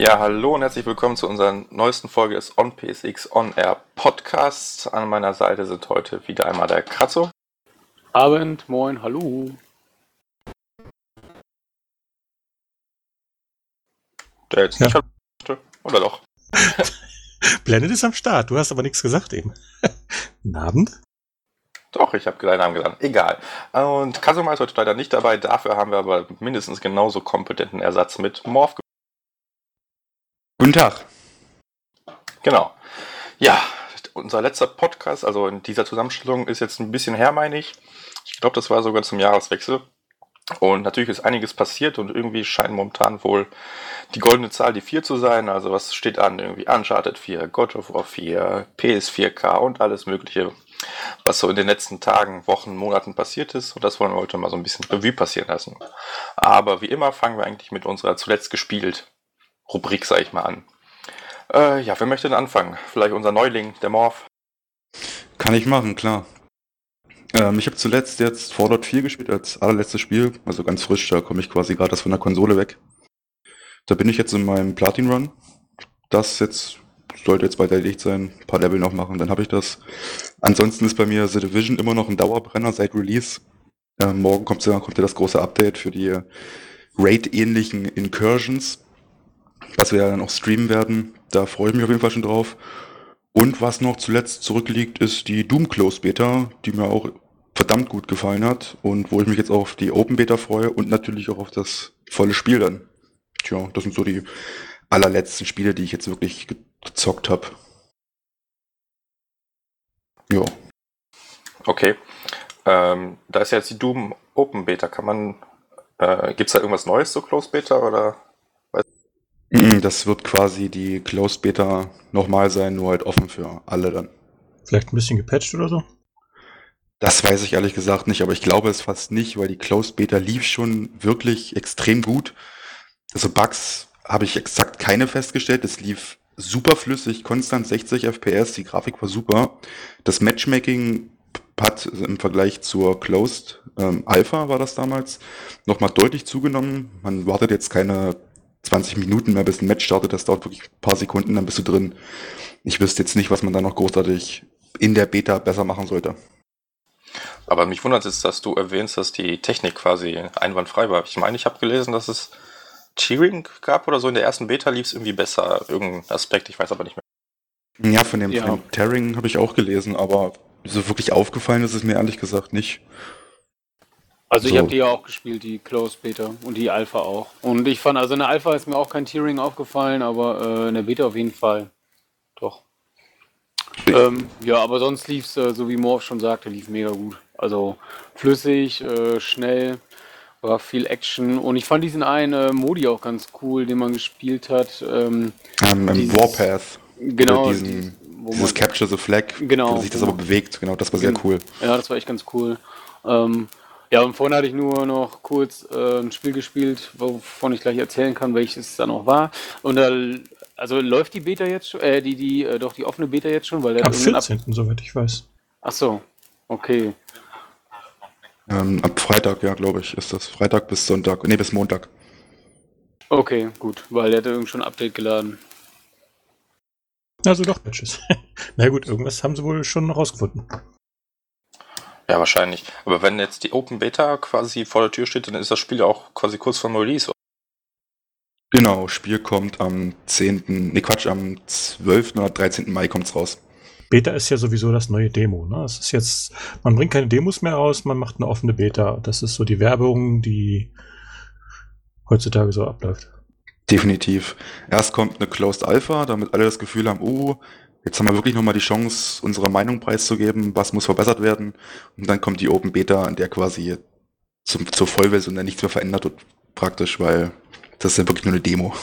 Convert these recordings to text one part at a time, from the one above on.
Ja, hallo und herzlich willkommen zu unserer neuesten Folge des On PSX On Air Podcasts. An meiner Seite sind heute wieder einmal der Kratzo. Abend, moin, hallo. Der jetzt nicht ja. oder doch? Blended ist am Start, du hast aber nichts gesagt eben. Guten Abend. Doch, ich habe deinen Namen gesagt. Egal. Und Kasuma ist heute leider nicht dabei, dafür haben wir aber mindestens genauso kompetenten Ersatz mit Morph. Guten Tag. Genau. Ja, unser letzter Podcast, also in dieser Zusammenstellung, ist jetzt ein bisschen her, meine ich. Ich glaube, das war sogar zum Jahreswechsel. Und natürlich ist einiges passiert und irgendwie scheint momentan wohl die goldene Zahl die 4 zu sein. Also was steht an? Irgendwie Uncharted 4, God of War 4, PS4K und alles Mögliche, was so in den letzten Tagen, Wochen, Monaten passiert ist. Und das wollen wir heute mal so ein bisschen Revue passieren lassen. Aber wie immer fangen wir eigentlich mit unserer zuletzt gespielt Rubrik, sag ich mal, an. Äh, ja, wer möchte denn anfangen? Vielleicht unser Neuling, der Morph. Kann ich machen, klar. Ähm, ich habe zuletzt jetzt Fallout 4 gespielt als allerletztes Spiel, also ganz frisch, da komme ich quasi gerade von der Konsole weg. Da bin ich jetzt in meinem Platin Run. Das jetzt sollte jetzt bald erledigt sein, ein paar Level noch machen, dann habe ich das. Ansonsten ist bei mir The Division immer noch ein Dauerbrenner seit Release. Ähm, morgen kommt, kommt ja das große Update für die Raid-ähnlichen Incursions, was wir ja dann auch streamen werden. Da freue ich mich auf jeden Fall schon drauf. Und was noch zuletzt zurückliegt, ist die Doom Close Beta, die mir auch verdammt gut gefallen hat und wo ich mich jetzt auch auf die Open Beta freue und natürlich auch auf das volle Spiel dann. Tja, das sind so die allerletzten Spiele, die ich jetzt wirklich gezockt habe. Ja. Okay. Ähm, da ist jetzt die Doom Open Beta. Kann man, äh, gibt es da irgendwas Neues zur Close Beta oder? Mhm, das wird quasi die Closed Beta nochmal sein, nur halt offen für alle dann. Vielleicht ein bisschen gepatcht oder so? Das weiß ich ehrlich gesagt nicht, aber ich glaube es fast nicht, weil die Closed Beta lief schon wirklich extrem gut. Also Bugs habe ich exakt keine festgestellt. Es lief super flüssig, konstant 60 FPS, die Grafik war super. Das Matchmaking hat im Vergleich zur Closed ähm, Alpha war das damals nochmal deutlich zugenommen. Man wartet jetzt keine 20 Minuten mehr, bis ein Match startet. Das dauert wirklich ein paar Sekunden, dann bist du drin. Ich wüsste jetzt nicht, was man da noch großartig in der Beta besser machen sollte. Aber mich wundert es, dass du erwähnst, dass die Technik quasi einwandfrei war. Ich meine, ich habe gelesen, dass es Cheering gab oder so. In der ersten Beta lief es irgendwie besser. Irgendein Aspekt, ich weiß aber nicht mehr. Ja, von dem, ja. Tearing habe ich auch gelesen, aber so wirklich aufgefallen ist es mir ehrlich gesagt nicht. Also so. ich habe die ja auch gespielt, die Close Beta und die Alpha auch. Und ich fand, also in der Alpha ist mir auch kein Tearing aufgefallen, aber äh, in der Beta auf jeden Fall. Doch. Ähm, ja, aber sonst lief es, äh, so wie Morph schon sagte, lief mega gut. Also flüssig, äh, schnell, war viel Action und ich fand diesen einen äh, Modi auch ganz cool, den man gespielt hat. Ähm, um, Im Warpath. Genau. Diesen, dies, dieses Capture the Flag, genau, wo sich das aber bewegt. Genau, das war sehr cool. Ja, das war echt ganz cool. Ähm, ja, und vorhin hatte ich nur noch kurz äh, ein Spiel gespielt, wovon ich gleich erzählen kann, welches es dann auch war. Und da, also läuft die Beta jetzt schon, äh, die, die, äh, doch die offene Beta jetzt schon, weil der Am 14. Ab soweit ich weiß. Ach so, okay. Ähm, ab Freitag, ja, glaube ich, ist das. Freitag bis Sonntag, nee, bis Montag. Okay, gut, weil der hat irgendwie schon ein Update geladen. Also doch, Patches. Na gut, irgendwas haben sie wohl schon rausgefunden. Ja, wahrscheinlich. Aber wenn jetzt die Open Beta quasi vor der Tür steht, dann ist das Spiel auch quasi kurz vor Release. Genau, Spiel kommt am 10., ne Quatsch, am 12. oder 13. Mai kommt's raus. Beta ist ja sowieso das neue Demo. Ne? Es ist jetzt, man bringt keine Demos mehr raus, man macht eine offene Beta. Das ist so die Werbung, die heutzutage so abläuft. Definitiv. Erst kommt eine Closed Alpha, damit alle das Gefühl haben, oh, Jetzt haben wir wirklich nochmal die Chance, unsere Meinung preiszugeben, was muss verbessert werden. Und dann kommt die Open Beta, an der quasi zum, zur Vollversion dann nichts mehr verändert wird, praktisch, weil das ist ja wirklich nur eine Demo.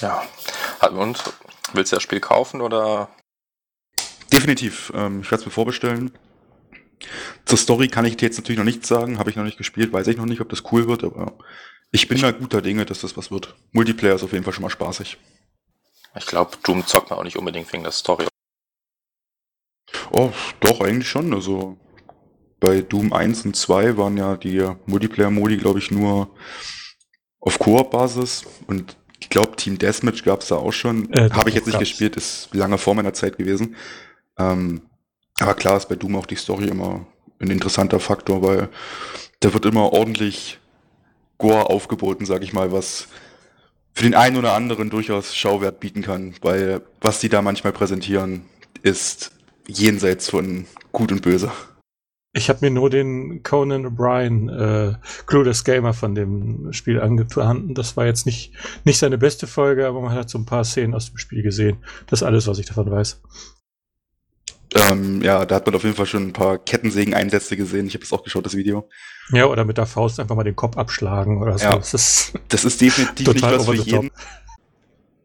Ja. Und willst du das Spiel kaufen oder? Definitiv. Ähm, ich werde es mir vorbestellen. Zur Story kann ich dir jetzt natürlich noch nichts sagen, habe ich noch nicht gespielt, weiß ich noch nicht, ob das cool wird, aber ich bin da guter Dinge, dass das was wird. Multiplayer ist auf jeden Fall schon mal spaßig. Ich glaube, Doom zockt man auch nicht unbedingt wegen der Story. Oh, doch, eigentlich schon. Also bei Doom 1 und 2 waren ja die Multiplayer-Modi, glaube ich, nur auf Koop-Basis und Ich glaube, Team Deathmatch gab es da auch schon. Äh, Habe ich jetzt nicht gab's. gespielt, ist lange vor meiner Zeit gewesen. Ähm, aber klar ist bei Doom auch die Story immer ein interessanter Faktor, weil da wird immer ordentlich Gore aufgeboten, sag ich mal, was für den einen oder anderen durchaus Schauwert bieten kann, weil was die da manchmal präsentieren, ist jenseits von Gut und Böse. Ich habe mir nur den Conan O'Brien, äh, Clueless Gamer von dem Spiel angetan. Das war jetzt nicht, nicht seine beste Folge, aber man hat so ein paar Szenen aus dem Spiel gesehen. Das ist alles, was ich davon weiß. Ähm, ja, da hat man auf jeden Fall schon ein paar Kettensägen-Einsätze gesehen. Ich habe es auch geschaut, das Video. Ja, oder mit der Faust einfach mal den Kopf abschlagen oder so. Ja. Das ist Das ist definitiv nicht was für jeden.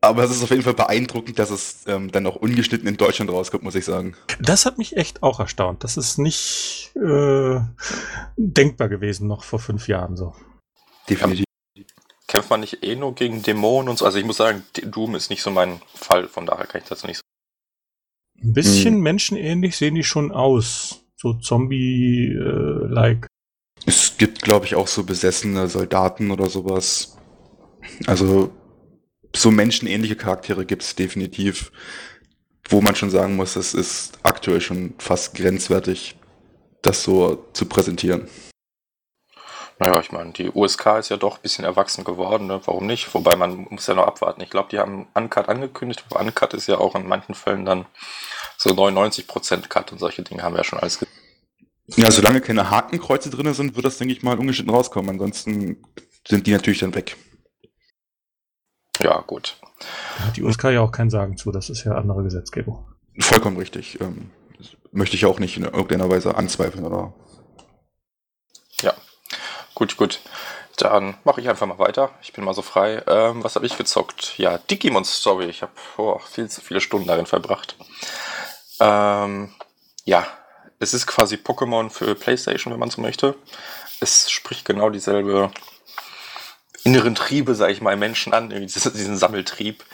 Aber es ist auf jeden Fall beeindruckend, dass es ähm, dann auch ungeschnitten in Deutschland rauskommt, muss ich sagen. Das hat mich echt auch erstaunt. Das ist nicht äh, denkbar gewesen noch vor fünf Jahren so. Definitiv. Kämpft man nicht eh nur gegen Dämonen und so? Also ich muss sagen, Doom ist nicht so mein Fall, von daher kann ich dazu nicht so. Ein bisschen Hm. menschenähnlich sehen die schon aus. So Zombie-like. Es gibt, glaube ich, auch so besessene Soldaten oder sowas. Also so menschenähnliche Charaktere gibt es definitiv, wo man schon sagen muss, es ist aktuell schon fast grenzwertig, das so zu präsentieren. Naja, ich meine, die USK ist ja doch ein bisschen erwachsen geworden, ne? warum nicht? Wobei man muss ja noch abwarten. Ich glaube, die haben Uncut angekündigt, aber Uncut ist ja auch in manchen Fällen dann so 99% Cut und solche Dinge haben wir ja schon alles gesehen. Ja, solange keine Hakenkreuze drin sind, wird das, denke ich mal, ungeschnitten rauskommen. Ansonsten sind die natürlich dann weg. Ja, gut. Da hat die USK ja auch kein Sagen zu. Das ist ja andere Gesetzgebung. Vollkommen richtig. Ähm, möchte ich auch nicht in irgendeiner Weise anzweifeln, oder? Gut, gut. Dann mache ich einfach mal weiter. Ich bin mal so frei. Ähm, was habe ich gezockt? Ja, Digimon Story. Ich habe oh, viel zu viele Stunden darin verbracht. Ähm, ja, es ist quasi Pokémon für PlayStation, wenn man so möchte. Es spricht genau dieselbe inneren Triebe, sage ich mal, Menschen an, diesen Sammeltrieb.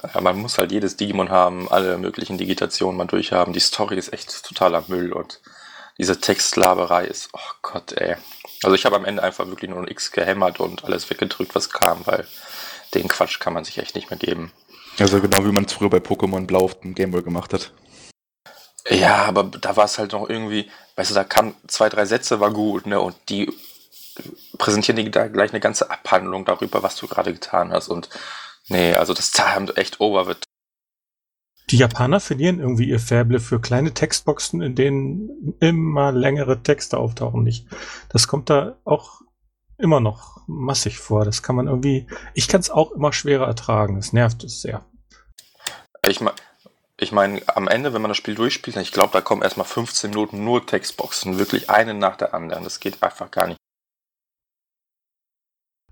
Äh, man muss halt jedes Digimon haben, alle möglichen Digitationen mal durchhaben. Die Story ist echt totaler Müll und diese Textlaberei ist, oh Gott, ey. Also ich habe am Ende einfach wirklich nur ein X gehämmert und alles weggedrückt, was kam, weil den Quatsch kann man sich echt nicht mehr geben. Also genau wie man es früher bei Pokémon Blau auf dem Gameboy gemacht hat. Ja, aber da war es halt noch irgendwie, weißt du, da kamen zwei, drei Sätze, war gut, ne? Und die präsentieren dir da gleich eine ganze Abhandlung darüber, was du gerade getan hast. Und nee, also das haben echt over Die Japaner verlieren irgendwie ihr Fäble für kleine Textboxen, in denen immer längere Texte auftauchen nicht. Das kommt da auch immer noch massig vor. Das kann man irgendwie, ich kann es auch immer schwerer ertragen. Es nervt es sehr. Ich meine, ich mein, am Ende, wenn man das Spiel durchspielt, ich glaube, da kommen erstmal 15 Minuten nur Textboxen, wirklich eine nach der anderen. Das geht einfach gar nicht.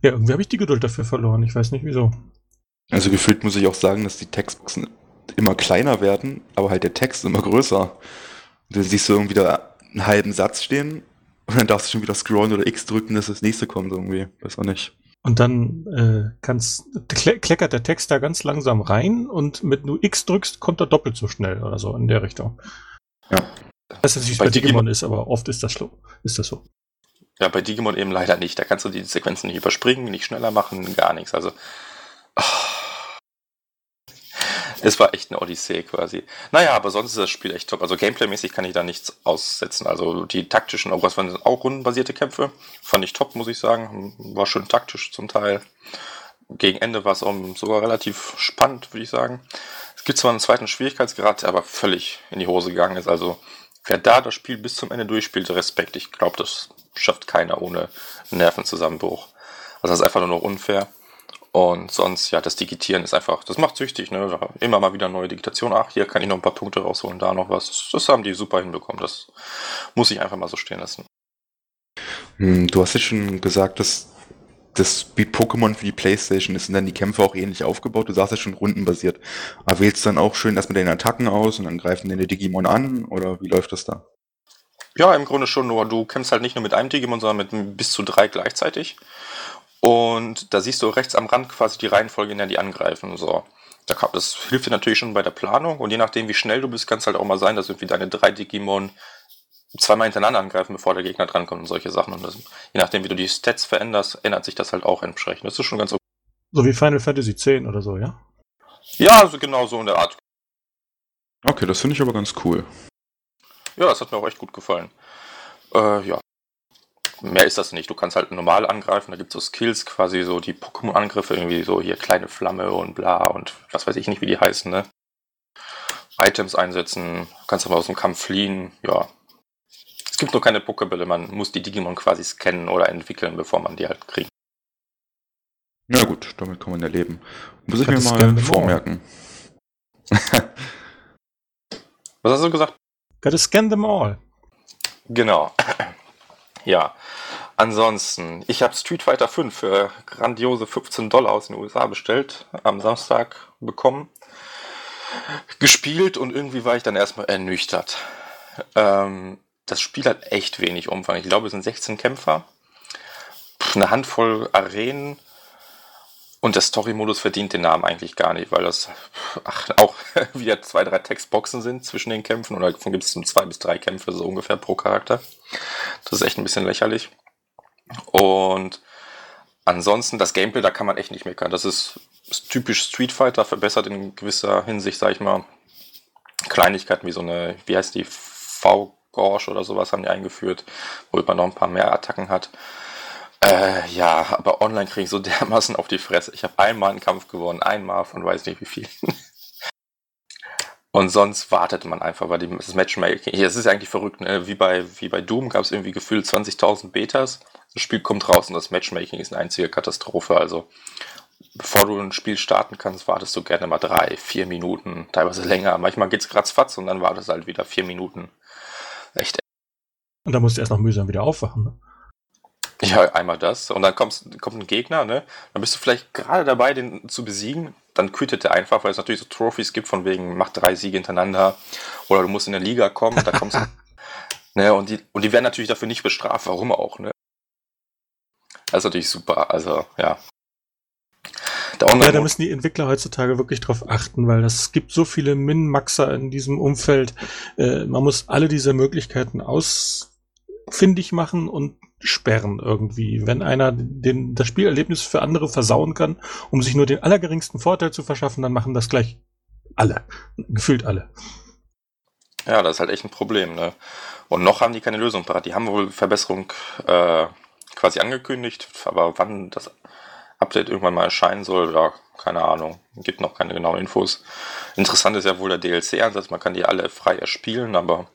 Ja, irgendwie habe ich die Geduld dafür verloren. Ich weiß nicht wieso. Also gefühlt muss ich auch sagen, dass die Textboxen immer kleiner werden, aber halt der Text immer größer. Und dann siehst du irgendwie da einen halben Satz stehen und dann darfst du schon wieder scrollen oder X drücken, dass das nächste kommt irgendwie. Weiß auch nicht. Und dann äh, kannst, kle kleckert der Text da ganz langsam rein und mit du X drückst, kommt er doppelt so schnell oder so in der Richtung. Ja. Das ist nicht, wie es Bei bei Digimon Digimon ist, aber oft ist das, so. ist das so. Ja, bei Digimon eben leider nicht. Da kannst du die Sequenzen nicht überspringen, nicht schneller machen, gar nichts. Also. ah. Es war echt eine Odyssee quasi. Naja, aber sonst ist das Spiel echt top. Also gameplaymäßig kann ich da nichts aussetzen. Also die taktischen, auch was waren auch rundenbasierte Kämpfe. Fand ich top, muss ich sagen. War schön taktisch zum Teil. Gegen Ende war es auch sogar relativ spannend, würde ich sagen. Es gibt zwar einen zweiten Schwierigkeitsgrad, der aber völlig in die Hose gegangen ist. Also wer da das Spiel bis zum Ende durchspielt, Respekt. Ich glaube, das schafft keiner ohne Nervenzusammenbruch. Also das ist einfach nur noch unfair. Und sonst, ja, das Digitieren ist einfach, das macht süchtig, ne? Immer mal wieder neue Digitation. Ach, hier kann ich noch ein paar Punkte rausholen, da noch was. Das, das haben die super hinbekommen. Das muss ich einfach mal so stehen lassen. Hm, du hast ja schon gesagt, dass das wie Pokémon für die Playstation ist und dann die Kämpfe auch ähnlich aufgebaut. Du sagst ja schon rundenbasiert. Aber wählst du dann auch schön erstmal deine Attacken aus und dann greifen deine Digimon an? Oder wie läuft das da? Ja, im Grunde schon, nur du kämpfst halt nicht nur mit einem Digimon, sondern mit bis zu drei gleichzeitig. Und da siehst du rechts am Rand quasi die Reihenfolge, in der die angreifen. So. Das hilft dir natürlich schon bei der Planung. Und je nachdem, wie schnell du bist, kann es halt auch mal sein, dass irgendwie deine drei Digimon zweimal hintereinander angreifen, bevor der Gegner drankommt und solche Sachen. Und das, je nachdem, wie du die Stats veränderst, ändert sich das halt auch entsprechend. Das ist schon ganz okay. So wie Final Fantasy X oder so, ja? Ja, also genau so in der Art. Okay, das finde ich aber ganz cool. Ja, das hat mir auch echt gut gefallen. Äh, ja. Mehr ist das nicht. Du kannst halt normal angreifen, da gibt es so Skills, quasi so die Pokémon-Angriffe, irgendwie so hier kleine Flamme und bla und was weiß ich nicht, wie die heißen, ne? Items einsetzen, kannst aber aus dem Kampf fliehen, ja. Es gibt nur keine Pokébälle, man muss die Digimon quasi scannen oder entwickeln, bevor man die halt kriegt. Ja gut, damit kann man ja leben. Muss ich mir mal vormerken. Was hast du gesagt? Gotta scan them all. Genau. Ja. Ansonsten, ich habe Street Fighter 5 für grandiose 15 Dollar aus den USA bestellt, am Samstag bekommen, gespielt und irgendwie war ich dann erstmal ernüchtert. Ähm, das Spiel hat echt wenig Umfang. Ich glaube, es sind 16 Kämpfer, pf, eine Handvoll Arenen und der Story-Modus verdient den Namen eigentlich gar nicht, weil das ach, auch wieder zwei, drei Textboxen sind zwischen den Kämpfen und davon gibt es zwei bis drei Kämpfe so ungefähr pro Charakter. Das ist echt ein bisschen lächerlich. Und ansonsten, das Gameplay, da kann man echt nicht meckern. Das ist, typisch Street Fighter, verbessert in gewisser Hinsicht, sag ich mal. Kleinigkeiten wie so eine, wie heißt die, V-Gorge oder sowas haben die eingeführt, wo man noch ein paar mehr Attacken hat. Äh, ja, aber online kriege ich so dermaßen auf die Fresse. Ich habe einmal einen Kampf gewonnen, einmal von weiß nicht wie viel. Und sonst wartet man einfach, weil die, das Matchmaking, es ist eigentlich verrückt, ne? wie, bei, wie bei Doom gab es irgendwie gefühlt 20.000 Betas. Das Spiel kommt raus und das Matchmaking ist eine einzige Katastrophe. Also, bevor du ein Spiel starten kannst, wartest du gerne mal drei, vier Minuten, teilweise länger. Manchmal geht's ratzfatz und dann wartest du halt wieder vier Minuten. Echt Und da musst du erst noch mühsam wieder aufwachen. Ne? Ja, einmal das. Und dann kommst, kommt ein Gegner, ne? Dann bist du vielleicht gerade dabei, den zu besiegen. Dann quittet er einfach, weil es natürlich so Trophys gibt, von wegen, mach drei Siege hintereinander. Oder du musst in der Liga kommen, da kommst du. ne? Und die, und die werden natürlich dafür nicht bestraft. Warum auch, ne? Das ist natürlich super. Also, ja. Ja, da müssen die Entwickler heutzutage wirklich drauf achten, weil es gibt so viele Min-Maxer in diesem Umfeld. Äh, man muss alle diese Möglichkeiten ausfindig machen und sperren irgendwie. Wenn einer den, das Spielerlebnis für andere versauen kann, um sich nur den allergeringsten Vorteil zu verschaffen, dann machen das gleich alle. Gefühlt alle. Ja, das ist halt echt ein Problem, ne? Und noch haben die keine Lösung parat. Die haben wohl Verbesserung äh, quasi angekündigt, aber wann das Update irgendwann mal erscheinen soll, ja, keine Ahnung. Gibt noch keine genauen Infos. Interessant ist ja wohl der DLC-Ansatz, man kann die alle frei erspielen, aber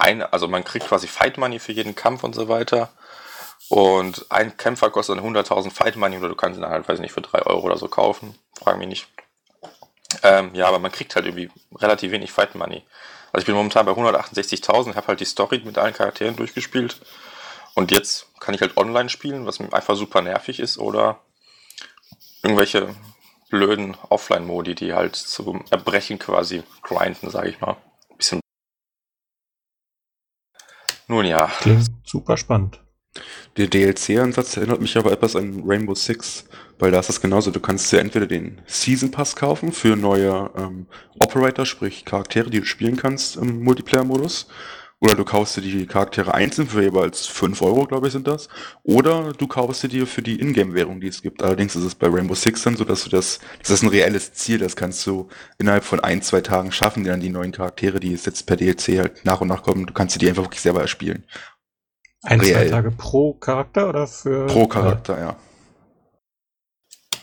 eine, also man kriegt quasi Fight Money für jeden Kampf und so weiter. Und ein Kämpfer kostet dann 100.000 Fight Money oder du kannst ihn halt, weiß ich nicht, für 3 Euro oder so kaufen. Frag mich nicht. Ähm, ja, aber man kriegt halt irgendwie relativ wenig Fight Money. Also ich bin momentan bei 168.000, habe halt die Story mit allen Charakteren durchgespielt. Und jetzt kann ich halt online spielen, was mir einfach super nervig ist, oder irgendwelche blöden Offline-Modi, die halt zum Erbrechen quasi grinden, sage ich mal. Bisschen. Nun ja, Klingt super spannend. Der DLC-Ansatz erinnert mich aber etwas an Rainbow Six, weil da ist das genauso. Du kannst dir entweder den Season Pass kaufen für neue ähm, Operator, sprich Charaktere, die du spielen kannst im Multiplayer-Modus. Oder du kaufst dir die Charaktere einzeln für jeweils 5 Euro, glaube ich, sind das. Oder du kaufst sie dir für die Ingame-Währung, die es gibt. Allerdings ist es bei Rainbow Six dann so, dass du das, das ist ein reelles Ziel, das kannst du innerhalb von ein, zwei Tagen schaffen, dann die neuen Charaktere, die jetzt per DLC halt nach und nach kommen, du kannst sie dir einfach wirklich selber erspielen. Ein, zwei Reell. Tage pro Charakter oder für. Pro Charakter, ja.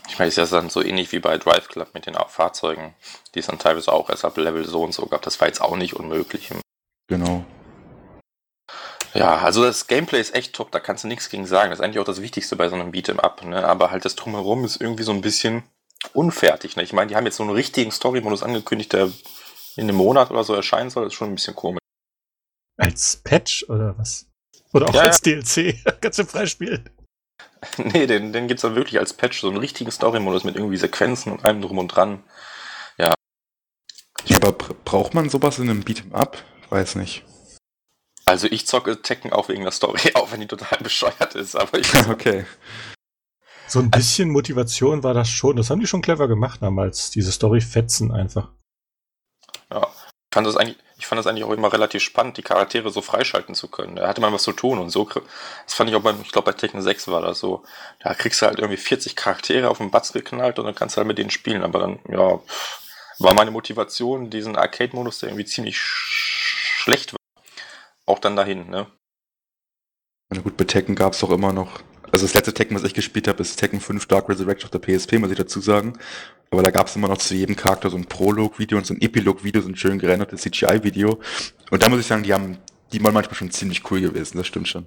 ich meine, ist ja dann so ähnlich wie bei Drive Club mit den Fahrzeugen, die es dann teilweise auch erst ab Level so und so gab. Das war jetzt auch nicht unmöglich. Genau. Ja, also das Gameplay ist echt top, da kannst du nichts gegen sagen. Das ist eigentlich auch das Wichtigste bei so einem Beat'em Up, ne? Aber halt das Drumherum ist irgendwie so ein bisschen unfertig, ne? Ich meine, die haben jetzt so einen richtigen Story-Modus angekündigt, der in einem Monat oder so erscheinen soll. Das ist schon ein bisschen komisch. Als Patch oder was? Oder auch Ja, als DLC. Kannst du freispielen. nee, den, den gibt's dann wirklich als Patch, so einen richtigen Story-Modus mit irgendwie Sequenzen und allem drum und dran. Ja, aber br- braucht man sowas in einem Beat'em Up? Weiß nicht. Also ich zocke Tekken auch wegen der Story, auch wenn die total bescheuert ist, aber ich okay. So ein bisschen Motivation war das schon. Das haben die schon clever gemacht damals. Diese Story-Fetzen einfach. Ja. Ich fand, das eigentlich, ich fand das eigentlich auch immer relativ spannend, die Charaktere so freischalten zu können. Da hatte man was zu tun und so. Das fand ich auch beim, ich glaube bei Tekken 6 war das so. Da kriegst du halt irgendwie 40 Charaktere auf den Batz geknallt und dann kannst du halt mit denen spielen. Aber dann, ja, war meine Motivation, diesen Arcade-Modus, der irgendwie ziemlich schlecht war, auch dann dahin, ne? Na gut, bei Tekken gab es doch immer noch also das letzte Tekken, was ich gespielt habe, ist Tekken 5 Dark Resurrection auf der PSP, muss ich dazu sagen. Aber da gab es immer noch zu jedem Charakter so ein Prolog-Video und so ein Epilog-Video, so ein schön gerendertes CGI-Video. Und da muss ich sagen, die haben, die waren manchmal schon ziemlich cool gewesen, das stimmt schon.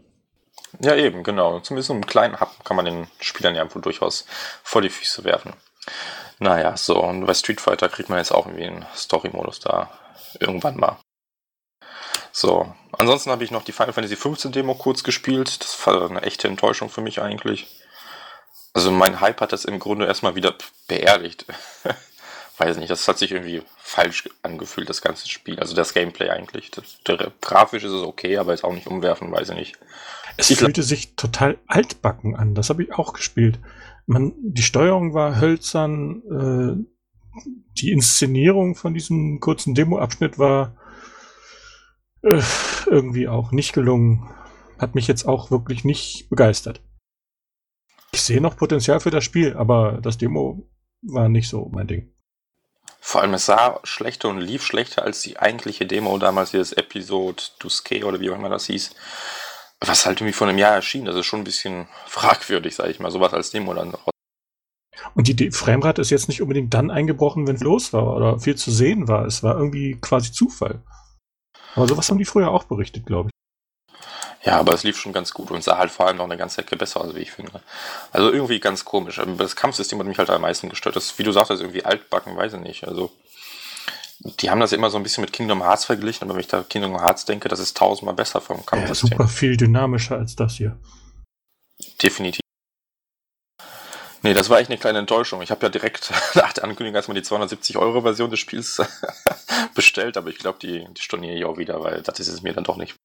Ja, eben, genau. Zumindest so einen kleinen Hub kann man den Spielern ja durchaus vor die Füße werfen. Naja, so, und bei Street Fighter kriegt man jetzt auch irgendwie einen Story-Modus da irgendwann mal. So, ansonsten habe ich noch die Final Fantasy 15 Demo kurz gespielt. Das war eine echte Enttäuschung für mich eigentlich. Also mein Hype hat das im Grunde erstmal wieder beerdigt. Weiß nicht, das hat sich irgendwie falsch angefühlt, das ganze Spiel. Also das Gameplay eigentlich. Das, der, grafisch ist es okay, aber ist auch nicht umwerfen, weiß ich nicht. Es ich fühlte sich total altbacken an, das habe ich auch gespielt. Man, die Steuerung war hölzern, äh, die Inszenierung von diesem kurzen Demo-Abschnitt war irgendwie auch nicht gelungen. Hat mich jetzt auch wirklich nicht begeistert. Ich sehe noch Potenzial für das Spiel, aber das Demo war nicht so mein Ding. Vor allem, es sah schlechter und lief schlechter als die eigentliche Demo damals, hier das Episode Duske oder wie auch immer das hieß. Was halt irgendwie vor einem Jahr erschien. Das ist schon ein bisschen fragwürdig, sage ich mal, sowas als Demo dann raus. Und die Framerate ist jetzt nicht unbedingt dann eingebrochen, wenn es los war oder viel zu sehen war. Es war irgendwie quasi Zufall. Aber sowas haben die früher auch berichtet, glaube ich. Ja, aber es lief schon ganz gut und sah halt vor allem noch eine ganze Ecke besser aus, wie ich finde. Also irgendwie ganz komisch. Das Kampfsystem hat mich halt am meisten gestört. Das, wie du sagst, irgendwie altbacken, weiß ich nicht. Also, die haben das immer so ein bisschen mit Kingdom Hearts verglichen, aber wenn ich da Kingdom Hearts denke, das ist tausendmal besser vom Kampfsystem. Ja, super viel dynamischer als das hier. Definitiv. Nee, das war echt eine kleine Enttäuschung. Ich habe ja direkt nach der Ankündigung erstmal die 270-Euro-Version des Spiels bestellt, aber ich glaube, die, die storniere ich auch wieder, weil das ist es mir dann doch nicht.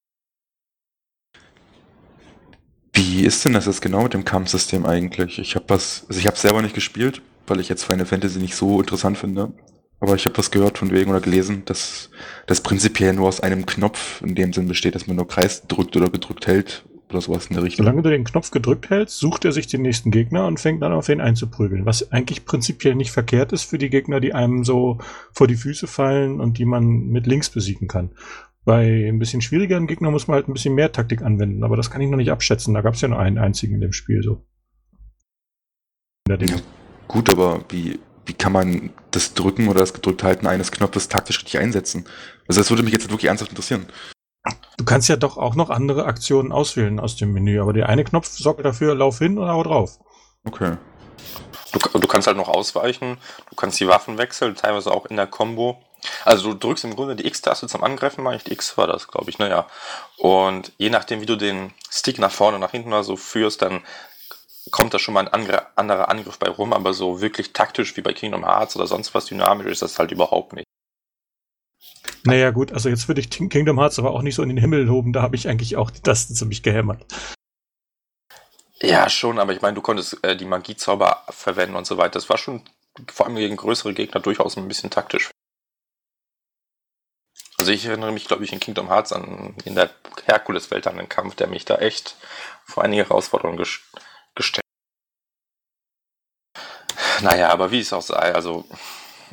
Wie ist denn das jetzt genau mit dem Kampfsystem eigentlich? Ich habe was, also ich habe selber nicht gespielt, weil ich jetzt Final Fantasy nicht so interessant finde. Aber ich habe was gehört von wegen oder gelesen, dass das prinzipiell nur aus einem Knopf in dem Sinn besteht, dass man nur Kreis drückt oder gedrückt hält oder sowas in der Richtung. Solange du den Knopf gedrückt hältst, sucht er sich den nächsten Gegner und fängt dann auf ihn einzuprügeln. Was eigentlich prinzipiell nicht verkehrt ist für die Gegner, die einem so vor die Füße fallen und die man mit links besiegen kann. Bei ein bisschen schwierigeren Gegnern muss man halt ein bisschen mehr Taktik anwenden, aber das kann ich noch nicht abschätzen. Da gab es ja nur einen einzigen in dem Spiel so. Ja, gut, aber wie, wie kann man das Drücken oder das gedrückt halten eines Knopfes taktisch richtig einsetzen? Also das würde mich jetzt wirklich ernsthaft interessieren. Du kannst ja doch auch noch andere Aktionen auswählen aus dem Menü, aber der eine Knopf sorgt dafür, lauf hin und hau drauf. Okay. Du, du kannst halt noch ausweichen, du kannst die Waffen wechseln, teilweise auch in der Combo. Also du drückst im Grunde die X-Taste zum Angreifen, meine ich. Die X war das, glaube ich, naja. Und je nachdem, wie du den Stick nach vorne, nach hinten oder so führst, dann kommt da schon mal ein anderer Angriff bei rum, aber so wirklich taktisch wie bei Kingdom Hearts oder sonst was dynamisch ist das halt überhaupt nicht. Naja, gut, also jetzt würde ich Kingdom Hearts aber auch nicht so in den Himmel loben, da habe ich eigentlich auch die Tasten ziemlich gehämmert. Ja, schon, aber ich meine, du konntest äh, die Magiezauber verwenden und so weiter. Das war schon vor allem gegen größere Gegner durchaus ein bisschen taktisch. Also ich erinnere mich, glaube ich, in Kingdom Hearts an in der Herkules-Welt an einen Kampf, der mich da echt vor einige Herausforderungen ges gestellt. Naja, aber wie es auch sei, also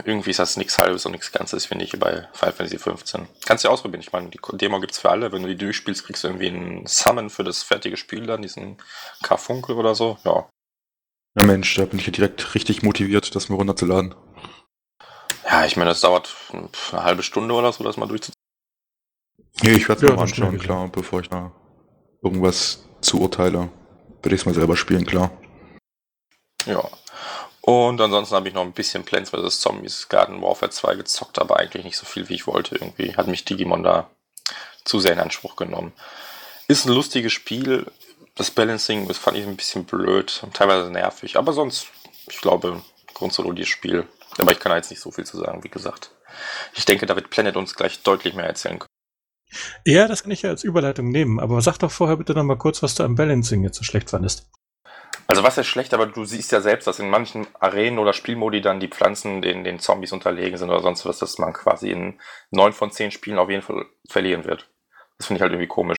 irgendwie ist das nichts Halbes und nichts Ganzes, finde ich, bei Final Fantasy 15. Kannst du ja ausprobieren. Ich meine, die Demo gibt es für alle. Wenn du die durchspielst, kriegst du irgendwie einen Summon für das fertige Spiel dann, diesen Karfunkel oder so. Ja. Ja, Mensch, da bin ich ja direkt richtig motiviert, das mal runterzuladen. Ja, ich meine, das dauert eine halbe Stunde oder so, das mal durchzuziehen. Nee, ich werde es ja, mal anschauen, klar, bevor ich da irgendwas zuurteile. Würde ich es mal selber spielen, klar. Ja, und ansonsten habe ich noch ein bisschen Plants vs. Zombies Garden Warfare 2 gezockt, aber eigentlich nicht so viel, wie ich wollte. Irgendwie hat mich Digimon da zu sehr in Anspruch genommen. Ist ein lustiges Spiel. Das Balancing das fand ich ein bisschen blöd teilweise nervig. Aber sonst, ich glaube, grundsolid Spiel. Aber ich kann da jetzt nicht so viel zu sagen, wie gesagt. Ich denke, da wird Planet uns gleich deutlich mehr erzählen können. Ja, das kann ich ja als Überleitung nehmen. Aber sag doch vorher bitte noch mal kurz, was du am Balancing jetzt so schlecht fandest. Also was ist schlecht, aber du siehst ja selbst, dass in manchen Arenen oder Spielmodi dann die Pflanzen den, den Zombies unterlegen sind oder sonst was, dass man quasi in neun von zehn Spielen auf jeden Fall verlieren wird. Das finde ich halt irgendwie komisch.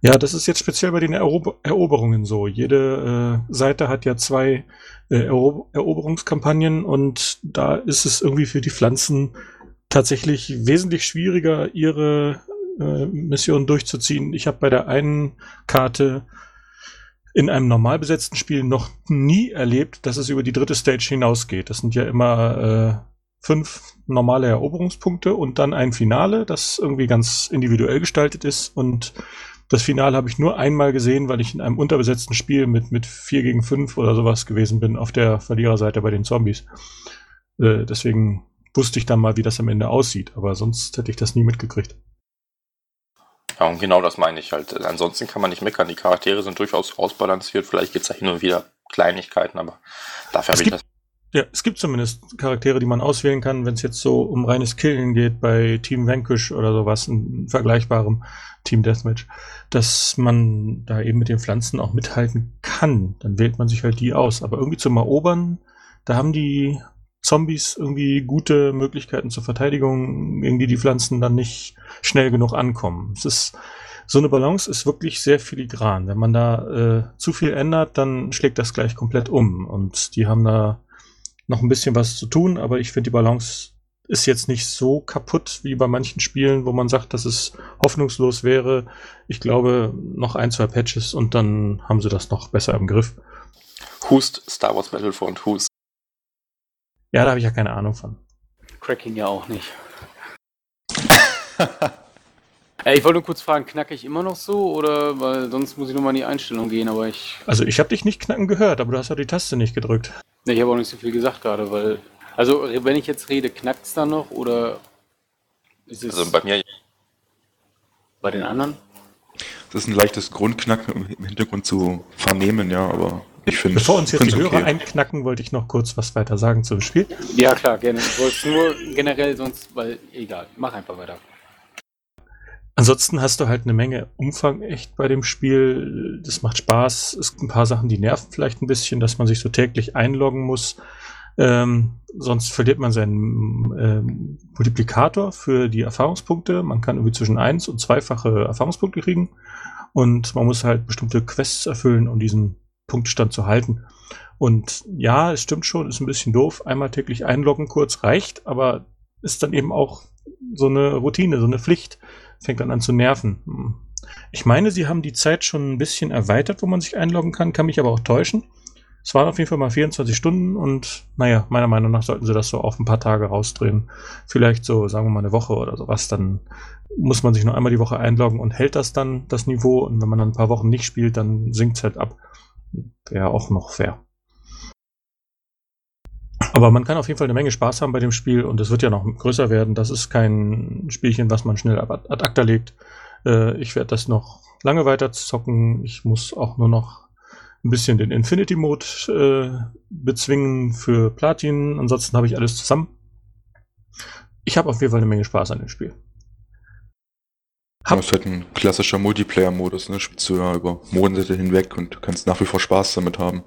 Ja, das ist jetzt speziell bei den Erober Eroberungen so. Jede äh, Seite hat ja zwei äh, Ero Eroberungskampagnen und da ist es irgendwie für die Pflanzen tatsächlich wesentlich schwieriger, ihre äh, Mission durchzuziehen. Ich habe bei der einen Karte in einem normal besetzten Spiel noch nie erlebt, dass es über die dritte Stage hinausgeht. Das sind ja immer äh, fünf normale Eroberungspunkte und dann ein Finale, das irgendwie ganz individuell gestaltet ist. Und das Finale habe ich nur einmal gesehen, weil ich in einem unterbesetzten Spiel mit, mit 4 gegen 5 oder sowas gewesen bin, auf der Verliererseite bei den Zombies. Äh, deswegen wusste ich dann mal, wie das am Ende aussieht, aber sonst hätte ich das nie mitgekriegt. Ja, und genau das meine ich halt. Ansonsten kann man nicht meckern. Die Charaktere sind durchaus ausbalanciert. Vielleicht gibt es da hin und wieder Kleinigkeiten, aber dafür habe ich das. Ja, es gibt zumindest Charaktere, die man auswählen kann, wenn es jetzt so um reines Killen geht bei Team Vanquish oder sowas, ein vergleichbarem Team Deathmatch, dass man da eben mit den Pflanzen auch mithalten kann. Dann wählt man sich halt die aus. Aber irgendwie zum Erobern, da haben die Zombies irgendwie gute Möglichkeiten zur Verteidigung, gegen die die Pflanzen dann nicht schnell genug ankommen. Es ist so eine Balance ist wirklich sehr filigran. Wenn man da äh, zu viel ändert, dann schlägt das gleich komplett um. Und die haben da noch ein bisschen was zu tun, aber ich finde die Balance ist jetzt nicht so kaputt wie bei manchen Spielen, wo man sagt, dass es hoffnungslos wäre. Ich glaube, noch ein, zwei Patches und dann haben sie das noch besser im Griff. Hust Star Wars Battlefront, Hust. Ja, da habe ich ja keine Ahnung von. Cracking ja auch nicht. äh, ich wollte nur kurz fragen, knacke ich immer noch so oder weil sonst muss ich nochmal in die Einstellung gehen, aber ich. Also ich habe dich nicht knacken gehört, aber du hast ja die Taste nicht gedrückt. Ne, ich habe auch nicht so viel gesagt gerade, weil. Also wenn ich jetzt rede, knackt es dann noch oder ist es. Also bei mir. Bei den anderen? Das ist ein leichtes Grundknacken im Hintergrund zu vernehmen, ja, aber ich finde Bevor uns jetzt die Hörer okay. einknacken, wollte ich noch kurz was weiter sagen zum Spiel. Ja, klar, gerne. Ich wollte es nur generell sonst, weil egal, mach einfach weiter. Ansonsten hast du halt eine Menge Umfang echt bei dem Spiel. Das macht Spaß. Es gibt ein paar Sachen, die nerven vielleicht ein bisschen, dass man sich so täglich einloggen muss. Ähm, sonst verliert man seinen ähm, Multiplikator für die Erfahrungspunkte. Man kann irgendwie zwischen 1 und zweifache Erfahrungspunkte kriegen. Und man muss halt bestimmte Quests erfüllen, um diesen Punktestand zu halten. Und ja, es stimmt schon, ist ein bisschen doof. Einmal täglich einloggen kurz reicht, aber ist dann eben auch so eine Routine, so eine Pflicht. Fängt dann an zu nerven. Hm. Ich meine, sie haben die Zeit schon ein bisschen erweitert, wo man sich einloggen kann, kann mich aber auch täuschen. Es waren auf jeden Fall mal 24 Stunden und naja, meiner Meinung nach sollten sie das so auf ein paar Tage rausdrehen. Vielleicht so, sagen wir mal, eine Woche oder sowas. Dann muss man sich nur einmal die Woche einloggen und hält das dann, das Niveau. Und wenn man dann ein paar Wochen nicht spielt, dann sinkt es halt ab. Wäre auch noch fair. Aber man kann auf jeden Fall eine Menge Spaß haben bei dem Spiel und es wird ja noch größer werden. Das ist kein Spielchen, was man schnell ad acta legt. Äh, ich werde das noch lange weiter zocken. Ich muss auch nur noch ein bisschen den Infinity Mode äh, bezwingen für Platin. Ansonsten habe ich alles zusammen. Ich habe auf jeden Fall eine Menge Spaß an dem Spiel. Das ist halt ein klassischer Multiplayer-Modus, ne? Spielst du ja über Monate hinweg und kannst nach wie vor Spaß damit haben.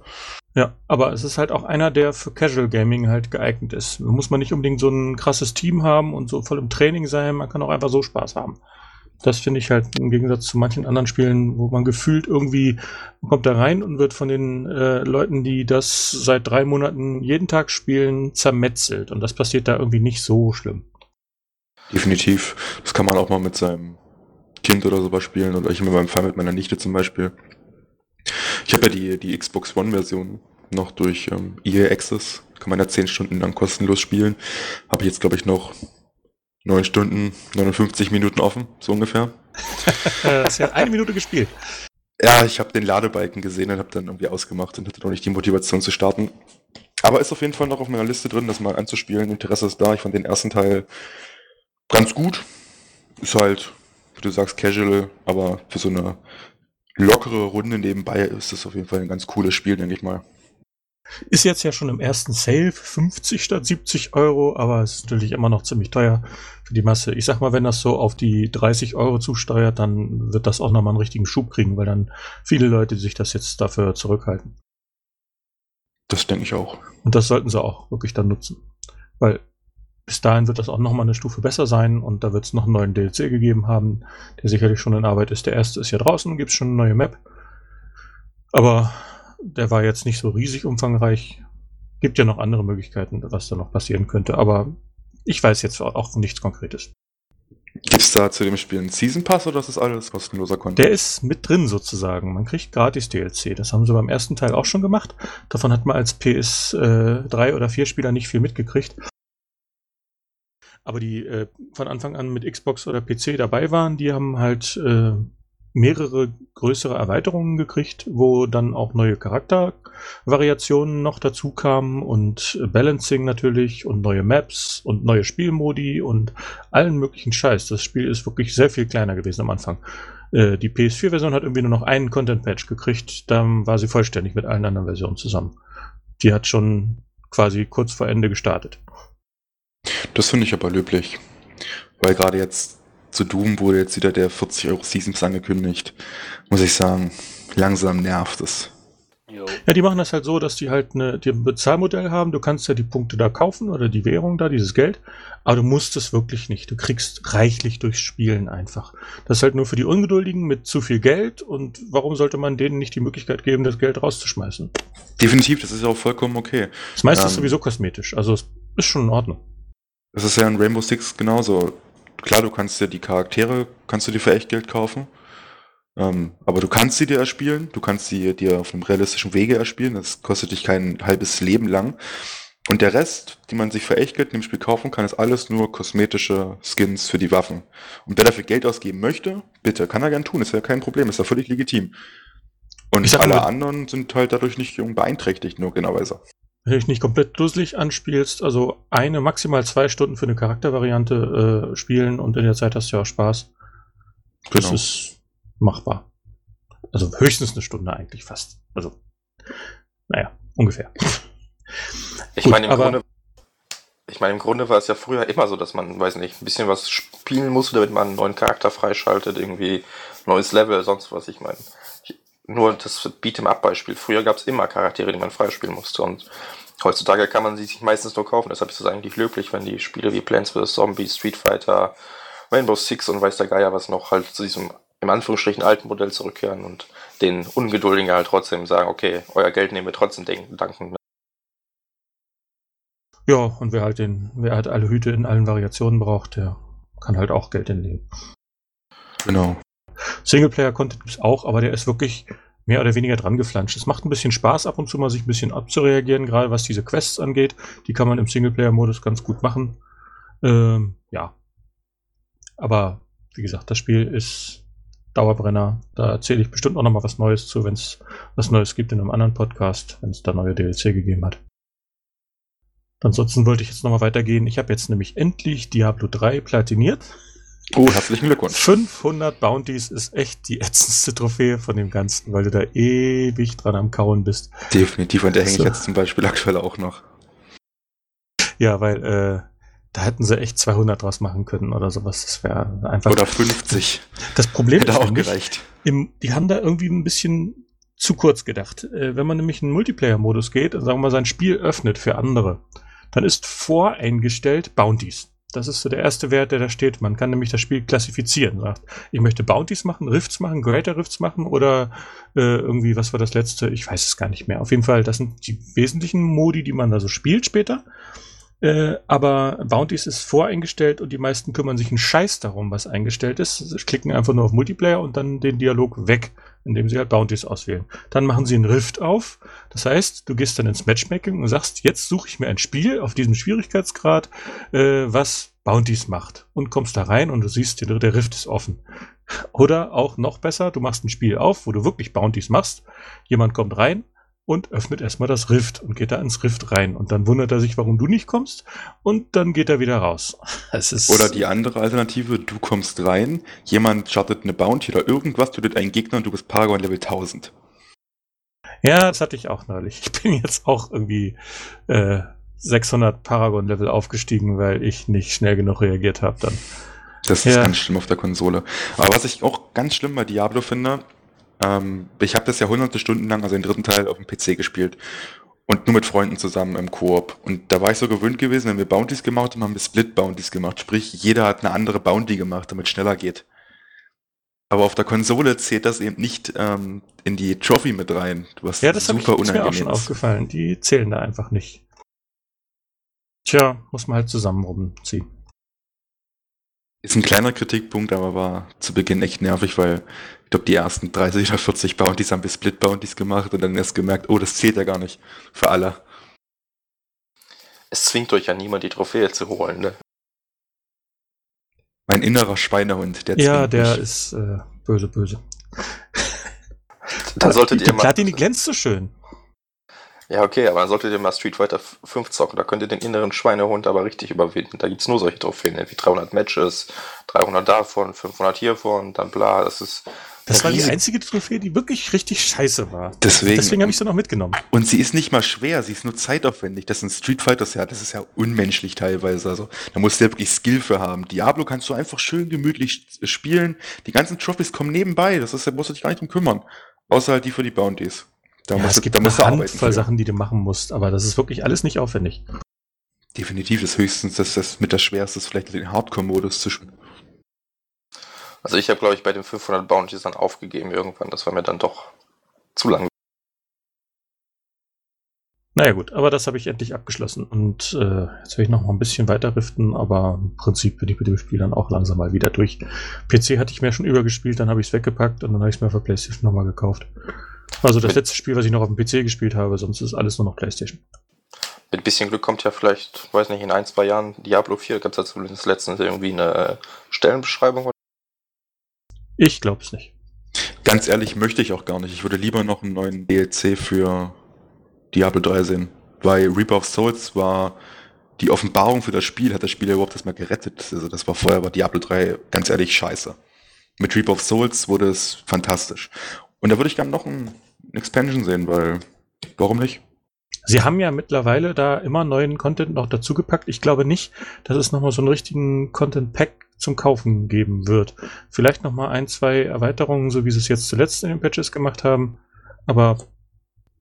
Ja, aber es ist halt auch einer, der für Casual Gaming halt geeignet ist. Da muss man nicht unbedingt so ein krasses Team haben und so voll im Training sein, man kann auch einfach so Spaß haben. Das finde ich halt im Gegensatz zu manchen anderen Spielen, wo man gefühlt irgendwie man kommt da rein und wird von den äh, Leuten, die das seit drei Monaten jeden Tag spielen, zermetzelt. Und das passiert da irgendwie nicht so schlimm. Definitiv. Das kann man auch mal mit seinem Kind oder sowas spielen oder ich immer beim Fall mit meiner Nichte zum Beispiel. Ich habe ja die, die Xbox One-Version noch durch ähm, EA Access. Kann man ja 10 Stunden lang kostenlos spielen. Habe ich jetzt, glaube ich, noch 9 Stunden, 59 Minuten offen, so ungefähr. das hat eine Minute gespielt. Ja, ich habe den Ladebalken gesehen und habe dann irgendwie ausgemacht und hatte noch nicht die Motivation zu starten. Aber ist auf jeden Fall noch auf meiner Liste drin, das mal anzuspielen. Interesse ist da. Ich fand den ersten Teil ganz gut. Ist halt wie du sagst, casual, aber für so eine lockere Runde nebenbei ist das auf jeden Fall ein ganz cooles Spiel, denke ich mal. Ist jetzt ja schon im ersten Sale 50 statt 70 Euro, aber es ist natürlich immer noch ziemlich teuer für die Masse. Ich sag mal, wenn das so auf die 30 Euro zusteuert, dann wird das auch nochmal einen richtigen Schub kriegen, weil dann viele Leute sich das jetzt dafür zurückhalten. Das denke ich auch. Und das sollten sie auch wirklich dann nutzen. Weil bis dahin wird das auch nochmal eine Stufe besser sein und da wird es noch einen neuen DLC gegeben haben, der sicherlich schon in Arbeit ist. Der erste ist ja draußen, gibt es schon eine neue Map. Aber der war jetzt nicht so riesig umfangreich. Gibt ja noch andere Möglichkeiten, was da noch passieren könnte, aber ich weiß jetzt auch nichts Konkretes. Gibt es da zu dem Spiel einen Season Pass oder ist das alles kostenloser Content? Der ist mit drin sozusagen. Man kriegt gratis DLC. Das haben sie beim ersten Teil auch schon gemacht. Davon hat man als PS3 äh, oder 4 Spieler nicht viel mitgekriegt. Aber die äh, von Anfang an mit Xbox oder PC dabei waren, die haben halt äh, mehrere größere Erweiterungen gekriegt, wo dann auch neue Charaktervariationen noch dazu kamen und Balancing natürlich und neue Maps und neue Spielmodi und allen möglichen Scheiß. Das Spiel ist wirklich sehr viel kleiner gewesen am Anfang. Äh, die PS4-Version hat irgendwie nur noch einen Content-Patch gekriegt, dann war sie vollständig mit allen anderen Versionen zusammen. Die hat schon quasi kurz vor Ende gestartet. Das finde ich aber löblich. Weil gerade jetzt zu Doom wurde jetzt wieder der 40 Euro Season Pass angekündigt. Muss ich sagen, langsam nervt es. Ja, die machen das halt so, dass die halt eine, die ein Bezahlmodell haben. Du kannst ja die Punkte da kaufen oder die Währung da, dieses Geld. Aber du musst es wirklich nicht. Du kriegst reichlich durchs Spielen einfach. Das ist halt nur für die Ungeduldigen mit zu viel Geld. Und warum sollte man denen nicht die Möglichkeit geben, das Geld rauszuschmeißen? Definitiv, das ist auch vollkommen okay. Das meiste ähm, ist sowieso kosmetisch. Also es ist schon in Ordnung. Das ist ja in Rainbow Six genauso klar, du kannst dir die Charaktere, kannst du dir für echt Geld kaufen. Ähm, aber du kannst sie dir erspielen, du kannst sie dir auf einem realistischen Wege erspielen, das kostet dich kein halbes Leben lang. Und der Rest, die man sich für echt Geld in dem Spiel kaufen kann, ist alles nur kosmetische Skins für die Waffen. Und wer dafür Geld ausgeben möchte, bitte, kann er gern tun, ist ja kein Problem, ist ja völlig legitim. Und alle anderen sind halt dadurch nicht beeinträchtigt, nur genauerweise wenn du dich nicht komplett dusselig anspielst, also eine, maximal zwei Stunden für eine Charaktervariante äh, spielen und in der Zeit hast du ja auch Spaß. Das genau. ist machbar. Also höchstens eine Stunde eigentlich fast. Also, naja, ungefähr. Ich meine, im Grunde, ich meine, im Grunde war es ja früher immer so, dass man, weiß nicht, ein bisschen was spielen musste, damit man einen neuen Charakter freischaltet, irgendwie neues Level, sonst was. Ich meine, nur das Beat'em-up-Beispiel. Früher gab es immer Charaktere, die man freispielen musste und heutzutage kann man sie sich meistens nur kaufen. Deshalb ist es eigentlich löblich, wenn die Spiele wie Plants vs. Zombies, Street Fighter, Rainbow Six und weiß der Geier was noch halt zu diesem im Anführungsstrichen alten Modell zurückkehren und den Ungeduldigen halt trotzdem sagen, okay, euer Geld nehmen wir trotzdem danken. Ja, und wer halt den, wer halt alle Hüte in allen Variationen braucht, der kann halt auch Geld hinlegen. Genau. Singleplayer-Content gibt es auch, aber der ist wirklich mehr oder weniger dran geflanscht. Es macht ein bisschen Spaß, ab und zu mal sich ein bisschen abzureagieren, gerade was diese Quests angeht. Die kann man im Singleplayer-Modus ganz gut machen. Ähm, ja. Aber wie gesagt, das Spiel ist Dauerbrenner. Da erzähle ich bestimmt auch noch mal was Neues zu, wenn es was Neues gibt in einem anderen Podcast, wenn es da neue DLC gegeben hat. Ansonsten wollte ich jetzt noch mal weitergehen. Ich habe jetzt nämlich endlich Diablo 3 platiniert. Oh, herzlichen Glückwunsch. 500 Bounties ist echt die ätzendste Trophäe von dem Ganzen, weil du da ewig dran am Kauen bist. Definitiv, und der hänge so. ich jetzt zum Beispiel aktuell auch noch. Ja, weil äh, da hätten sie echt 200 draus machen können oder sowas. Das wäre einfach. Oder 50. Das Problem Hätte ist auch gereicht. Im, die haben da irgendwie ein bisschen zu kurz gedacht. Äh, wenn man nämlich in Multiplayer-Modus geht sagen wir mal sein Spiel öffnet für andere, dann ist voreingestellt Bounties. Das ist so der erste Wert, der da steht. Man kann nämlich das Spiel klassifizieren. Sagt, ich möchte Bounties machen, Rifts machen, Greater Rifts machen oder äh, irgendwie, was war das letzte? Ich weiß es gar nicht mehr. Auf jeden Fall, das sind die wesentlichen Modi, die man da so spielt später. Äh, aber Bounties ist voreingestellt und die meisten kümmern sich einen Scheiß darum, was eingestellt ist. Sie klicken einfach nur auf Multiplayer und dann den Dialog weg, indem sie halt Bounties auswählen. Dann machen sie einen Rift auf. Das heißt, du gehst dann ins Matchmaking und sagst, jetzt suche ich mir ein Spiel auf diesem Schwierigkeitsgrad, äh, was Bounties macht. Und kommst da rein und du siehst, der Rift ist offen. Oder auch noch besser, du machst ein Spiel auf, wo du wirklich Bounties machst. Jemand kommt rein, und öffnet erstmal das Rift und geht da ins Rift rein. Und dann wundert er sich, warum du nicht kommst und dann geht er wieder raus. oder die andere Alternative, du kommst rein, jemand startet eine Bounty oder irgendwas, tötet einen Gegner und du bist Paragon Level 1000. Ja, das hatte ich auch neulich. Ich bin jetzt auch irgendwie äh, 600 Paragon-Level aufgestiegen, weil ich nicht schnell genug reagiert habe dann. Das ist ja. ganz schlimm auf der Konsole. Aber was ich auch ganz schlimm bei Diablo finde, ähm, ich habe das ja hunderte Stunden lang, also den dritten Teil, auf dem PC gespielt. Und nur mit Freunden zusammen im Koop. Und da war ich so gewöhnt gewesen, wenn wir Bounties gemacht haben, haben wir Split-Bounties gemacht. Sprich, jeder hat eine andere Bounty gemacht, damit es schneller geht. Aber auf der Konsole zählt das eben nicht ähm, in die Trophy mit rein. Was ja, das super ich, ist mir auch schon aufgefallen. Die zählen da einfach nicht. Tja, muss man halt zusammen rumziehen. Ist ein kleiner Kritikpunkt, aber war zu Beginn echt nervig, weil ich glaube, die ersten 30 oder 40 Bounties haben wir Split Bounties gemacht und dann erst gemerkt, oh, das zählt ja gar nicht für alle. Es zwingt euch ja niemand, die Trophäe zu holen, ne? Mein innerer Schweinehund, der Ja, der mich. ist äh, böse, böse. Dann solltet die, ihr die Platini glänzt so schön. Ja, okay, aber dann solltet ihr mal Street Fighter 5 zocken. Da könnt ihr den inneren Schweinehund aber richtig überwinden. Da gibt es nur solche Trophäen, wie 300 Matches, 300 davon, 500 hiervon, dann bla. Das ist. Das war die einzige Trophäe, die wirklich richtig scheiße war. Deswegen, Deswegen habe ich sie noch mitgenommen. Und sie ist nicht mal schwer, sie ist nur zeitaufwendig. Das sind Street Fighters ja, das ist ja unmenschlich teilweise. Also da musst du ja wirklich Skill für haben. Diablo kannst du einfach schön gemütlich spielen. Die ganzen Trophys kommen nebenbei. Das ist, da musst du dich gar nicht drum kümmern. Außer halt die für die Bounties. Da ja, musst es gibt da musst eine Handvoll Sachen, die du machen musst, aber das ist wirklich alles nicht aufwendig. Definitiv ist höchstens das, das mit der schwerste vielleicht den Hardcore-Modus zu spielen. Also ich habe, glaube ich, bei den 500 Bounties dann aufgegeben irgendwann. Das war mir dann doch zu lang. Naja gut, aber das habe ich endlich abgeschlossen. Und äh, jetzt will ich noch mal ein bisschen weiter riften, aber im Prinzip bin ich mit dem Spiel dann auch langsam mal wieder durch. PC hatte ich mir schon übergespielt, dann habe ich es weggepackt und dann habe ich es mir für PlayStation nochmal gekauft. Also das letzte Spiel, was ich noch auf dem PC gespielt habe, sonst ist alles nur noch PlayStation. Mit ein bisschen Glück kommt ja vielleicht, weiß nicht, in ein, zwei Jahren Diablo 4, gab es ja zumindest letztens irgendwie eine Stellenbeschreibung. Ich glaube es nicht. Ganz ehrlich möchte ich auch gar nicht. Ich würde lieber noch einen neuen DLC für Diablo 3 sehen. Weil Reaper of Souls war die Offenbarung für das Spiel, hat das Spiel ja überhaupt erstmal gerettet. Also das war vorher bei Diablo 3 ganz ehrlich scheiße. Mit Reaper of Souls wurde es fantastisch. Und da würde ich gerne noch ein Expansion sehen, weil warum nicht? Sie haben ja mittlerweile da immer neuen Content noch dazugepackt. Ich glaube nicht, dass es nochmal so einen richtigen Content Pack zum Kaufen geben wird. Vielleicht nochmal ein, zwei Erweiterungen, so wie sie es jetzt zuletzt in den Patches gemacht haben. Aber.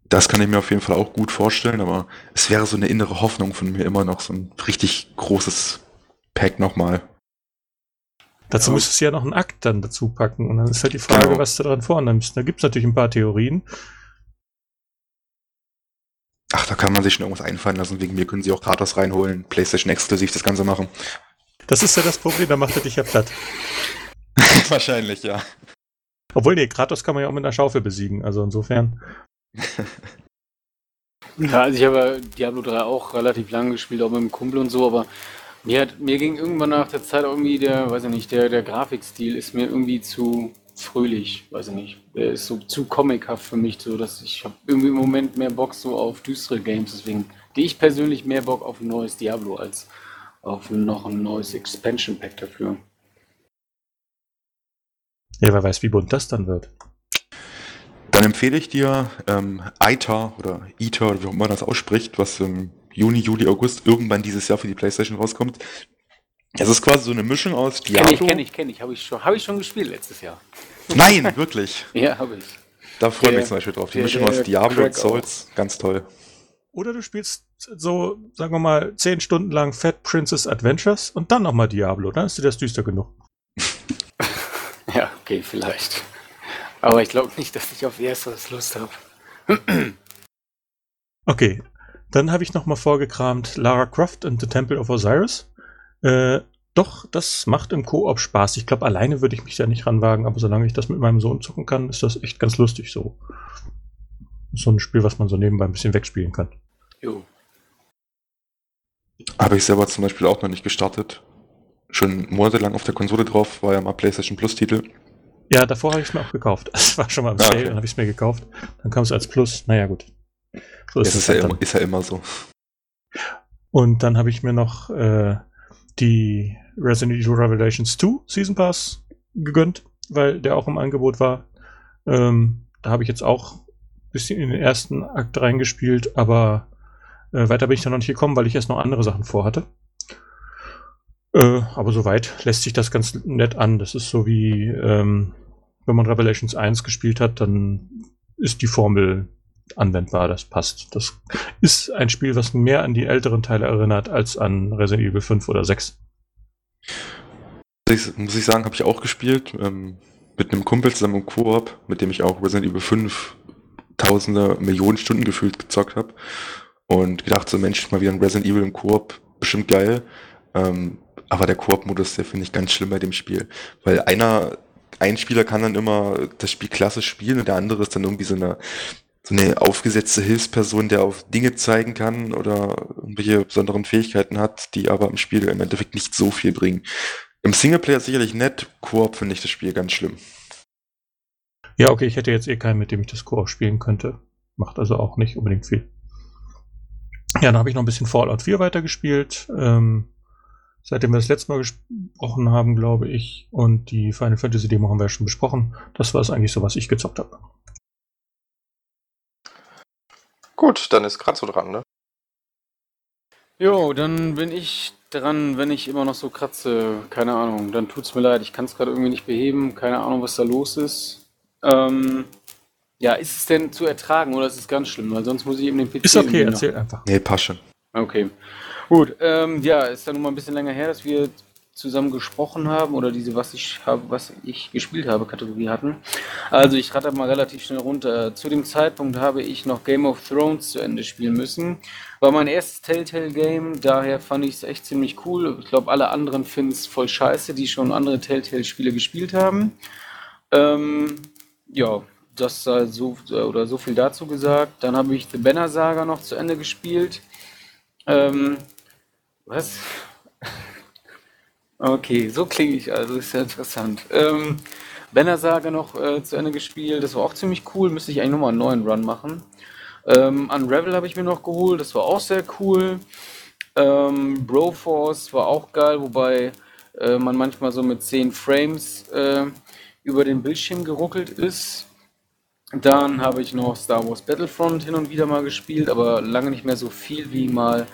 Das kann ich mir auf jeden Fall auch gut vorstellen, aber es wäre so eine innere Hoffnung von mir immer noch so ein richtig großes Pack nochmal. Dazu ja. müsstest du ja noch einen Akt dann dazu packen. Und dann ist halt die Frage, genau. was du daran vornimmst. Da gibt es natürlich ein paar Theorien. Ach, da kann man sich schon irgendwas einfallen lassen. Wegen mir können sie auch Kratos reinholen, PlayStation exklusiv das Ganze machen. Das ist ja das Problem, da macht er dich ja platt. Wahrscheinlich, ja. Obwohl, nee, Kratos kann man ja auch mit einer Schaufel besiegen, also insofern. ja, also ich habe Diablo 3 auch relativ lange gespielt, auch mit dem Kumpel und so, aber mir, hat, mir ging irgendwann nach der Zeit irgendwie der, weiß ich nicht, der, der Grafikstil ist mir irgendwie zu fröhlich, weiß ich nicht. Der ist so zu comichaft für mich, so dass ich habe irgendwie im Moment mehr Bock so auf düstere Games, deswegen die ich persönlich mehr Bock auf ein neues Diablo als auf noch ein neues Expansion Pack dafür. Ja, wer weiß, wie bunt das dann wird. Dann empfehle ich dir ähm, ITA oder ITA, oder wie auch immer man das ausspricht, was im Juni, Juli, August irgendwann dieses Jahr für die PlayStation rauskommt. Es ist quasi so eine Mischung aus Diablo. Kenn ich, kenn ich, kenn ich. Habe ich, schon, hab ich schon gespielt letztes Jahr. Nein, wirklich? ja, habe ich. Da freue ich mich zum Beispiel drauf. Die der, Mischung aus Diablo und Souls, auch. ganz toll. Oder du spielst so, sagen wir mal, zehn Stunden lang Fat Princess Adventures und dann nochmal Diablo. Dann ist dir das düster genug. ja, okay, vielleicht. Aber ich glaube nicht, dass ich auf ersteres Lust habe. okay, dann habe ich nochmal vorgekramt Lara Croft and the Temple of Osiris. Äh, doch, das macht im Koop Spaß. Ich glaube, alleine würde ich mich da nicht ranwagen, aber solange ich das mit meinem Sohn zocken kann, ist das echt ganz lustig so. So ein Spiel, was man so nebenbei ein bisschen wegspielen kann. Jo. Habe ich selber zum Beispiel auch noch nicht gestartet. Schon monatelang auf der Konsole drauf, war ja mal PlayStation Plus Titel. Ja, davor habe ich es mir auch gekauft. Es war schon mal im ah, Sale, okay. dann habe ich es mir gekauft. Dann kam es als Plus. Naja, gut. So ist, es ist, ja immer, ist ja immer so. Und dann habe ich mir noch äh, die Resident Evil Revelations 2 Season Pass gegönnt, weil der auch im Angebot war. Ähm, da habe ich jetzt auch bisschen in den ersten Akt reingespielt, aber äh, weiter bin ich dann noch nicht gekommen, weil ich erst noch andere Sachen vorhatte. Äh, aber soweit lässt sich das ganz nett an. Das ist so wie, ähm, wenn man Revelations 1 gespielt hat, dann ist die Formel anwendbar, das passt. Das ist ein Spiel, was mehr an die älteren Teile erinnert als an Resident Evil 5 oder 6. Das muss ich sagen, habe ich auch gespielt. Ähm, mit einem Kumpel zusammen im Koop, mit dem ich auch Resident Evil 5 tausende Millionen Stunden gefühlt gezockt habe. Und gedacht, so Mensch, mal wieder ein Resident Evil im Koop, bestimmt geil. Ähm, aber der Koop-Modus, der finde ich ganz schlimm bei dem Spiel. Weil einer, ein Spieler kann dann immer das Spiel klassisch spielen und der andere ist dann irgendwie so eine, so eine aufgesetzte Hilfsperson, der auf Dinge zeigen kann oder irgendwelche besonderen Fähigkeiten hat, die aber im Spiel im Endeffekt nicht so viel bringen. Im Singleplayer sicherlich nett, Koop finde ich das Spiel ganz schlimm. Ja, okay, ich hätte jetzt eh keinen, mit dem ich das Koop spielen könnte. Macht also auch nicht unbedingt viel. Ja, dann habe ich noch ein bisschen Fallout 4 weitergespielt. Ähm, seitdem wir das letzte Mal gesprochen haben, glaube ich. Und die Final Fantasy Demo haben wir ja schon besprochen. Das war es eigentlich so, was ich gezockt habe. Gut, dann ist Kratzo dran, ne? Jo, dann bin ich dran, wenn ich immer noch so kratze. Keine Ahnung, dann tut's mir leid. Ich kann es gerade irgendwie nicht beheben. Keine Ahnung, was da los ist. Ähm, ja, ist es denn zu ertragen oder ist es ganz schlimm? Weil sonst muss ich eben den PC. Ist okay, erzähl einfach. Nee, passt schon. Okay. Gut, ähm, ja, ist dann nun mal ein bisschen länger her, dass wir zusammen gesprochen haben oder diese was ich habe, was ich gespielt habe Kategorie hatten. Also ich rate mal relativ schnell runter. Zu dem Zeitpunkt habe ich noch Game of Thrones zu Ende spielen müssen. War mein erstes Telltale Game, daher fand ich es echt ziemlich cool. Ich glaube, alle anderen finden es voll scheiße, die schon andere Telltale Spiele gespielt haben. Ähm, ja, das sei so oder so viel dazu gesagt. Dann habe ich The Banner Saga noch zu Ende gespielt. Ähm, was? Okay, so klinge ich also, ist ja interessant. Ähm, Banner Saga noch äh, zu Ende gespielt, das war auch ziemlich cool, müsste ich eigentlich nochmal einen neuen Run machen. Ähm, Unravel habe ich mir noch geholt, das war auch sehr cool. Ähm, Broforce war auch geil, wobei äh, man manchmal so mit 10 Frames äh, über den Bildschirm geruckelt ist. Dann habe ich noch Star Wars Battlefront hin und wieder mal gespielt, aber lange nicht mehr so viel wie mal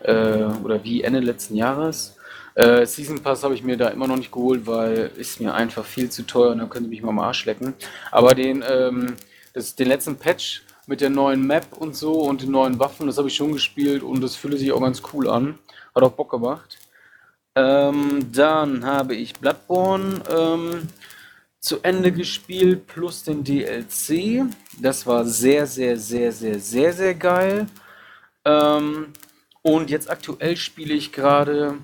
äh, oder wie Ende letzten Jahres. Äh, Season Pass habe ich mir da immer noch nicht geholt, weil ist mir einfach viel zu teuer und dann könnte mich mal am Arsch lecken. Aber den, ähm, das, den letzten Patch mit der neuen Map und so und den neuen Waffen, das habe ich schon gespielt und das fühlt sich auch ganz cool an. Hat auch Bock gemacht. Ähm, dann habe ich Bloodborne ähm, zu Ende gespielt plus den DLC. Das war sehr, sehr, sehr, sehr, sehr, sehr geil. Ähm, und jetzt aktuell spiele ich gerade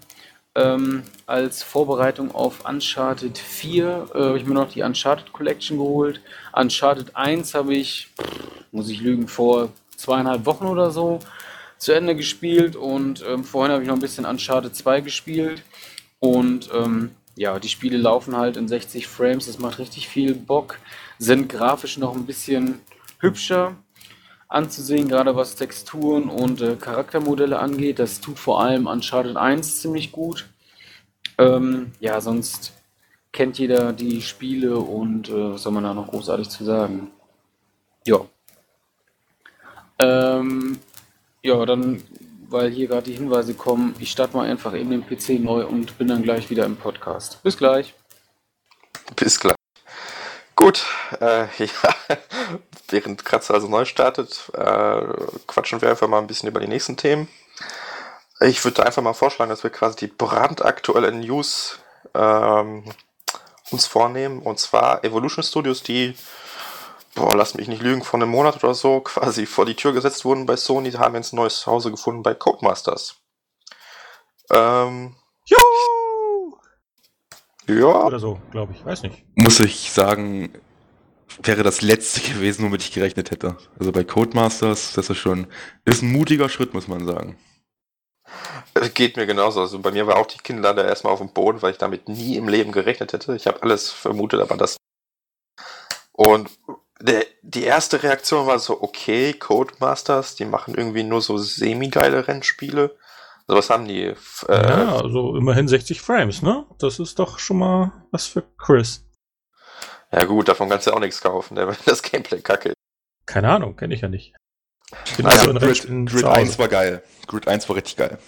ähm, als Vorbereitung auf Uncharted 4 äh, habe ich mir noch die Uncharted Collection geholt. Uncharted 1 habe ich, muss ich lügen, vor zweieinhalb Wochen oder so zu Ende gespielt und ähm, vorhin habe ich noch ein bisschen Uncharted 2 gespielt und ähm, ja, die Spiele laufen halt in 60 Frames, das macht richtig viel Bock, sind grafisch noch ein bisschen hübscher anzusehen, gerade was Texturen und äh, Charaktermodelle angeht. Das tut vor allem Uncharted 1 ziemlich gut. Ähm, ja, sonst kennt jeder die Spiele und äh, was soll man da noch großartig zu sagen? Ja. Ähm, ja, dann, weil hier gerade die Hinweise kommen, ich starte mal einfach eben den PC neu und bin dann gleich wieder im Podcast. Bis gleich. Bis gleich. Gut, äh, ja, während Kratzer also neu startet, äh, quatschen wir einfach mal ein bisschen über die nächsten Themen. Ich würde einfach mal vorschlagen, dass wir quasi die brandaktuellen News ähm, uns vornehmen. Und zwar Evolution Studios, die, boah, lass mich nicht lügen, vor einem Monat oder so quasi vor die Tür gesetzt wurden bei Sony, die haben jetzt ein neues Zuhause gefunden bei Codemasters. Ähm, Juhu! Ja, Oder so, glaube ich. Weiß nicht. Muss ich sagen, wäre das letzte gewesen, womit ich gerechnet hätte. Also bei Codemasters, das ist schon, ist ein mutiger Schritt, muss man sagen. Geht mir genauso. Also bei mir war auch die Kinnlade erstmal auf dem Boden, weil ich damit nie im Leben gerechnet hätte. Ich habe alles vermutet, aber das. Und der, die erste Reaktion war so, okay, Codemasters, die machen irgendwie nur so semi-geile Rennspiele. Also was haben die? Äh, ja, also immerhin 60 Frames, ne? Das ist doch schon mal was für Chris. ja gut, davon kannst du auch nichts kaufen, wenn das Gameplay kacke ist. Keine Ahnung, kenne ich ja nicht. Ich bin naja, also in Grid, Grid 1 war geil. Grid 1 war richtig geil.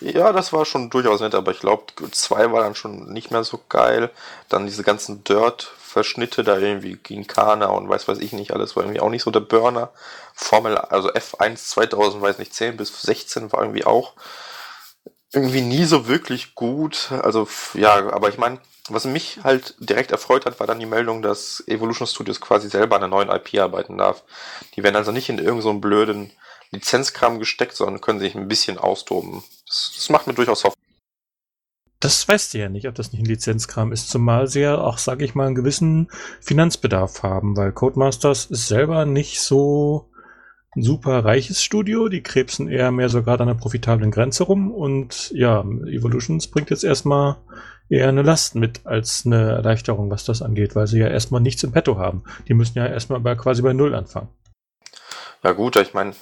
Ja, das war schon durchaus nett, aber ich glaube, 2 war dann schon nicht mehr so geil. Dann diese ganzen Dirt-Verschnitte da irgendwie Gincana und weiß weiß ich nicht alles, war irgendwie auch nicht so der Burner. Formel, also F1 2000, weiß nicht, 10 bis 16 war irgendwie auch irgendwie nie so wirklich gut. Also, ja, aber ich meine, was mich halt direkt erfreut hat, war dann die Meldung, dass Evolution Studios quasi selber an einer neuen IP arbeiten darf. Die werden also nicht in irgendeinen so blöden Lizenzkram gesteckt, sondern können sich ein bisschen austoben. Das, das macht mir durchaus Hoffnung. Das weißt du ja nicht, ob das nicht ein Lizenzkram ist, zumal sie ja auch, sage ich mal, einen gewissen Finanzbedarf haben, weil Codemasters ist selber nicht so ein super reiches Studio, die krebsen eher mehr so gerade an der profitablen Grenze rum und ja, Evolutions bringt jetzt erstmal eher eine Last mit als eine Erleichterung, was das angeht, weil sie ja erstmal nichts im Petto haben. Die müssen ja erstmal bei, quasi bei Null anfangen. Ja gut, ich meine,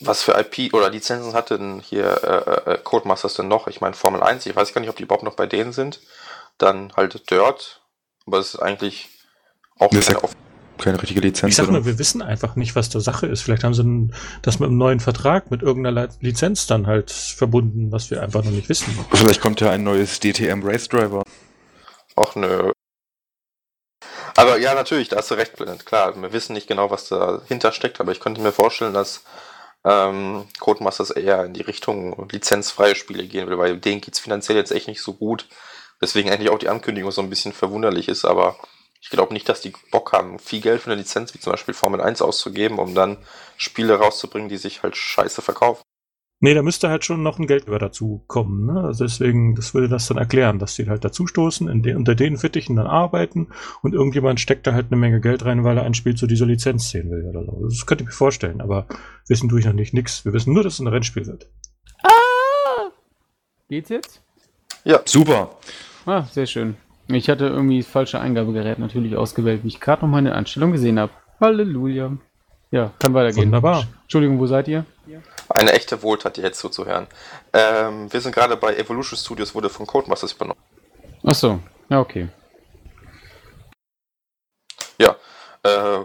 was für IP oder Lizenzen hatte denn hier äh, äh, Codemasters denn noch? Ich meine Formel 1, ich weiß gar nicht, ob die überhaupt noch bei denen sind. Dann halt Dirt, aber es ist eigentlich auch das keine, keine richtige Lizenz. Ich sag nur, wir wissen einfach nicht, was der Sache ist. Vielleicht haben sie das mit einem neuen Vertrag, mit irgendeiner Lizenz dann halt verbunden, was wir einfach noch nicht wissen. Vielleicht kommt ja ein neues DTM Race Driver. Ach nö. Aber ja, natürlich, da hast du recht, Blend. Klar, wir wissen nicht genau, was dahinter steckt, aber ich könnte mir vorstellen, dass ähm, Codemasters eher in die Richtung lizenzfreie Spiele gehen will, weil denen geht es finanziell jetzt echt nicht so gut. Deswegen eigentlich auch die Ankündigung so ein bisschen verwunderlich ist, aber ich glaube nicht, dass die Bock haben, viel Geld für eine Lizenz wie zum Beispiel Formel 1 auszugeben, um dann Spiele rauszubringen, die sich halt scheiße verkaufen. Nee, da müsste halt schon noch ein Geldgeber dazu kommen. Ne? Also deswegen, das würde das dann erklären, dass die halt dazustoßen, de unter den Fittichen dann arbeiten und irgendjemand steckt da halt eine Menge Geld rein, weil er ein Spiel zu dieser Lizenz sehen will oder so. Das könnte ich mir vorstellen, aber wissen tue ich noch nicht nix. Wir wissen nur, dass es ein Rennspiel wird. Ah! Geht's jetzt? Ja. Super. Ah, sehr schön. Ich hatte irgendwie das falsche Eingabegerät natürlich ausgewählt, wie ich gerade noch meine Einstellung gesehen habe. Halleluja. Ja, kann weitergehen. Wunderbar. Entschuldigung, wo seid ihr? Eine echte Wohltat, dir jetzt zuzuhören. Ähm, wir sind gerade bei Evolution Studios, wurde von Codemasters übernommen. Ach so, ja, okay. Ja, äh,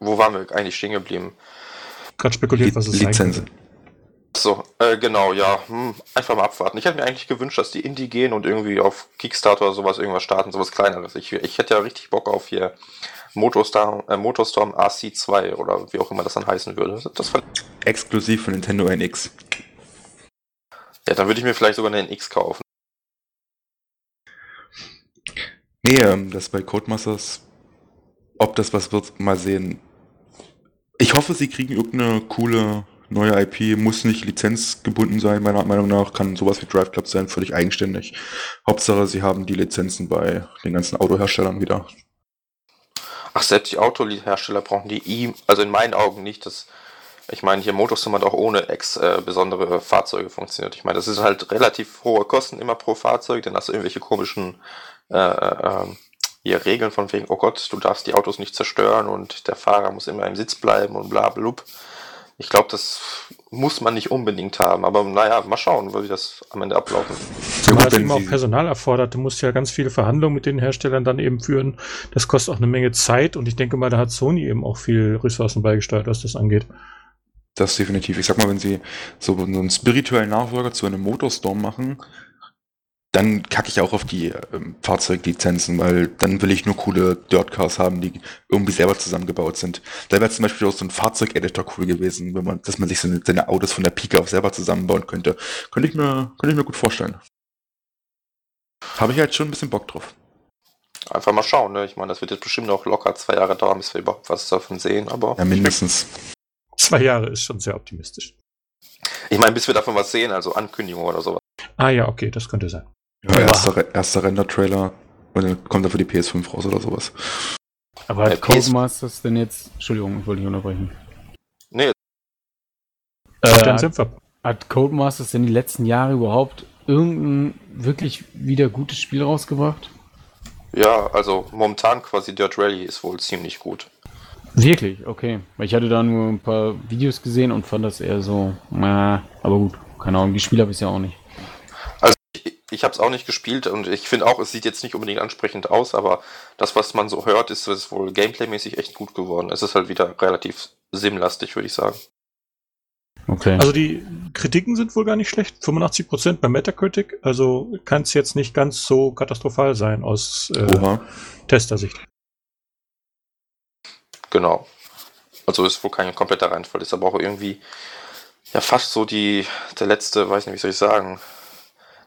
wo waren wir eigentlich stehen geblieben? Gerade spekuliert, was es Lizenz. So, äh, genau, ja. Hm, einfach mal abwarten. Ich hätte mir eigentlich gewünscht, dass die Indie gehen und irgendwie auf Kickstarter oder sowas irgendwas starten, sowas kleineres. Ich, ich hätte ja richtig Bock auf hier Motorstorm, äh, Motorstorm RC2 oder wie auch immer das dann heißen würde. Das Exklusiv für Nintendo NX. Ja, dann würde ich mir vielleicht sogar eine NX kaufen. Nee, ähm, das bei Codemasters, ob das was wird, mal sehen. Ich hoffe, sie kriegen irgendeine coole neue IP, muss nicht lizenzgebunden sein, meiner Meinung nach, kann sowas wie Drive Club sein, völlig eigenständig. Hauptsache, sie haben die Lizenzen bei den ganzen Autoherstellern wieder. Ach, selbst die Autohersteller brauchen die I, also in meinen Augen nicht. Das, ich meine, hier Motorsim hat auch ohne Ex äh, besondere Fahrzeuge funktioniert. Ich meine, das ist halt relativ hohe Kosten immer pro Fahrzeug, denn hast du irgendwelche komischen äh, äh, hier Regeln von wegen, oh Gott, du darfst die Autos nicht zerstören und der Fahrer muss immer im Sitz bleiben und bla blub. Ich glaube, das muss man nicht unbedingt haben, aber naja, mal schauen, wie das am Ende ablaufen. Zumal ja, es eben auch Personal erfordert. Du musst ja ganz viele Verhandlungen mit den Herstellern dann eben führen. Das kostet auch eine Menge Zeit und ich denke mal, da hat Sony eben auch viel Ressourcen beigesteuert, was das angeht. Das definitiv. Ich sag mal, wenn sie so einen spirituellen Nachfolger zu einem Motorstorm machen, dann kacke ich auch auf die ähm, Fahrzeuglizenzen, weil dann will ich nur coole Dirtcars haben, die irgendwie selber zusammengebaut sind. Da wäre zum Beispiel auch so ein Fahrzeugeditor cool gewesen, wenn man, dass man sich so eine, seine Autos von der Pike auf selber zusammenbauen könnte. Könnte ich mir, könnte ich mir gut vorstellen. Habe ich halt schon ein bisschen Bock drauf. Einfach mal schauen, ne? Ich meine, das wird jetzt bestimmt noch locker zwei Jahre dauern, bis wir überhaupt was davon sehen, aber. Ja, mindestens. Zwei Jahre ist schon sehr optimistisch. Ich meine, bis wir davon was sehen, also Ankündigung oder sowas. Ah ja, okay, das könnte sein. Ja, erster, erster Render-Trailer und dann kommt er für die PS5 raus oder sowas. Aber hat Codemasters denn jetzt. Entschuldigung, ich wollte nicht unterbrechen. Nee. Äh, dann sind wir. Hat Codemasters denn die letzten Jahre überhaupt irgendein wirklich wieder gutes Spiel rausgebracht? Ja, also momentan quasi Dirt Rally ist wohl ziemlich gut. Wirklich? Okay. Weil ich hatte da nur ein paar Videos gesehen und fand das eher so, äh, aber gut, keine Ahnung, die Spiele habe ich ja auch nicht ich habe es auch nicht gespielt und ich finde auch, es sieht jetzt nicht unbedingt ansprechend aus, aber das, was man so hört, ist, ist wohl gameplaymäßig echt gut geworden. Es ist halt wieder relativ simlastig, würde ich sagen. Okay. Also die Kritiken sind wohl gar nicht schlecht. 85% bei Metacritic. Also kann es jetzt nicht ganz so katastrophal sein aus äh, Testersicht. Genau. Also ist wohl kein kompletter Reinfall. Ist aber auch irgendwie ja fast so die der letzte, weiß nicht, wie soll ich sagen.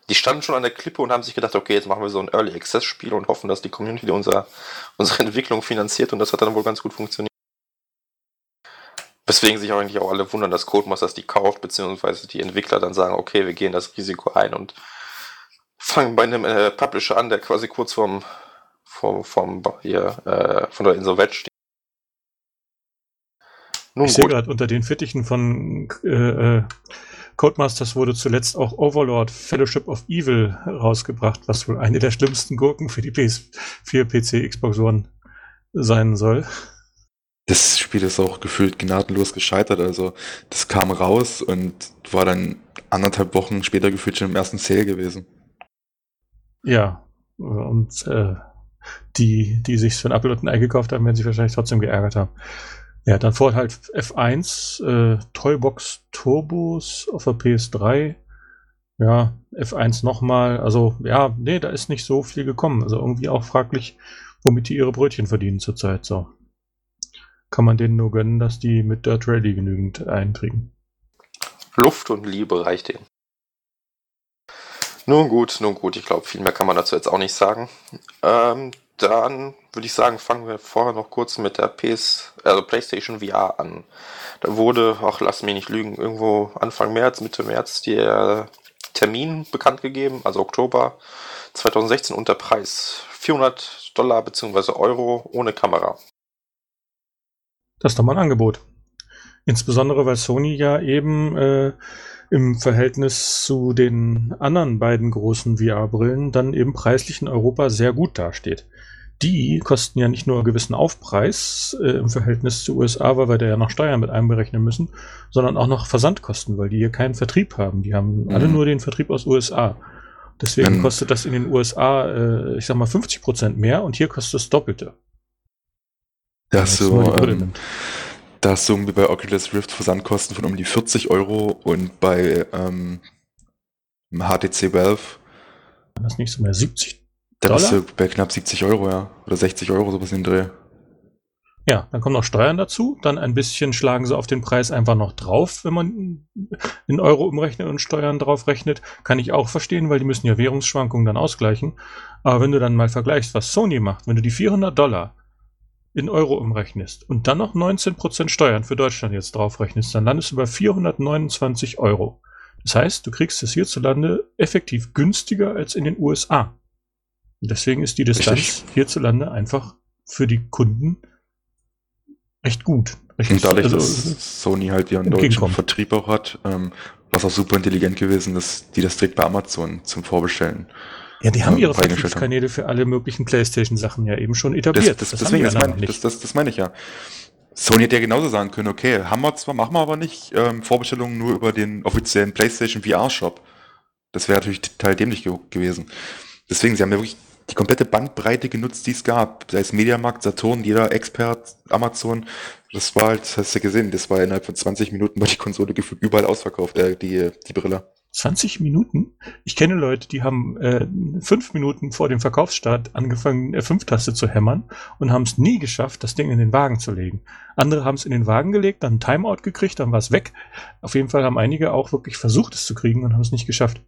Die standen schon an der Klippe und haben sich gedacht, okay, jetzt machen wir so ein Early Access Spiel und hoffen, dass die Community unser, unsere Entwicklung finanziert und das hat dann wohl ganz gut funktioniert. Weswegen sich auch eigentlich auch alle wundern, dass Codemasters die kauft, beziehungsweise die Entwickler dann sagen, okay, wir gehen das Risiko ein und fangen bei einem äh, Publisher an, der quasi kurz vorm, vorm, vorm hier, äh, von der Insolvenz steht. Nun ich sehe gerade, unter den Fittichen von äh, äh, Codemasters wurde zuletzt auch Overlord Fellowship of Evil rausgebracht, was wohl eine der schlimmsten Gurken für die PS4, PC, Xbox One sein soll. Das Spiel ist auch gefühlt gnadenlos gescheitert. Also das kam raus und war dann anderthalb Wochen später gefühlt schon im ersten Sale gewesen. Ja, und äh, die, die sich für ein Apple und ein Ei gekauft haben, werden sich wahrscheinlich trotzdem geärgert haben. Ja, dann vor halt F1, äh, Toybox Turbos auf der PS3. Ja, F1 nochmal. Also, ja, nee, da ist nicht so viel gekommen. Also irgendwie auch fraglich, womit die ihre Brötchen verdienen zurzeit. So kann man denen nur gönnen, dass die mit Dirt Rally genügend einkriegen. Luft und Liebe reicht denen. Nun gut, nun gut, ich glaube, viel mehr kann man dazu jetzt auch nicht sagen. Ähm, dann würde ich sagen, fangen wir vorher noch kurz mit der PS, also PlayStation VR an. Da wurde, ach lass mich nicht lügen, irgendwo Anfang März, Mitte März der Termin bekannt gegeben, also Oktober 2016 unter Preis 400 Dollar bzw. Euro ohne Kamera. Das ist doch mal ein Angebot. Insbesondere, weil Sony ja eben äh, im Verhältnis zu den anderen beiden großen VR-Brillen dann eben preislich in Europa sehr gut dasteht. Die kosten ja nicht nur einen gewissen Aufpreis äh, im Verhältnis zu USA, weil wir da ja noch Steuern mit einberechnen müssen, sondern auch noch Versandkosten, weil die hier keinen Vertrieb haben. Die haben mhm. alle nur den Vertrieb aus USA. Deswegen mhm. kostet das in den USA, äh, ich sag mal, 50 Prozent mehr und hier kostet es Doppelte. Da hast, du, ähm, da hast du irgendwie bei Oculus Rift Versandkosten von um die 40 Euro und bei ähm, HTC Valve. War das nicht so mehr 70 Da bist du bei knapp 70 Euro, ja. Oder 60 Euro, sowas in den Dreh. Ja, dann kommen noch Steuern dazu. Dann ein bisschen schlagen sie auf den Preis einfach noch drauf, wenn man in Euro umrechnet und Steuern drauf rechnet. Kann ich auch verstehen, weil die müssen ja Währungsschwankungen dann ausgleichen. Aber wenn du dann mal vergleichst, was Sony macht, wenn du die 400 Dollar in Euro umrechnest und dann noch 19% Steuern für Deutschland jetzt draufrechnest, dann landest du bei 429 Euro. Das heißt, du kriegst es hierzulande effektiv günstiger als in den USA. Und deswegen ist die Distanz Richtig. hierzulande einfach für die Kunden recht gut. Recht, und dadurch, also, dass Sony halt ihren deutschen Vertrieb auch hat, ähm, was auch super intelligent gewesen ist, die das direkt bei Amazon zum Vorbestellen ja, die haben ihre Vertriebskanäle für alle möglichen PlayStation-Sachen ja eben schon etabliert. Das, das, das deswegen, das, mein, das, das, das meine ich ja. Sony hätte ja genauso sagen können, okay, haben wir zwar, machen wir aber nicht, ähm, Vorbestellungen nur über den offiziellen PlayStation VR-Shop. Das wäre natürlich total dämlich ge gewesen. Deswegen, sie haben ja wirklich die komplette Bandbreite genutzt, die es gab. Sei es Mediamarkt, Saturn, jeder Expert, Amazon. Das war halt, hast du ja gesehen, das war innerhalb von 20 Minuten war die Konsole gefühlt überall ausverkauft, äh, die, die Brille. 20 Minuten? Ich kenne Leute, die haben äh, fünf Minuten vor dem Verkaufsstart angefangen, F5-Taste zu hämmern und haben es nie geschafft, das Ding in den Wagen zu legen. Andere haben es in den Wagen gelegt, dann Timeout gekriegt, dann war es weg. Auf jeden Fall haben einige auch wirklich versucht, es zu kriegen und haben es nicht geschafft.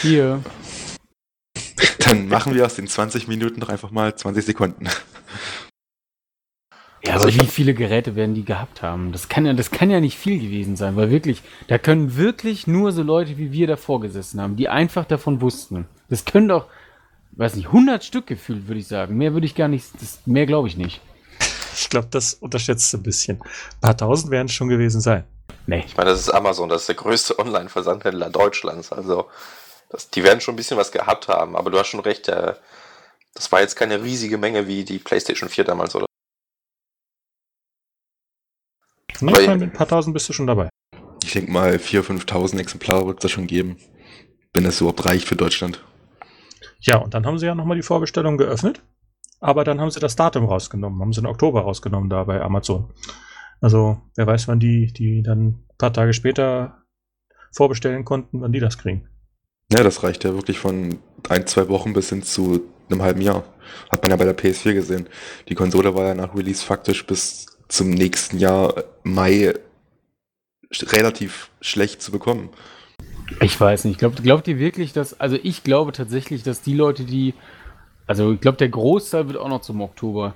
Hier. Dann machen wir aus den 20 Minuten doch einfach mal 20 Sekunden. Ja, also aber wie viele Geräte werden die gehabt haben? Das kann ja, das kann ja nicht viel gewesen sein, weil wirklich, da können wirklich nur so Leute wie wir davor gesessen haben, die einfach davon wussten. Das können doch, weiß nicht, 100 Stück gefühlt, würde ich sagen. Mehr würde ich gar nicht, das, mehr glaube ich nicht. Ich glaube, das unterschätzt ein bisschen. Ein paar tausend werden es schon gewesen sein. Nee. Ich meine, das ist Amazon, das ist der größte Online-Versandhändler Deutschlands. Also, das, die werden schon ein bisschen was gehabt haben, aber du hast schon recht, der, das war jetzt keine riesige Menge wie die PlayStation 4 damals, oder? Nee, ich meine, mit ein paar tausend bist du schon dabei. Ich denke mal, 4.000, 5.000 Exemplare wird es da schon geben. Wenn das überhaupt reicht für Deutschland. Ja, und dann haben sie ja nochmal die Vorbestellung geöffnet, aber dann haben sie das Datum rausgenommen, haben sie in Oktober rausgenommen da bei Amazon. Also wer weiß, wann die, die dann ein paar Tage später vorbestellen konnten, wann die das kriegen. Ja, das reicht ja wirklich von ein, zwei Wochen bis hin zu einem halben Jahr. Hat man ja bei der PS4 gesehen. Die Konsole war ja nach Release faktisch bis zum nächsten Jahr Mai relativ schlecht zu bekommen. Ich weiß nicht. Glaubt, glaubt ihr wirklich, dass. Also, ich glaube tatsächlich, dass die Leute, die. Also, ich glaube, der Großteil wird auch noch zum Oktober,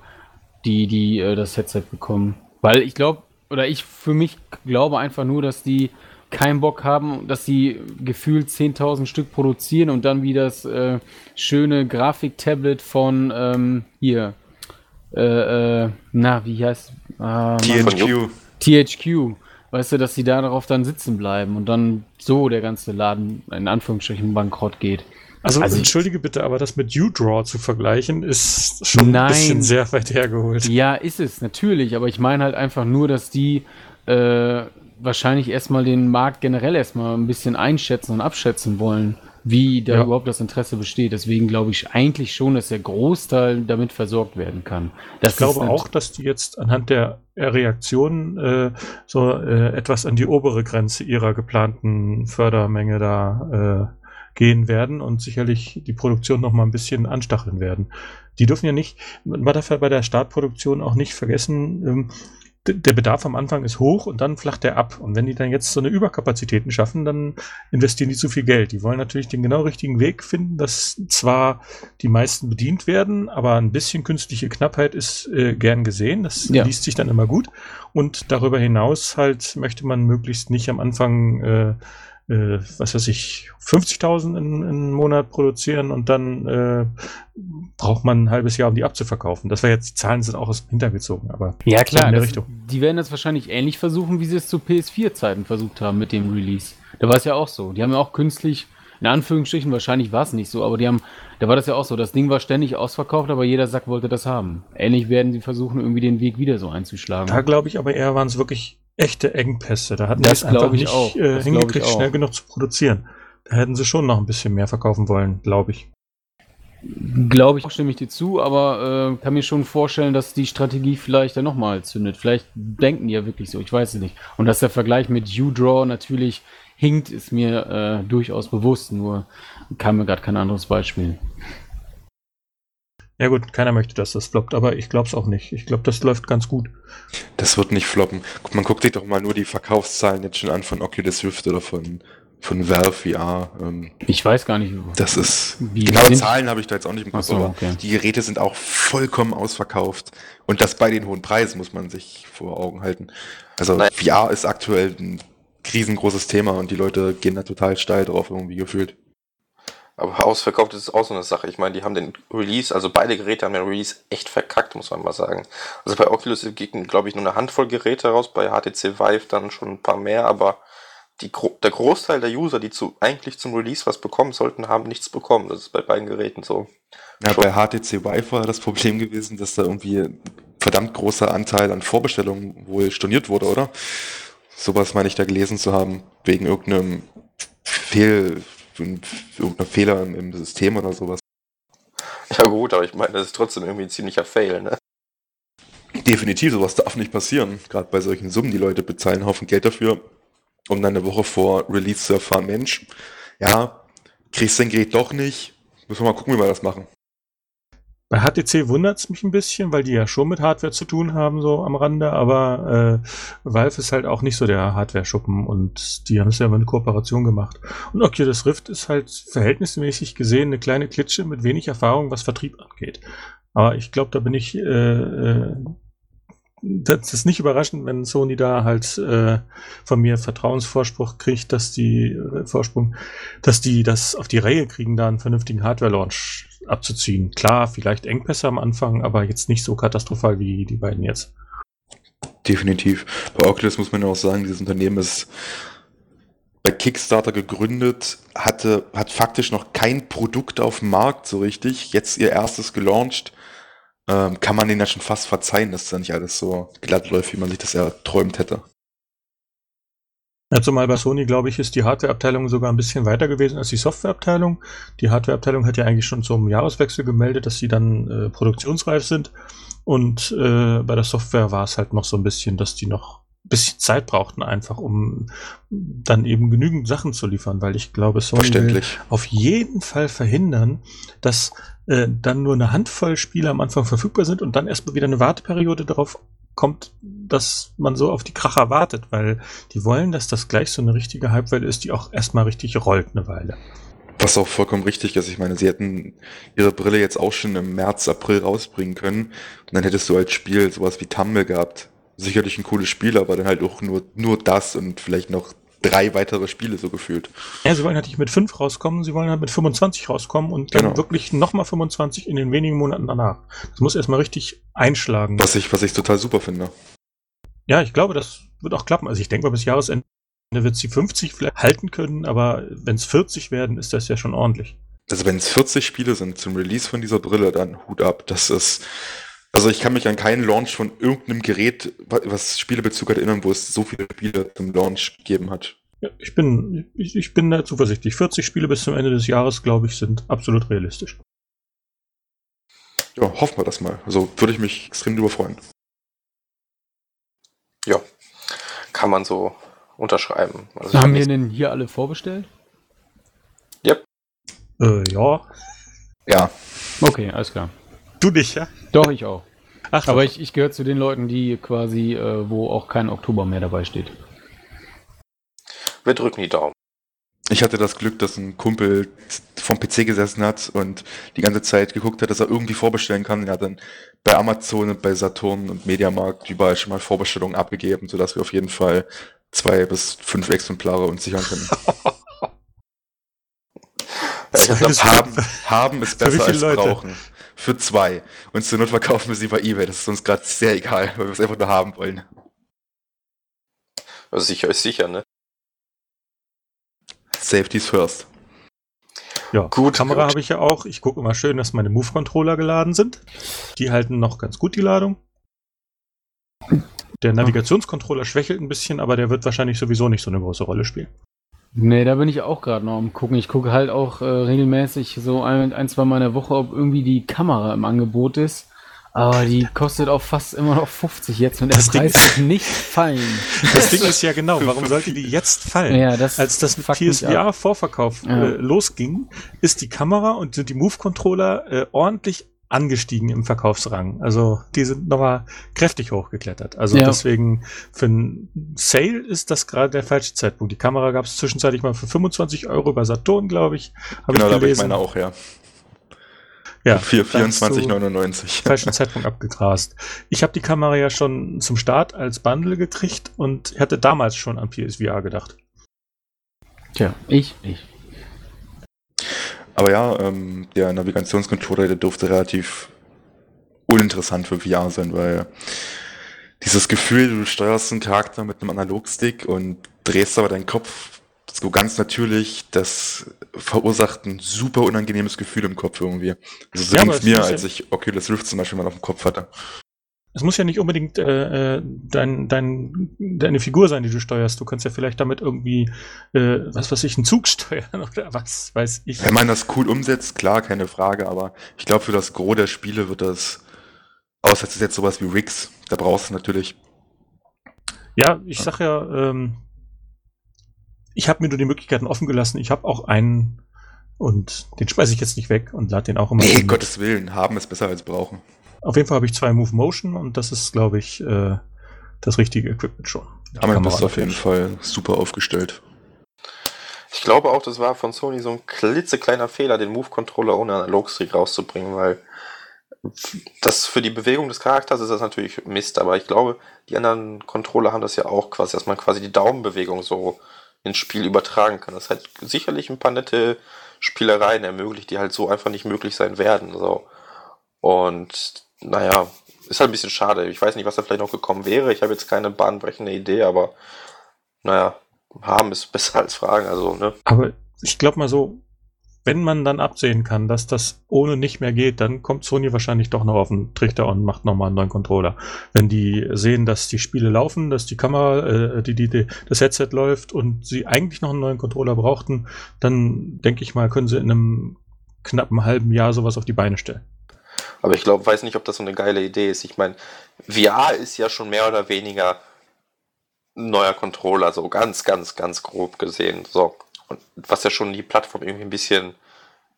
die, die äh, das Headset bekommen. Weil ich glaube, oder ich für mich glaube einfach nur, dass die keinen Bock haben, dass sie gefühlt 10.000 Stück produzieren und dann wie das äh, schöne Grafik-Tablet von ähm, hier. Äh, äh, na, wie heißt. Äh, THQ. THQ weißt du, dass sie da darauf dann sitzen bleiben und dann so der ganze Laden in Anführungsstrichen bankrott geht. Also, also entschuldige bitte, aber das mit U-Draw zu vergleichen, ist schon nein, ein bisschen sehr weit hergeholt. Ja, ist es, natürlich, aber ich meine halt einfach nur, dass die äh, wahrscheinlich erstmal den Markt generell erstmal ein bisschen einschätzen und abschätzen wollen wie da ja. überhaupt das Interesse besteht. Deswegen glaube ich eigentlich schon, dass der Großteil damit versorgt werden kann. Das ich glaube auch, dass die jetzt anhand der Reaktion äh, so äh, etwas an die obere Grenze ihrer geplanten Fördermenge da äh, gehen werden und sicherlich die Produktion noch mal ein bisschen anstacheln werden. Die dürfen ja nicht, man darf ja bei der Startproduktion auch nicht vergessen, ähm, der Bedarf am Anfang ist hoch und dann flacht der ab. Und wenn die dann jetzt so eine Überkapazitäten schaffen, dann investieren die zu viel Geld. Die wollen natürlich den genau richtigen Weg finden, dass zwar die meisten bedient werden, aber ein bisschen künstliche Knappheit ist äh, gern gesehen. Das ja. liest sich dann immer gut. Und darüber hinaus halt möchte man möglichst nicht am Anfang äh, äh, was weiß ich, 50.000 in, in Monat produzieren und dann äh, braucht man ein halbes Jahr, um die abzuverkaufen. Das war jetzt, die Zahlen sind auch aus dem Hintergezogen, aber ja klar, in der das, Richtung. die werden das wahrscheinlich ähnlich versuchen, wie sie es zu PS4-Zeiten versucht haben mit dem Release. Da war es ja auch so. Die haben ja auch künstlich, in Anführungsstrichen, wahrscheinlich war es nicht so, aber die haben, da war das ja auch so. Das Ding war ständig ausverkauft, aber jeder Sack wollte das haben. Ähnlich werden sie versuchen, irgendwie den Weg wieder so einzuschlagen. Da glaube ich aber eher waren es wirklich echte Engpässe. Da hatten sie es einfach nicht auch. Äh, hingekriegt, schnell genug zu produzieren. Da hätten sie schon noch ein bisschen mehr verkaufen wollen, glaube ich. Glaube ich, stimme ich dir zu, aber äh, kann mir schon vorstellen, dass die Strategie vielleicht dann nochmal zündet. Vielleicht denken die ja wirklich so, ich weiß es nicht. Und dass der Vergleich mit U-Draw natürlich hinkt, ist mir äh, durchaus bewusst, nur kam mir gerade kein anderes Beispiel. Ja gut, keiner möchte, dass das floppt, aber ich glaube es auch nicht. Ich glaube, das läuft ganz gut. Das wird nicht floppen. Man guckt sich doch mal nur die Verkaufszahlen jetzt schon an von Oculus Rift oder von, von Valve VR. Ähm, ich weiß gar nicht. Das ist, genaue Zahlen habe ich da jetzt auch nicht im Kopf, so, aber okay. die Geräte sind auch vollkommen ausverkauft. Und das bei den hohen Preisen muss man sich vor Augen halten. Also Nein. VR ist aktuell ein riesengroßes Thema und die Leute gehen da total steil drauf irgendwie gefühlt. Aber ausverkauft ist auch so eine Sache. Ich meine, die haben den Release, also beide Geräte haben den Release echt verkackt, muss man mal sagen. Also bei Oculus gingen, glaube ich, nur eine Handvoll Geräte raus, bei HTC Vive dann schon ein paar mehr, aber die, der Großteil der User, die zu, eigentlich zum Release was bekommen sollten, haben nichts bekommen. Das ist bei beiden Geräten so. Ja, bei HTC Vive war das Problem gewesen, dass da irgendwie ein verdammt großer Anteil an Vorbestellungen wohl storniert wurde, oder? Sowas meine ich da gelesen zu haben, wegen irgendeinem Fehl, irgendein Fehler im, System oder sowas. Ja gut, aber ich meine, das ist trotzdem irgendwie ein ziemlicher Fail, ne? Definitiv, sowas darf nicht passieren. Gerade bei solchen Summen, die Leute bezahlen einen Haufen Geld dafür, um dann eine Woche vor Release zu erfahren, Mensch, ja, kriegst dein Gerät doch nicht. Müssen wir mal gucken, wie wir das machen. Bei HTC wundert es mich ein bisschen, weil die ja schon mit Hardware zu tun haben, so am Rande, aber äh, Valve ist halt auch nicht so der Hardware-Schuppen und die haben es ja immer eine Kooperation gemacht. Und Oculus Rift ist halt verhältnismäßig gesehen eine kleine Klitsche mit wenig Erfahrung, was Vertrieb angeht. Aber ich glaube, da bin ich, äh, äh, das ist nicht überraschend, wenn Sony da halt äh, von mir Vertrauensvorspruch kriegt, dass die äh, Vorsprung, dass die das auf die Reihe kriegen, da einen vernünftigen Hardware-Launch abzuziehen. Klar, vielleicht Engpässe am Anfang, aber jetzt nicht so katastrophal wie die beiden jetzt. Definitiv. Bei Oculus muss man ja auch sagen, dieses Unternehmen ist bei Kickstarter gegründet, hatte, hat faktisch noch kein Produkt auf dem Markt so richtig. Jetzt ihr erstes gelauncht. Ähm, kann man denen ja schon fast verzeihen, dass da nicht alles so glatt läuft, wie man sich das erträumt hätte. Ja, zumal bei Sony, glaube ich, ist die Hardware-Abteilung sogar ein bisschen weiter gewesen als die Software-Abteilung. Die Hardware-Abteilung hat ja eigentlich schon zum Jahreswechsel gemeldet, dass sie dann äh, produktionsreif sind. Und äh, bei der Software war es halt noch so ein bisschen, dass die noch bisschen Zeit brauchten, einfach um dann eben genügend Sachen zu liefern, weil ich glaube, Sony will auf jeden Fall verhindern, dass äh, dann nur eine Handvoll Spiele am Anfang verfügbar sind und dann erstmal wieder eine Warteperiode darauf kommt, dass man so auf die Kracher wartet, weil die wollen, dass das gleich so eine richtige Hypewelle ist, die auch erstmal richtig rollt eine Weile. Was auch vollkommen richtig ist. Ich meine, sie hätten ihre Brille jetzt auch schon im März, April rausbringen können. Und dann hättest du als Spiel sowas wie Tumble gehabt. Sicherlich ein cooles Spiel, aber dann halt auch nur, nur das und vielleicht noch drei weitere Spiele so gefühlt. Ja, sie wollen halt nicht mit fünf rauskommen, sie wollen halt mit 25 rauskommen und dann genau. wirklich nochmal 25 in den wenigen Monaten danach. Das muss erstmal richtig einschlagen. Was ich, was ich total super finde. Ja, ich glaube, das wird auch klappen. Also ich denke mal, bis Jahresende wird sie 50 vielleicht halten können, aber wenn es 40 werden, ist das ja schon ordentlich. Also wenn es 40 Spiele sind zum Release von dieser Brille, dann Hut ab. Das ist also ich kann mich an keinen Launch von irgendeinem Gerät, was Spielebezug hat, erinnern, wo es so viele Spiele zum Launch gegeben hat. Ja, ich bin, ich, ich bin da zuversichtlich. 40 Spiele bis zum Ende des Jahres, glaube ich, sind absolut realistisch. Ja, hoffen wir das mal. Also würde ich mich extrem darüber freuen. Ja, kann man so unterschreiben. Also Haben wir denn hier alle vorbestellt? Yep. Äh, ja. Ja. Okay, alles klar. Du nicht, ja? Doch, ich auch. Ach, Aber ich, ich gehöre zu den Leuten, die quasi, äh, wo auch kein Oktober mehr dabei steht. Wir drücken die Daumen. Ich hatte das Glück, dass ein Kumpel vom PC gesessen hat und die ganze Zeit geguckt hat, dass er irgendwie vorbestellen kann. Er hat dann bei Amazon und bei Saturn und Mediamarkt überall schon mal Vorbestellungen abgegeben, sodass wir auf jeden Fall zwei bis fünf Exemplare uns sichern können. ja, haben, haben ist besser als Leute? brauchen für zwei. Und zur Not verkaufen wir sie bei Ebay. Das ist uns gerade sehr egal, weil wir es einfach nur haben wollen. Also sicher ist sicher, ne? Safety's first. Ja, gut. Kamera habe ich ja auch. Ich gucke immer schön, dass meine Move-Controller geladen sind. Die halten noch ganz gut die Ladung. Der Navigationscontroller schwächelt ein bisschen, aber der wird wahrscheinlich sowieso nicht so eine große Rolle spielen. Nee, da bin ich auch gerade noch am gucken. Ich gucke halt auch äh, regelmäßig so ein, ein, zwei Mal in der Woche, ob irgendwie die Kamera im Angebot ist. Aber die kostet auch fast immer noch 50 jetzt und der das Preis wird nicht fallen. Das Ding ist ja genau, warum sollte die jetzt fallen? Ja, das Als das PSVR-Vorverkauf ja. äh, losging, ist die Kamera und sind die Move-Controller äh, ordentlich angestiegen im Verkaufsrang. Also die sind nochmal kräftig hochgeklettert. Also ja. deswegen für ein Sale ist das gerade der falsche Zeitpunkt. Die Kamera gab es zwischenzeitlich mal für 25 Euro bei Saturn, glaube ich. Hab genau, ich da ich meine auch, ja. Ja, 24,99. Falschen Zeitpunkt abgegrast. Ich habe die Kamera ja schon zum Start als Bundle gekriegt und hatte damals schon an PSVR gedacht. Tja, ich nicht. Aber ja, ähm, der Navigationscontroller, der durfte relativ uninteressant für VR sein, weil dieses Gefühl, du steuerst einen Charakter mit einem Analogstick und drehst aber deinen Kopf so ganz natürlich, das verursacht ein super unangenehmes Gefühl im Kopf irgendwie. Also so ja, ging es mir, als ich Oculus Rift zum Beispiel mal auf dem Kopf hatte. Es muss ja nicht unbedingt äh, äh, dein, dein, deine Figur sein, die du steuerst. Du kannst ja vielleicht damit irgendwie, äh, was weiß ich, einen Zug steuern oder was weiß ich. Wenn man das cool umsetzt, klar, keine Frage, aber ich glaube, für das Gros der Spiele wird das, außer es ist jetzt sowas wie Rigs, da brauchst du natürlich. Ja, ich sag ja, ähm, ich habe mir nur die Möglichkeiten offen gelassen. Ich habe auch einen und den schmeiße ich jetzt nicht weg und lade den auch immer. Nee, Gottes Willen, haben ist besser als brauchen. Auf jeden Fall habe ich zwei Move Motion und das ist, glaube ich, äh, das richtige Equipment schon. Aber du bist auf jeden Fall super aufgestellt. Ich glaube auch, das war von Sony so ein klitzekleiner Fehler, den Move-Controller ohne Analogstick rauszubringen, weil das für die Bewegung des Charakters ist das natürlich Mist, aber ich glaube, die anderen Controller haben das ja auch quasi, dass man quasi die Daumenbewegung so ins Spiel übertragen kann. Das hat sicherlich ein paar nette Spielereien ermöglicht, die halt so einfach nicht möglich sein werden. So. Und naja, ist halt ein bisschen schade. Ich weiß nicht, was da vielleicht noch gekommen wäre. Ich habe jetzt keine bahnbrechende Idee, aber naja, haben ist besser als fragen. Also, ne? Aber ich glaube mal so, wenn man dann absehen kann, dass das ohne nicht mehr geht, dann kommt Sony wahrscheinlich doch noch auf den Trichter und macht nochmal einen neuen Controller. Wenn die sehen, dass die Spiele laufen, dass die Kamera, äh, die, die, die, das Headset läuft und sie eigentlich noch einen neuen Controller brauchten, dann denke ich mal, können sie in einem knappen halben Jahr sowas auf die Beine stellen. Aber ich glaube, weiß nicht, ob das so eine geile Idee ist. Ich meine, VR ist ja schon mehr oder weniger ein neuer Controller, so ganz, ganz, ganz grob gesehen. So. Und was ja schon die Plattform irgendwie ein bisschen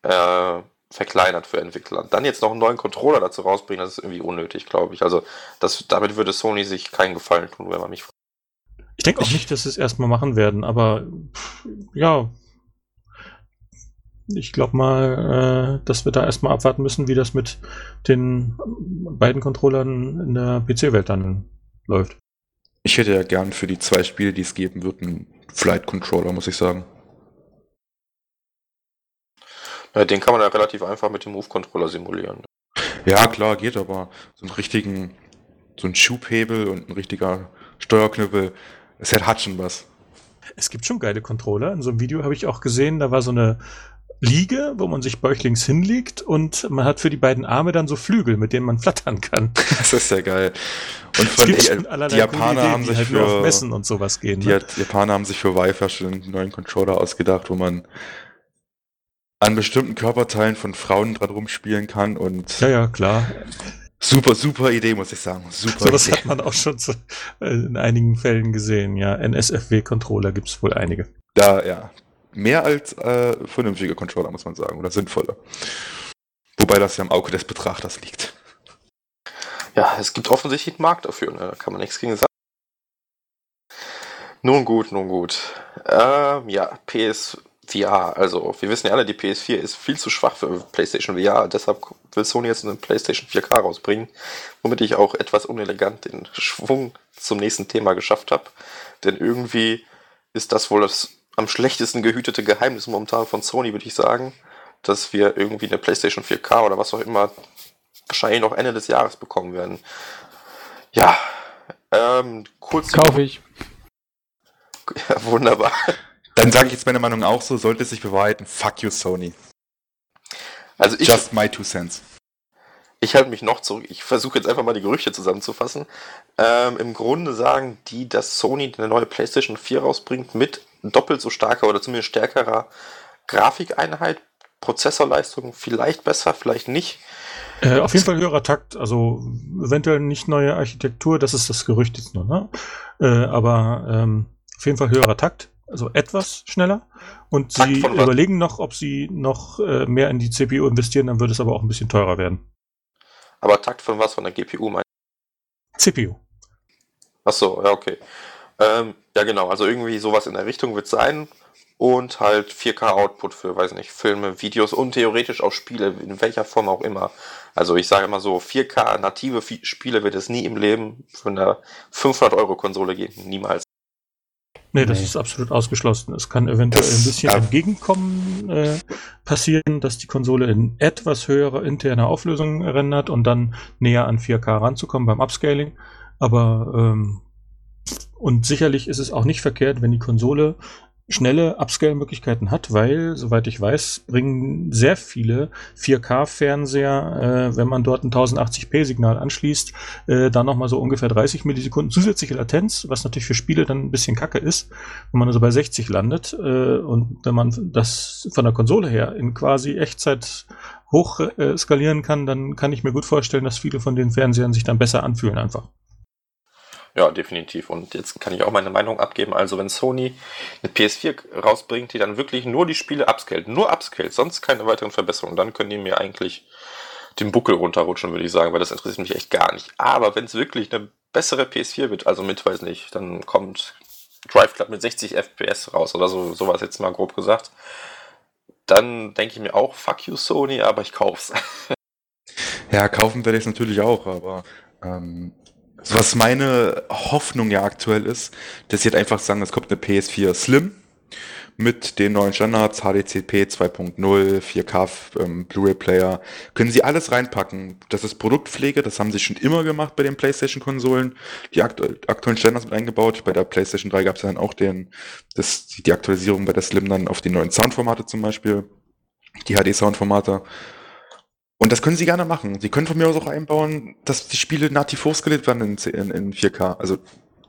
äh, verkleinert für Entwickler. Dann jetzt noch einen neuen Controller dazu rausbringen, das ist irgendwie unnötig, glaube ich. Also das, damit würde Sony sich keinen Gefallen tun, wenn man mich fragt. Ich denke auch nicht, dass sie es erstmal machen werden, aber ja, ich glaube mal, äh, dass wir da erstmal abwarten müssen, wie das mit den beiden Controllern in der PC-Welt dann läuft. Ich hätte ja gern für die zwei Spiele, die es geben wird, einen Flight Controller, muss ich sagen. Ja, den kann man ja relativ einfach mit dem Move-Controller simulieren. Ja, klar, geht, aber so einen richtigen, so ein Schubhebel und ein richtiger Steuerknüppel, es hat schon was. Es gibt schon geile Controller. In so einem Video habe ich auch gesehen, da war so eine Liege, wo man sich bäuchlings hinlegt und man hat für die beiden Arme dann so Flügel, mit denen man flattern kann. Das ist ja geil. Und von die, die Japaner Ideen, haben sich halt für Messen und sowas gehen. Die ne? Japaner haben sich für Wi-Fi schon einen neuen Controller ausgedacht, wo man an bestimmten Körperteilen von Frauen dran rumspielen kann und ja ja klar super super Idee muss ich sagen super so das hat man auch schon zu, äh, in einigen Fällen gesehen ja NSFW Controller gibt es wohl einige da ja mehr als äh, vernünftige Controller, muss man sagen, oder sinnvolle. Wobei das ja im Auge des Betrachters liegt. Ja, es gibt offensichtlich einen Markt dafür, ne? da kann man nichts gegen sagen. Nun gut, nun gut. Ähm, ja, PSVR, also wir wissen ja alle, die PS4 ist viel zu schwach für PlayStation VR, deshalb will Sony jetzt eine PlayStation 4K rausbringen, womit ich auch etwas unelegant den Schwung zum nächsten Thema geschafft habe. Denn irgendwie ist das wohl das am schlechtesten gehütete Geheimnis momentan von Sony, würde ich sagen, dass wir irgendwie eine PlayStation 4K oder was auch immer wahrscheinlich noch Ende des Jahres bekommen werden. Ja, ähm, kurz. Kaufe ich. Ja, wunderbar. Dann sage ich jetzt meine Meinung auch so, sollte es sich bewahrheiten, fuck you Sony. Also ich, Just my two cents. Ich halte mich noch zurück. Ich versuche jetzt einfach mal die Gerüchte zusammenzufassen. Ähm, Im Grunde sagen die, dass Sony eine neue PlayStation 4 rausbringt mit doppelt so starker oder zumindest stärkerer Grafikeinheit, Prozessorleistung vielleicht besser, vielleicht nicht. Äh, auf jeden Fall höherer Takt, also eventuell nicht neue Architektur, das ist das Gerücht jetzt nur, ne? Äh, aber ähm, auf jeden Fall höherer Takt, also etwas schneller. Und Takt sie überlegen noch, ob sie noch äh, mehr in die CPU investieren, dann wird es aber auch ein bisschen teurer werden. Aber Takt von was? Von der GPU meinst CPU. Achso, ja, okay. Ähm, ja, genau. Also irgendwie sowas in der Richtung wird sein. Und halt 4K-Output für, weiß nicht, Filme, Videos und theoretisch auch Spiele, in welcher Form auch immer. Also ich sage immer so, 4K native Spiele wird es nie im Leben von einer 500-Euro-Konsole geben. Niemals. Nee, das nee. ist absolut ausgeschlossen. Es kann eventuell das, ein bisschen ja. entgegenkommen äh, passieren, dass die Konsole in etwas höherer interner Auflösung rendert und dann näher an 4K ranzukommen beim Upscaling. Aber ähm, und sicherlich ist es auch nicht verkehrt, wenn die Konsole schnelle Upscale-Möglichkeiten hat, weil, soweit ich weiß, bringen sehr viele 4K-Fernseher, äh, wenn man dort ein 1080p-Signal anschließt, äh, dann nochmal so ungefähr 30 Millisekunden zusätzliche Latenz, was natürlich für Spiele dann ein bisschen kacke ist, wenn man also bei 60 landet äh, und wenn man das von der Konsole her in quasi Echtzeit hoch äh, skalieren kann, dann kann ich mir gut vorstellen, dass viele von den Fernsehern sich dann besser anfühlen einfach. Ja, definitiv. Und jetzt kann ich auch meine Meinung abgeben. Also wenn Sony eine PS4 rausbringt, die dann wirklich nur die Spiele upscalt, nur upscalt, sonst keine weiteren Verbesserungen, dann können die mir eigentlich den Buckel runterrutschen, würde ich sagen, weil das interessiert mich echt gar nicht. Aber wenn es wirklich eine bessere PS4 wird, also mit, weiß nicht, dann kommt Drive Club mit 60 FPS raus oder so, sowas jetzt mal grob gesagt, dann denke ich mir auch, fuck you Sony, aber ich kauf's. ja, kaufen werde ich es natürlich auch, aber ähm, was meine Hoffnung ja aktuell ist, dass sie halt einfach sagen, es kommt eine PS4 Slim mit den neuen Standards, HDCP 2.0, 4K ähm, Blu-ray-Player, können sie alles reinpacken. Das ist Produktpflege, das haben sie schon immer gemacht bei den PlayStation-Konsolen, die aktu aktuellen Standards mit eingebaut. Bei der PlayStation 3 gab es dann auch den, das, die Aktualisierung bei der Slim dann auf die neuen Soundformate zum Beispiel. die HD-Sound-Formate. Und das können sie gerne machen. Sie können von mir aus auch einbauen, dass die Spiele nativ hochskaliert werden in, in, in 4K. Also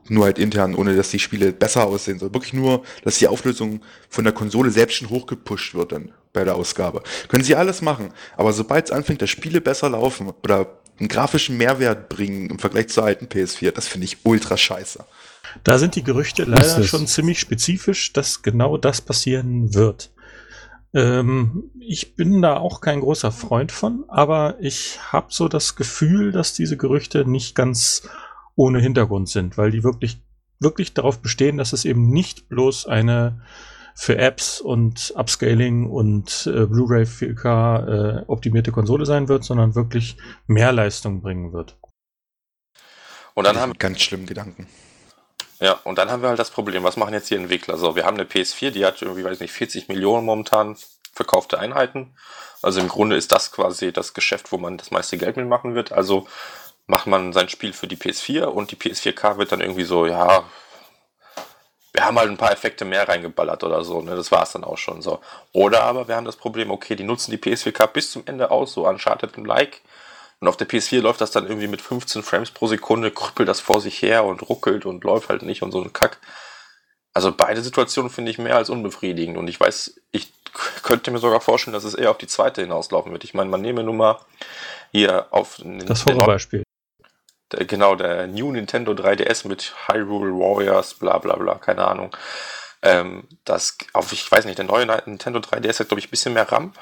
nur halt intern, ohne dass die Spiele besser aussehen, sondern wirklich nur, dass die Auflösung von der Konsole selbst schon hochgepusht wird dann bei der Ausgabe. Können sie alles machen, aber sobald es anfängt, dass Spiele besser laufen oder einen grafischen Mehrwert bringen im Vergleich zur alten PS4, das finde ich ultra scheiße. Da sind die Gerüchte leider schon ziemlich spezifisch, dass genau das passieren wird. Ähm, ich bin da auch kein großer Freund von, aber ich habe so das Gefühl, dass diese Gerüchte nicht ganz ohne Hintergrund sind, weil die wirklich, wirklich darauf bestehen, dass es eben nicht bloß eine für Apps und Upscaling und äh, Blu-ray 4K äh, optimierte Konsole sein wird, sondern wirklich mehr Leistung bringen wird. Und dann haben wir ganz schlimmen Gedanken. Ja, und dann haben wir halt das Problem, was machen jetzt die Entwickler? So, wir haben eine PS4, die hat irgendwie, weiß nicht, 40 Millionen momentan verkaufte Einheiten. Also im Grunde ist das quasi das Geschäft, wo man das meiste Geld mitmachen wird. Also macht man sein Spiel für die PS4 und die PS4K wird dann irgendwie so, ja, wir haben halt ein paar Effekte mehr reingeballert oder so, ne? Das war es dann auch schon so. Oder aber wir haben das Problem, okay, die nutzen die PS4K bis zum Ende aus, so Uncharted und Like. Und auf der PS4 läuft das dann irgendwie mit 15 Frames pro Sekunde, krüppelt das vor sich her und ruckelt und läuft halt nicht und so ein Kack. Also beide Situationen finde ich mehr als unbefriedigend. Und ich weiß, ich könnte mir sogar vorstellen, dass es eher auf die zweite hinauslaufen wird. Ich meine, man nehme nun mal hier auf das Horrorbeispiel der, genau, der New Nintendo 3DS mit Hyrule Warriors, bla bla bla, keine Ahnung. Ähm, das, auf, ich weiß nicht, der neue Nintendo 3DS hat, glaube ich, ein bisschen mehr RAM.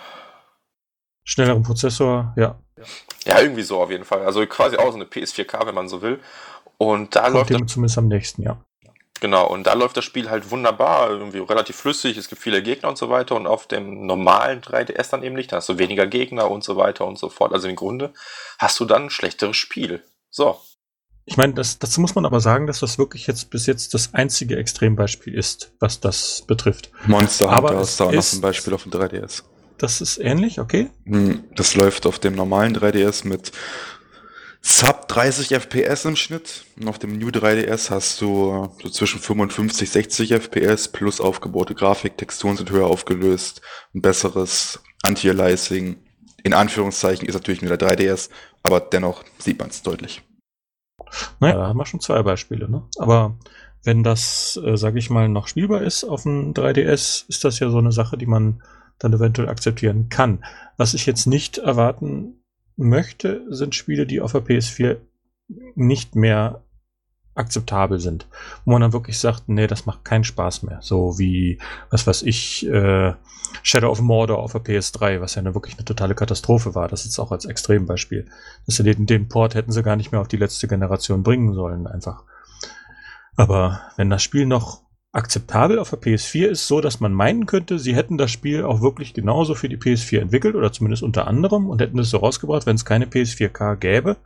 Schnelleren Prozessor, ja. Ja, irgendwie so auf jeden Fall. Also quasi auch so eine PS4K, wenn man so will. Und da Kommt läuft dem zumindest am nächsten, ja. Genau, und da läuft das Spiel halt wunderbar, irgendwie relativ flüssig, es gibt viele Gegner und so weiter und auf dem normalen 3DS dann eben nicht, da hast du weniger Gegner und so weiter und so fort. Also im Grunde hast du dann ein schlechteres Spiel. So. Ich meine, das, dazu muss man aber sagen, dass das wirklich jetzt bis jetzt das einzige Extrembeispiel ist, was das betrifft. Monster Hunter ist da noch ein Beispiel auf dem 3DS. Das ist ähnlich, okay? Hm, das läuft auf dem normalen 3DS mit Sub 30 FPS im Schnitt. Und auf dem New 3DS hast du so zwischen 55, 60 FPS plus aufgebaute Grafik, Texturen sind höher aufgelöst, ein besseres Anti-Aliasing. In Anführungszeichen ist natürlich nur der 3DS, aber dennoch sieht man es deutlich. Naja, da haben wir schon zwei Beispiele. Ne? Aber wenn das, äh, sage ich mal, noch spielbar ist auf dem 3DS, ist das ja so eine Sache, die man dann eventuell akzeptieren kann. Was ich jetzt nicht erwarten möchte, sind Spiele, die auf der PS4 nicht mehr akzeptabel sind. Wo man dann wirklich sagt, nee, das macht keinen Spaß mehr. So wie, was weiß ich, äh, Shadow of Mordor auf der PS3, was ja eine, wirklich eine totale Katastrophe war. Das ist auch als Extrembeispiel. Das den, den Port hätten sie gar nicht mehr auf die letzte Generation bringen sollen, einfach. Aber wenn das Spiel noch akzeptabel auf der PS4 ist, so dass man meinen könnte, sie hätten das Spiel auch wirklich genauso für die PS4 entwickelt oder zumindest unter anderem und hätten es so rausgebracht, wenn es keine PS4K gäbe,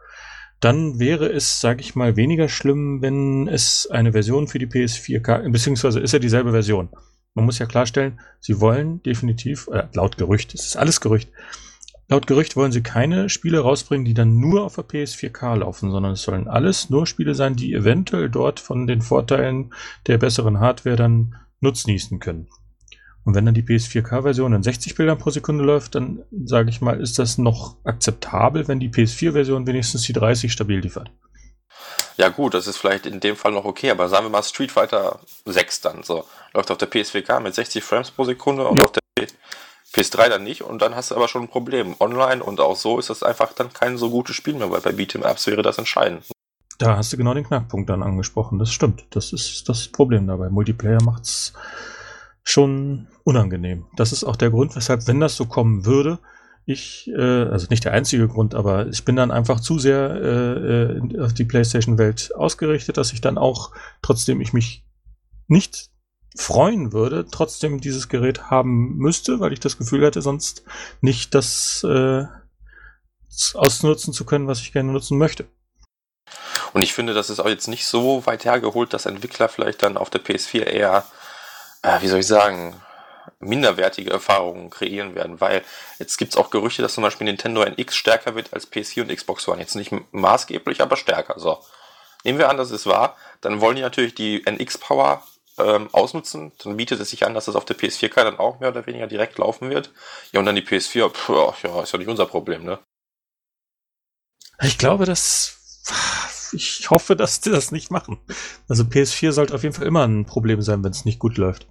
dann wäre es, sage ich mal, weniger schlimm, wenn es eine Version für die PS4K, beziehungsweise ist ja dieselbe Version. Man muss ja klarstellen, sie wollen definitiv, äh, laut Gerücht, es ist alles Gerücht, laut Gerücht wollen sie keine Spiele rausbringen, die dann nur auf der PS4K laufen, sondern es sollen alles nur Spiele sein, die eventuell dort von den Vorteilen der besseren Hardware dann nutznießen können. Und wenn dann die PS4K-Version in 60 Bildern pro Sekunde läuft, dann sage ich mal, ist das noch akzeptabel, wenn die PS4-Version wenigstens die 30 stabil liefert. Ja gut, das ist vielleicht in dem Fall noch okay, aber sagen wir mal Street Fighter 6 dann so. Läuft auf der PS4K mit 60 Frames pro Sekunde und ja. auf der PS3 dann nicht und dann hast du aber schon ein Problem. Online und auch so ist das einfach dann kein so gutes Spiel mehr, weil bei Beat'em Apps wäre das entscheidend. Da hast du genau den Knackpunkt dann angesprochen, das stimmt. Das ist das Problem dabei. Multiplayer macht's schon unangenehm. Das ist auch der Grund, weshalb, wenn das so kommen würde, ich, äh, also nicht der einzige Grund, aber ich bin dann einfach zu sehr äh, äh auf die PlayStation-Welt ausgerichtet, dass ich dann auch, trotzdem ich mich nicht freuen würde, trotzdem dieses Gerät haben müsste, weil ich das Gefühl hätte, sonst nicht das äh, ausnutzen zu können, was ich gerne nutzen möchte. Und ich finde, das ist auch jetzt nicht so weit hergeholt, dass Entwickler vielleicht dann auf der PS4 eher äh, wie soll ich sagen, minderwertige Erfahrungen kreieren werden, weil jetzt gibt es auch Gerüchte, dass zum Beispiel Nintendo NX stärker wird als PC und Xbox One. Jetzt nicht maßgeblich, aber stärker. So. Nehmen wir an, dass es wahr, dann wollen die natürlich die NX-Power ähm, ausnutzen, dann bietet es sich an, dass das auf der PS4 dann auch mehr oder weniger direkt laufen wird. Ja, und dann die PS4, pff, ja, ist ja nicht unser Problem, ne? Ich glaube, dass ich hoffe, dass die das nicht machen. Also PS4 sollte auf jeden Fall immer ein Problem sein, wenn es nicht gut läuft.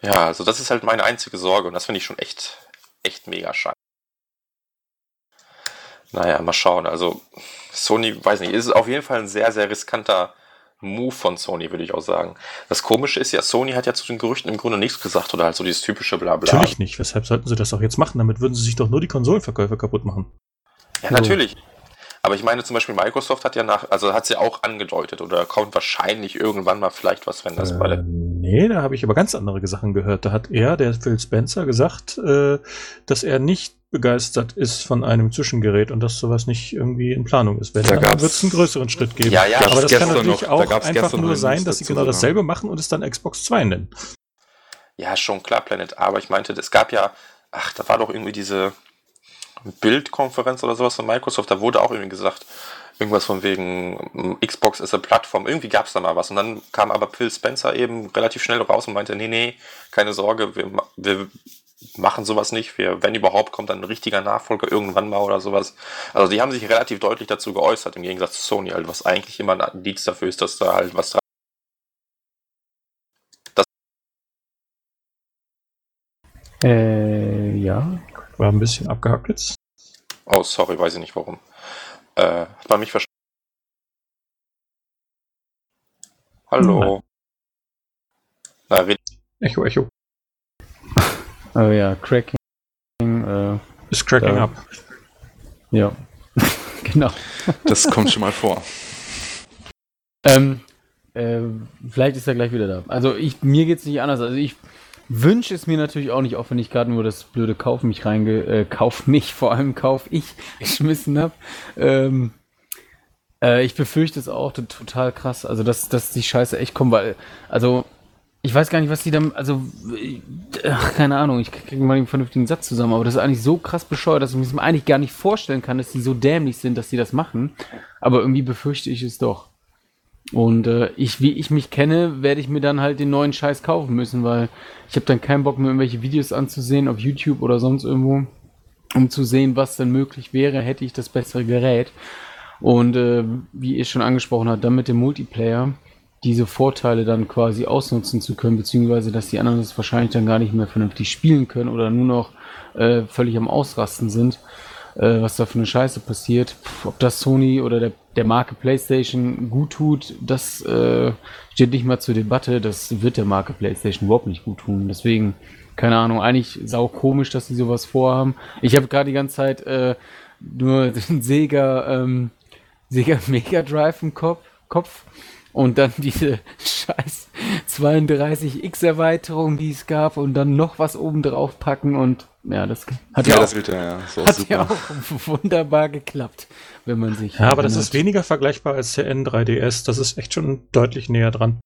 Ja, also das ist halt meine einzige Sorge und das finde ich schon echt, echt mega schade. Naja, mal schauen. Also Sony, weiß nicht, ist auf jeden Fall ein sehr, sehr riskanter Move von Sony, würde ich auch sagen. Das Komische ist ja, Sony hat ja zu den Gerüchten im Grunde nichts gesagt oder halt so dieses typische Blabla. Natürlich nicht. Weshalb sollten sie das auch jetzt machen? Damit würden sie sich doch nur die Konsolenverkäufe kaputt machen. Ja, natürlich. Aber ich meine zum Beispiel Microsoft hat ja nach, also hat sie ja auch angedeutet oder kommt wahrscheinlich irgendwann mal vielleicht was, wenn das äh, bei der. Nee, da habe ich aber ganz andere Sachen gehört. Da hat er, der Phil Spencer, gesagt, äh, dass er nicht begeistert ist von einem Zwischengerät und dass sowas nicht irgendwie in Planung ist. Wenn, da wird es einen größeren Schritt geben. Ja, ja, aber das kann natürlich noch, auch da einfach nur sein, dass sie genau dasselbe machen und es dann Xbox 2 nennen. Ja, schon klar, Planet. Aber ich meinte, es gab ja, ach, da war doch irgendwie diese, Bildkonferenz oder sowas von Microsoft, da wurde auch irgendwie gesagt, irgendwas von wegen Xbox ist eine Plattform. Irgendwie gab es da mal was. Und dann kam aber Phil Spencer eben relativ schnell raus und meinte, nee, nee, keine Sorge, wir, wir machen sowas nicht. Wir, wenn überhaupt, kommt dann ein richtiger Nachfolger irgendwann mal oder sowas. Also die haben sich relativ deutlich dazu geäußert, im Gegensatz zu Sony, halt, was eigentlich immer ein Indiz dafür ist, dass da halt was dran äh, ja. War ein bisschen abgehackt jetzt. Oh, sorry, weiß ich nicht warum. Äh, hat man mich verstanden? Hallo. Na, red Echo, Echo. Oh ja, Cracking. Äh, ist Cracking da. up. Ja, genau. Das kommt schon mal vor. Ähm, äh, vielleicht ist er gleich wieder da. Also ich, mir geht's nicht anders. Also ich wünsche es mir natürlich auch nicht, auch wenn ich gerade nur das blöde Kauf mich reinge... Äh, Kauf mich, vor allem Kauf ich geschmissen habe. Ähm, äh, ich befürchte es auch total krass. Also, dass, dass die Scheiße echt kommt, weil, also, ich weiß gar nicht, was die dann, also, ach, keine Ahnung, ich kriege mal einen vernünftigen Satz zusammen, aber das ist eigentlich so krass bescheuert, dass ich mir eigentlich gar nicht vorstellen kann, dass die so dämlich sind, dass die das machen. Aber irgendwie befürchte ich es doch. Und äh, ich, wie ich mich kenne, werde ich mir dann halt den neuen Scheiß kaufen müssen, weil ich habe dann keinen Bock mehr, irgendwelche Videos anzusehen auf YouTube oder sonst irgendwo, um zu sehen, was denn möglich wäre, hätte ich das bessere Gerät. Und äh, wie ihr schon angesprochen habt, dann mit dem Multiplayer diese Vorteile dann quasi ausnutzen zu können, beziehungsweise dass die anderen das wahrscheinlich dann gar nicht mehr vernünftig spielen können oder nur noch äh, völlig am Ausrasten sind äh, was da für eine Scheiße passiert. Puh, ob das Sony oder der, der Marke PlayStation gut tut, das äh, steht nicht mal zur Debatte. Das wird der Marke PlayStation überhaupt nicht gut tun. Deswegen, keine Ahnung, eigentlich sau komisch, dass sie sowas vorhaben. Ich habe gerade die ganze Zeit äh, nur den Sega, ähm, Sega Mega Drive im Kopf. Kopf und dann diese scheiß 32X-Erweiterung, die es gab und dann noch was oben drauf packen und ja, das hat ja, ja, das auch, ja, hat super. ja auch wunderbar geklappt, wenn man sich. Ja, aber das ist weniger vergleichbar als der N3DS. Das ist echt schon deutlich näher dran.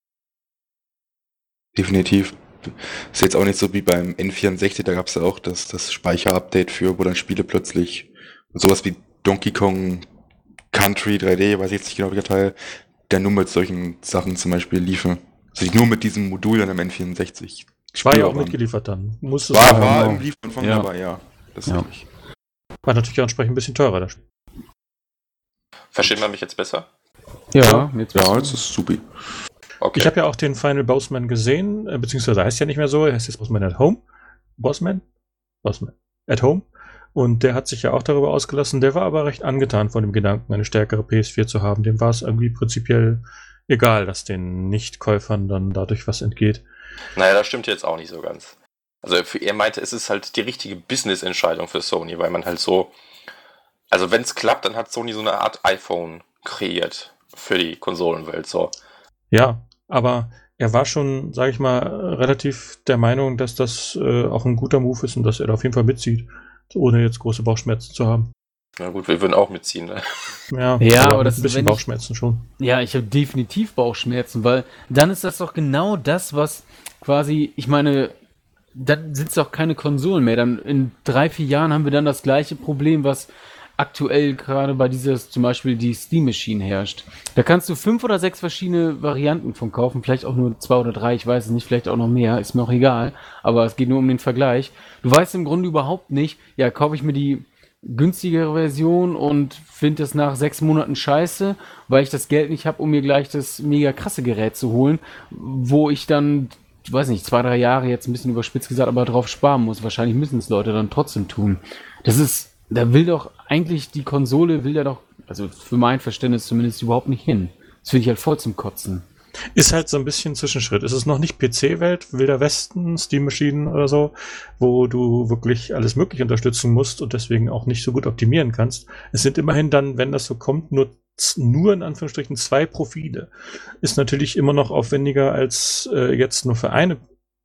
Definitiv. Ist jetzt auch nicht so wie beim N64, da gab es ja auch das, das Speicherupdate für, wo dann Spiele plötzlich sowas wie Donkey Kong Country 3D, weiß ich jetzt nicht genau, welcher Teil, der nur mit solchen Sachen zum Beispiel liefe. Also nur mit diesem Modul dann im N64. War ja auch mitgeliefert dann. Musste war, war im Liefern ja. dabei, ja. Das ja. War natürlich auch entsprechend ein bisschen teurer. Das Versteht man mich jetzt besser? Ja, jetzt, ja, jetzt ist supi. Okay. Ich habe ja auch den Final Bossman gesehen, äh, beziehungsweise heißt ja nicht mehr so, er heißt jetzt Bossman at Home. Bossman? Bossman. At Home. Und der hat sich ja auch darüber ausgelassen. Der war aber recht angetan von dem Gedanken, eine stärkere PS4 zu haben. Dem war es irgendwie prinzipiell egal, dass den Nichtkäufern dann dadurch was entgeht. Naja, das stimmt jetzt auch nicht so ganz. Also für er meinte, es ist halt die richtige Business-Entscheidung für Sony, weil man halt so, also wenn es klappt, dann hat Sony so eine Art iPhone kreiert für die Konsolenwelt so. Ja, aber er war schon, sage ich mal, relativ der Meinung, dass das äh, auch ein guter Move ist und dass er da auf jeden Fall mitzieht ohne jetzt große Bauchschmerzen zu haben. Na gut, wir würden auch mitziehen, ne? Ja, ja aber, aber das ein bisschen Bauchschmerzen ich, schon. Ja, ich habe definitiv Bauchschmerzen, weil dann ist das doch genau das, was quasi, ich meine, dann sind es doch keine Konsolen mehr. Dann in drei, vier Jahren haben wir dann das gleiche Problem, was aktuell gerade bei dieses zum Beispiel die Steam Machine herrscht. Da kannst du fünf oder sechs verschiedene Varianten von kaufen, vielleicht auch nur zwei oder drei, ich weiß es nicht, vielleicht auch noch mehr, ist mir auch egal, aber es geht nur um den Vergleich. Du weißt im Grunde überhaupt nicht, ja, kaufe ich mir die günstigere Version und finde es nach sechs Monaten scheiße, weil ich das Geld nicht habe, um mir gleich das mega krasse Gerät zu holen, wo ich dann ich weiß nicht, zwei, drei Jahre jetzt ein bisschen überspitzt gesagt, aber drauf sparen muss. Wahrscheinlich müssen es Leute dann trotzdem tun. Das ist, da will doch eigentlich die Konsole, will ja doch, also für mein Verständnis zumindest überhaupt nicht hin. Das finde ich halt voll zum Kotzen. Ist halt so ein bisschen Zwischenschritt. Es ist noch nicht PC-Welt, Wilder Westen, Steam Maschinen oder so, wo du wirklich alles möglich unterstützen musst und deswegen auch nicht so gut optimieren kannst. Es sind immerhin dann, wenn das so kommt, nur nur in Anführungsstrichen zwei Profile. Ist natürlich immer noch aufwendiger, als äh, jetzt nur für eine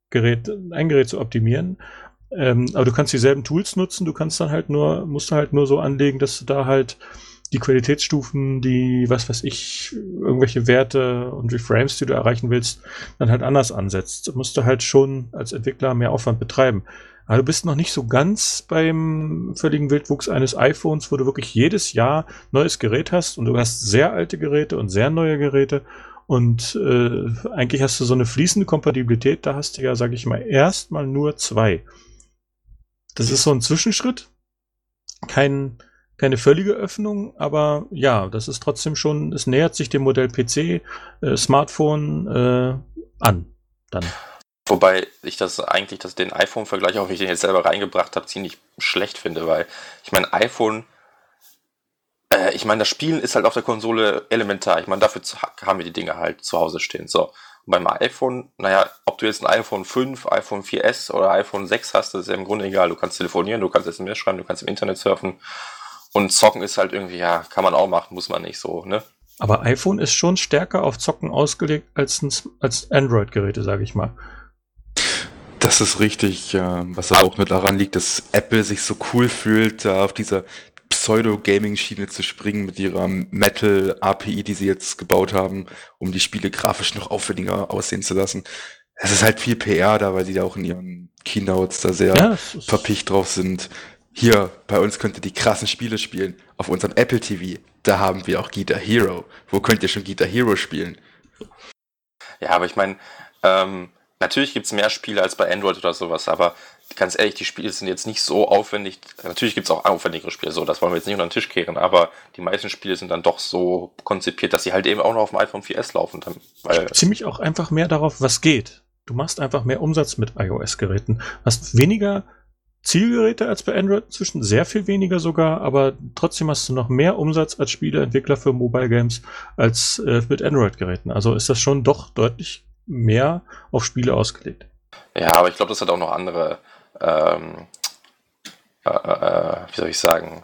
Gerät, ein Gerät zu optimieren. Ähm, aber du kannst dieselben Tools nutzen, du kannst dann halt nur, musst du halt nur so anlegen, dass du da halt die Qualitätsstufen, die, was weiß ich, irgendwelche Werte und Reframes, die du erreichen willst, dann halt anders ansetzt. Du musst du halt schon als Entwickler mehr Aufwand betreiben. Aber du bist noch nicht so ganz beim völligen Wildwuchs eines iPhones, wo du wirklich jedes Jahr neues Gerät hast und du hast sehr alte Geräte und sehr neue Geräte und äh, eigentlich hast du so eine fließende Kompatibilität, da hast du ja, sage ich mal, erstmal nur zwei. Das ist so ein Zwischenschritt. Kein, keine völlige Öffnung, aber ja, das ist trotzdem schon, es nähert sich dem Modell PC, äh, Smartphone äh, an. Dann. Wobei ich das eigentlich, das, den iPhone-Vergleich, auch wie ich den jetzt selber reingebracht habe, ziemlich schlecht finde, weil ich meine, iPhone, äh, ich meine, das Spielen ist halt auf der Konsole elementar. Ich meine, dafür haben wir die Dinge halt zu Hause stehen. So. Und beim iPhone, naja, ob du jetzt ein iPhone 5, iPhone 4S oder iPhone 6 hast, das ist ja im Grunde egal. Du kannst telefonieren, du kannst SMS schreiben, du kannst im Internet surfen. Und zocken ist halt irgendwie, ja, kann man auch machen, muss man nicht so, ne? Aber iPhone ist schon stärker auf Zocken ausgelegt als, als Android-Geräte, sage ich mal. Das ist richtig, was aber auch mit daran liegt, dass Apple sich so cool fühlt, da auf dieser Pseudo-Gaming-Schiene zu springen mit ihrer Metal-API, die sie jetzt gebaut haben, um die Spiele grafisch noch aufwendiger aussehen zu lassen. Es ist halt viel PR da, weil sie da auch in ihren Keynotes da sehr ja, verpicht drauf sind. Hier, bei uns könnt ihr die krassen Spiele spielen. Auf unserem Apple TV, da haben wir auch Guitar Hero. Wo könnt ihr schon Guitar Hero spielen? Ja, aber ich meine, ähm, Natürlich gibt es mehr Spiele als bei Android oder sowas, aber ganz ehrlich, die Spiele sind jetzt nicht so aufwendig. Natürlich gibt es auch aufwendigere Spiele, so, das wollen wir jetzt nicht unter den Tisch kehren, aber die meisten Spiele sind dann doch so konzipiert, dass sie halt eben auch noch auf dem iPhone 4S laufen. Dann, weil Ziemlich auch einfach mehr darauf, was geht. Du machst einfach mehr Umsatz mit iOS-Geräten. Hast weniger Zielgeräte als bei Android inzwischen, sehr viel weniger sogar, aber trotzdem hast du noch mehr Umsatz als Spieleentwickler für Mobile Games als äh, mit Android-Geräten. Also ist das schon doch deutlich mehr auf Spiele ausgelegt. Ja, aber ich glaube, das hat auch noch andere, ähm, äh, äh, wie soll ich sagen,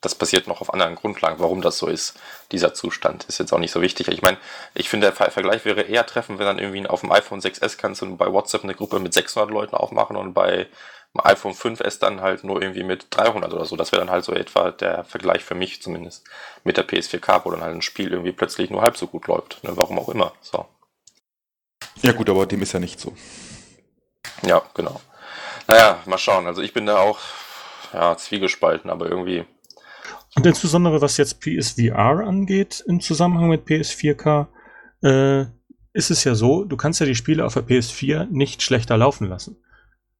das passiert noch auf anderen Grundlagen, warum das so ist. Dieser Zustand ist jetzt auch nicht so wichtig. Ich meine, ich finde, der Vergleich wäre eher treffend, wenn dann irgendwie auf dem iPhone 6S kannst du bei WhatsApp eine Gruppe mit 600 Leuten aufmachen und bei iPhone 5S dann halt nur irgendwie mit 300 oder so. Das wäre dann halt so etwa der Vergleich für mich zumindest mit der PS4K, wo dann halt ein Spiel irgendwie plötzlich nur halb so gut läuft. Ne? Warum auch immer. So. Ja gut, aber dem ist ja nicht so. Ja, genau. Naja, mal schauen. Also ich bin da auch ja, zwiegespalten, aber irgendwie. Und insbesondere was jetzt PSVR angeht im Zusammenhang mit PS4K, äh, ist es ja so, du kannst ja die Spiele auf der PS4 nicht schlechter laufen lassen.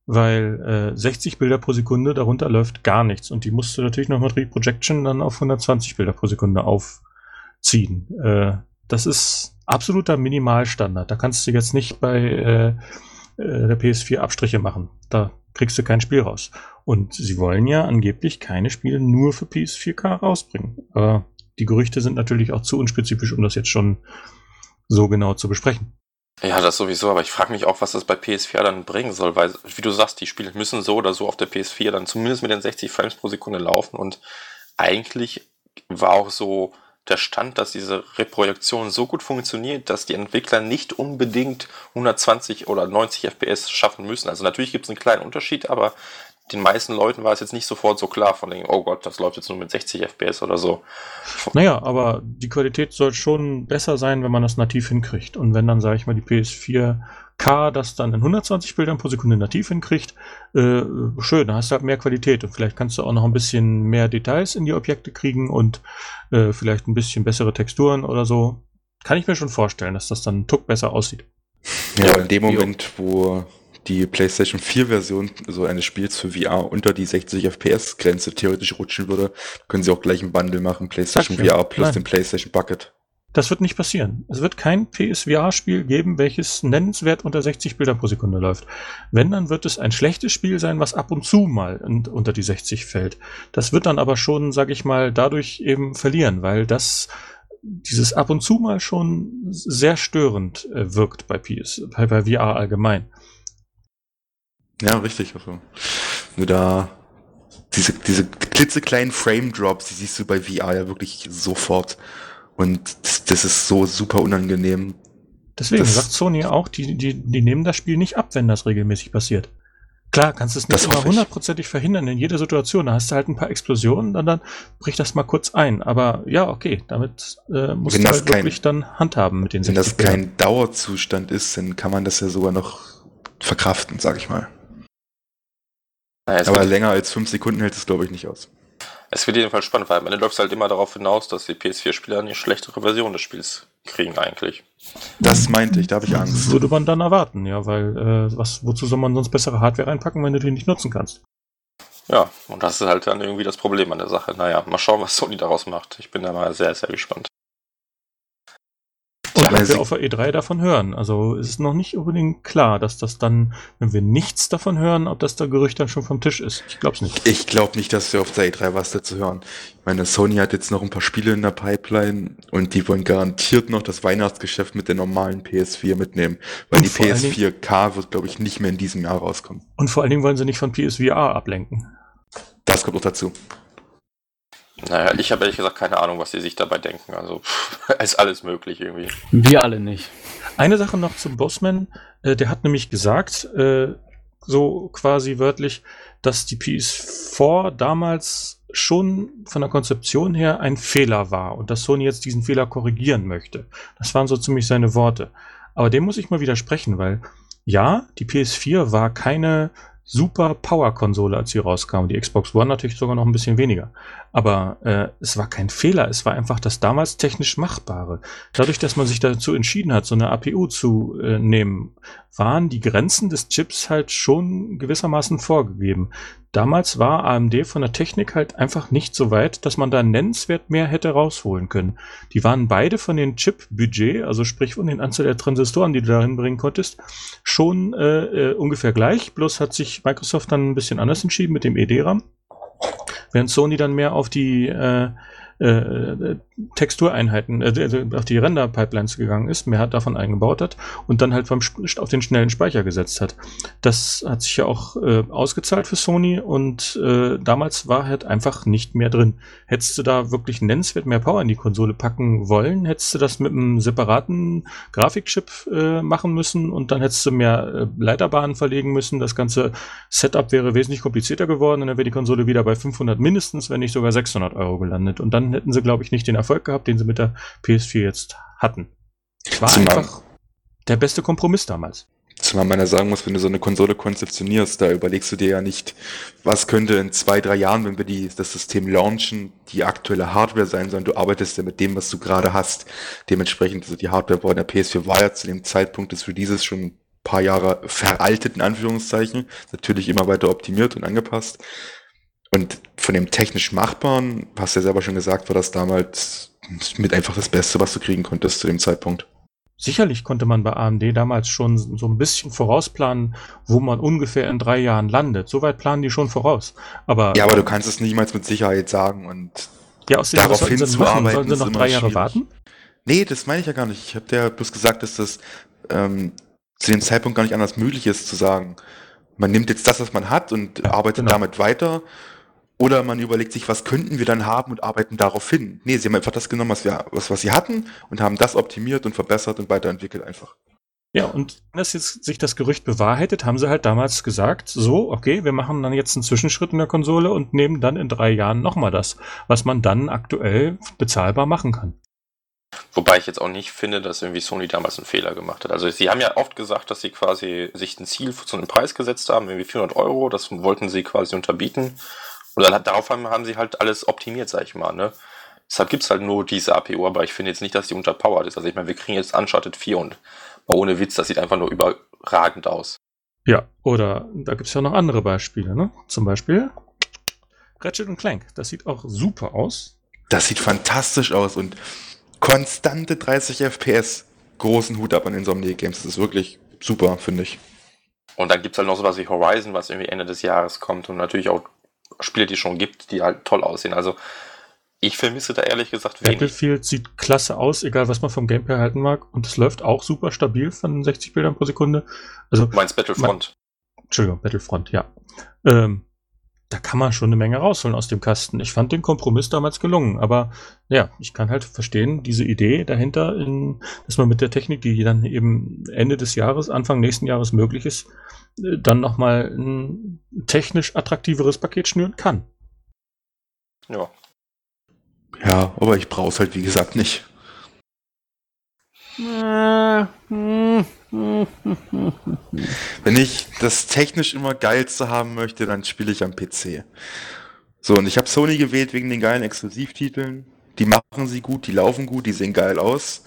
Weil äh, 60 Bilder pro Sekunde, darunter läuft gar nichts. Und die musst du natürlich noch mit Reprojection dann auf 120 Bilder pro Sekunde aufziehen. Äh, das ist absoluter Minimalstandard. Da kannst du jetzt nicht bei äh, äh der PS4 Abstriche machen. Da kriegst du kein Spiel raus. Und sie wollen ja angeblich keine Spiele nur für PS4K rausbringen. Aber die Gerüchte sind natürlich auch zu unspezifisch, um das jetzt schon so genau zu besprechen. Ja, das sowieso, aber ich frage mich auch, was das bei PS4 dann bringen soll, weil, wie du sagst, die Spiele müssen so oder so auf der PS4 dann zumindest mit den 60 Frames pro Sekunde laufen und eigentlich war auch so der Stand, dass diese Reprojektion so gut funktioniert, dass die Entwickler nicht unbedingt 120 oder 90 FPS schaffen müssen. Also natürlich gibt es einen kleinen Unterschied, aber den meisten Leuten war es jetzt nicht sofort so klar von dem, oh Gott, das läuft jetzt nur mit 60 FPS oder so. Naja, aber die Qualität soll schon besser sein, wenn man das nativ hinkriegt. Und wenn dann, sage ich mal, die PS4 K das dann in 120 Bildern pro Sekunde nativ hinkriegt, äh, schön, da hast du halt mehr Qualität und vielleicht kannst du auch noch ein bisschen mehr Details in die Objekte kriegen und äh, vielleicht ein bisschen bessere Texturen oder so. Kann ich mir schon vorstellen, dass das dann ein Tuck besser aussieht. Ja, in dem Moment, wo die PlayStation 4 Version so eines Spiels für VR unter die 60 FPS Grenze theoretisch rutschen würde, können sie auch gleich ein Bundle machen, PlayStation. VR plus Nein. den PlayStation Bucket. Das wird nicht passieren. Es wird kein PSVR-Spiel geben, welches nennenswert unter 60 Bilder pro Sekunde läuft. Wenn, dann wird es ein schlechtes Spiel sein, was ab und zu mal un- unter die 60 fällt. Das wird dann aber schon, sag ich mal, dadurch eben verlieren, weil das dieses ab und zu mal schon sehr störend äh, wirkt bei PS, bei, bei VR allgemein. Ja, richtig. Also, nur da diese, diese klitzekleinen Frame Drops, die siehst du bei VR ja wirklich sofort. Und das, das ist so super unangenehm. Deswegen Das- sagt Sony auch, die, die, die nehmen das Spiel nicht ab, wenn das regelmäßig passiert. Klar, kannst du es nicht immer hundertprozentig verhindern in jeder Situation. Da hast du halt ein paar Explosionen und dann bricht das mal kurz ein. Aber ja, okay, damit äh, musst Wenn du das halt kein- wirklich dann handhaben mit den Wenn das 60 Bildern. kein Dauerzustand ist, dann kann man das ja sogar noch verkraften, sag ich mal. Naja, Aber länger als fünf Sekunden hält es, glaube ich, nicht aus. Es wird jedenfalls spannend, weil am Ende läuft es halt immer darauf hinaus, dass die PS4-Spieler eine schlechtere Version des Spiels kriegen eigentlich. Das meinte ich, da habe ich Angst. Würde man dann erwarten, ja, weil äh, was, wozu soll man sonst bessere Hardware reinpacken, wenn du die nicht nutzen kannst? Ja, und das ist halt dann irgendwie das Problem an der Sache. Naja, mal schauen, was Sony daraus macht. Ich bin da mal sehr, sehr gespannt. Sie- wir auf der E3 davon hören. Also es ist noch nicht unbedingt klar, dass das dann, wenn wir nichts davon hören, ob das da Gerücht dann schon vom Tisch ist. Ich glaube es nicht. Ich glaube nicht, dass wir auf der E3 was dazu hören. Ich meine, Sony hat jetzt noch ein paar Spiele in der Pipeline und die wollen garantiert noch das Weihnachtsgeschäft mit der normalen PS4 mitnehmen. Weil Und die vor allen PS4K wird, glaube ich, nicht mehr in diesem Jahr rauskommen. Und vor allen Dingen wollen sie nicht von PSVR ablenken. Das kommt auch dazu. Naja, ich habe ehrlich gesagt keine Ahnung, was sie sich dabei denken. Also, pff, ist alles möglich irgendwie. Wir alle nicht. Eine Sache noch zum Bossman. Äh, der hat nämlich gesagt, äh, so quasi wörtlich, dass die PS4 damals schon von der Konzeption her ein Fehler war und dass Sony jetzt diesen Fehler korrigieren möchte. Das waren so ziemlich seine Worte. Aber dem muss ich mal widersprechen, weil ja, die PS4 war keine super Power-Konsole, als sie rauskam. Die Xbox One natürlich sogar noch ein bisschen weniger. Aber äh, es war kein Fehler, es war einfach das damals technisch Machbare. Dadurch, dass man sich dazu entschieden hat, so eine APU zu äh, nehmen, waren die Grenzen des Chips halt schon gewissermaßen vorgegeben. Damals war AMD von der Technik halt einfach nicht so weit, dass man da nennenswert mehr hätte rausholen können. Die waren beide von den Chip-Budget, also sprich von den Anzahl der Transistoren, die du da hinbringen konntest, schon äh, äh, ungefähr gleich. Bloß hat sich Microsoft dann ein bisschen anders entschieden mit dem ED-RAM. Während Sony dann mehr auf die äh, äh, Textureinheiten, äh, auf die Render-Pipelines gegangen ist, mehr hat davon eingebaut hat und dann halt beim, auf den schnellen Speicher gesetzt hat. Das hat sich ja auch äh, ausgezahlt für Sony und äh, damals war halt einfach nicht mehr drin. Hättest du da wirklich nennenswert mehr Power in die Konsole packen wollen, hättest du das mit einem separaten Grafikchip äh, machen müssen und dann hättest du mehr äh, Leiterbahnen verlegen müssen. Das ganze Setup wäre wesentlich komplizierter geworden und dann wäre die Konsole wieder bei 500 mindestens, wenn nicht sogar 600 Euro gelandet. Und dann hätten sie, glaube ich, nicht den Erfolg gehabt, den sie mit der PS4 jetzt hatten. Es war Zumal- einfach der beste Kompromiss damals. Zumal man ja sagen muss, wenn du so eine Konsole konzeptionierst, da überlegst du dir ja nicht, was könnte in zwei, drei Jahren, wenn wir die, das System launchen, die aktuelle Hardware sein, sondern du arbeitest ja mit dem, was du gerade hast. Dementsprechend, also die Hardware war in der PS4 war ja zu dem Zeitpunkt des Releases schon ein paar Jahre veraltet, in Anführungszeichen. Natürlich immer weiter optimiert und angepasst. Und von dem technisch Machbaren, hast du ja selber schon gesagt, war das damals mit einfach das Beste, was du kriegen konntest zu dem Zeitpunkt. Sicherlich konnte man bei AMD damals schon so ein bisschen vorausplanen, wo man ungefähr in drei Jahren landet. Soweit planen die schon voraus. Aber Ja, aber du kannst es niemals mit Sicherheit sagen und ja, außerdem, darauf hinzuarbeiten Sollen sie noch drei Jahre schwierig. warten? Nee, das meine ich ja gar nicht. Ich habe dir ja bloß gesagt, dass das ähm, zu dem Zeitpunkt gar nicht anders möglich ist zu sagen. Man nimmt jetzt das, was man hat und arbeitet genau. damit weiter. Oder man überlegt sich, was könnten wir dann haben und arbeiten darauf hin. Nee, sie haben einfach das genommen, was, wir, was, was sie hatten und haben das optimiert und verbessert und weiterentwickelt einfach. Ja, und wenn das jetzt sich das Gerücht bewahrheitet, haben sie halt damals gesagt, so, okay, wir machen dann jetzt einen Zwischenschritt in der Konsole und nehmen dann in drei Jahren nochmal das, was man dann aktuell bezahlbar machen kann. Wobei ich jetzt auch nicht finde, dass irgendwie Sony damals einen Fehler gemacht hat. Also sie haben ja oft gesagt, dass sie quasi sich ein Ziel zu einem Preis gesetzt haben, irgendwie 400 Euro, das wollten sie quasi unterbieten. Und dann hat, darauf haben, haben sie halt alles optimiert, sag ich mal. Ne? Deshalb gibt's halt nur diese APU, aber ich finde jetzt nicht, dass die unterpowered ist. Also ich meine, wir kriegen jetzt Uncharted 4 und mal ohne Witz, das sieht einfach nur überragend aus. Ja, oder da gibt's ja noch andere Beispiele, ne? Zum Beispiel Ratchet Clank. Das sieht auch super aus. Das sieht fantastisch aus und konstante 30 FPS. Großen Hut ab an Insomniac Games. Das ist wirklich super, finde ich. Und dann gibt's halt noch sowas wie Horizon, was irgendwie Ende des Jahres kommt und natürlich auch Spiele, die es schon gibt, die halt toll aussehen. Also ich vermisse da ehrlich gesagt wenig. Battlefield sieht klasse aus, egal was man vom Gameplay halten mag. Und es läuft auch super stabil von 60 Bildern pro Sekunde. Also, du meinst Battlefront? Mein, Entschuldigung, Battlefront, ja. Ähm, da kann man schon eine Menge rausholen aus dem Kasten. Ich fand den Kompromiss damals gelungen, aber ja, ich kann halt verstehen, diese Idee dahinter, in, dass man mit der Technik, die dann eben Ende des Jahres, Anfang nächsten Jahres möglich ist, äh, dann nochmal ein technisch attraktiveres Paket schnüren kann. Ja. Ja, aber ich brauche es halt wie gesagt nicht. Wenn ich das technisch immer geilste haben möchte, dann spiele ich am PC. So, und ich habe Sony gewählt wegen den geilen Exklusivtiteln. Die machen sie gut, die laufen gut, die sehen geil aus.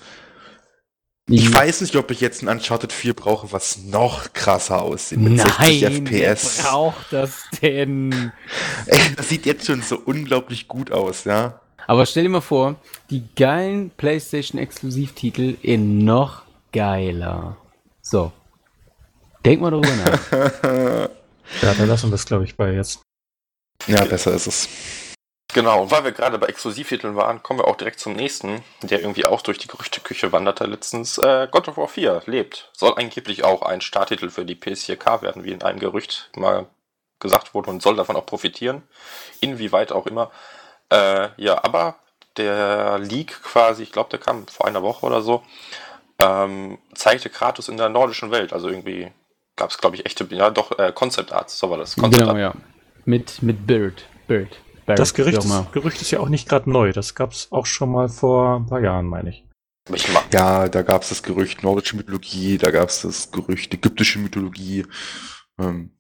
Ich ja. weiß nicht, ob ich jetzt ein Uncharted 4 brauche, was noch krasser aussieht. Mit Nein, 60 FPS. Braucht das denn? Ey, das sieht jetzt schon so unglaublich gut aus, ja. Aber stell dir mal vor, die geilen PlayStation-Exklusivtitel in noch geiler. So. Denk mal darüber nach. ja, dann lassen wir das, glaube ich, bei jetzt. Ja, besser ist es. Genau, und weil wir gerade bei Exklusivtiteln waren, kommen wir auch direkt zum nächsten, der irgendwie auch durch die Gerüchteküche wanderte letztens. Äh, God of War 4 lebt. Soll angeblich auch ein Starttitel für die PS4K werden, wie in einem Gerücht mal gesagt wurde und soll davon auch profitieren. Inwieweit auch immer. Äh, ja, aber der Leak quasi, ich glaube, der kam vor einer Woche oder so, ähm, zeigte Kratos in der nordischen Welt. Also irgendwie gab es, glaube ich, echte, ja doch, äh, Concept Arts, so war das. Concept genau, Art. ja. Mit, mit Bird. Bird. Barrett, das Gerücht ist, Gerücht ist ja auch nicht gerade neu. Das gab es auch schon mal vor ein paar Jahren, meine ich. Ja, da gab es das Gerücht nordische Mythologie, da gab es das Gerücht ägyptische Mythologie. Ähm,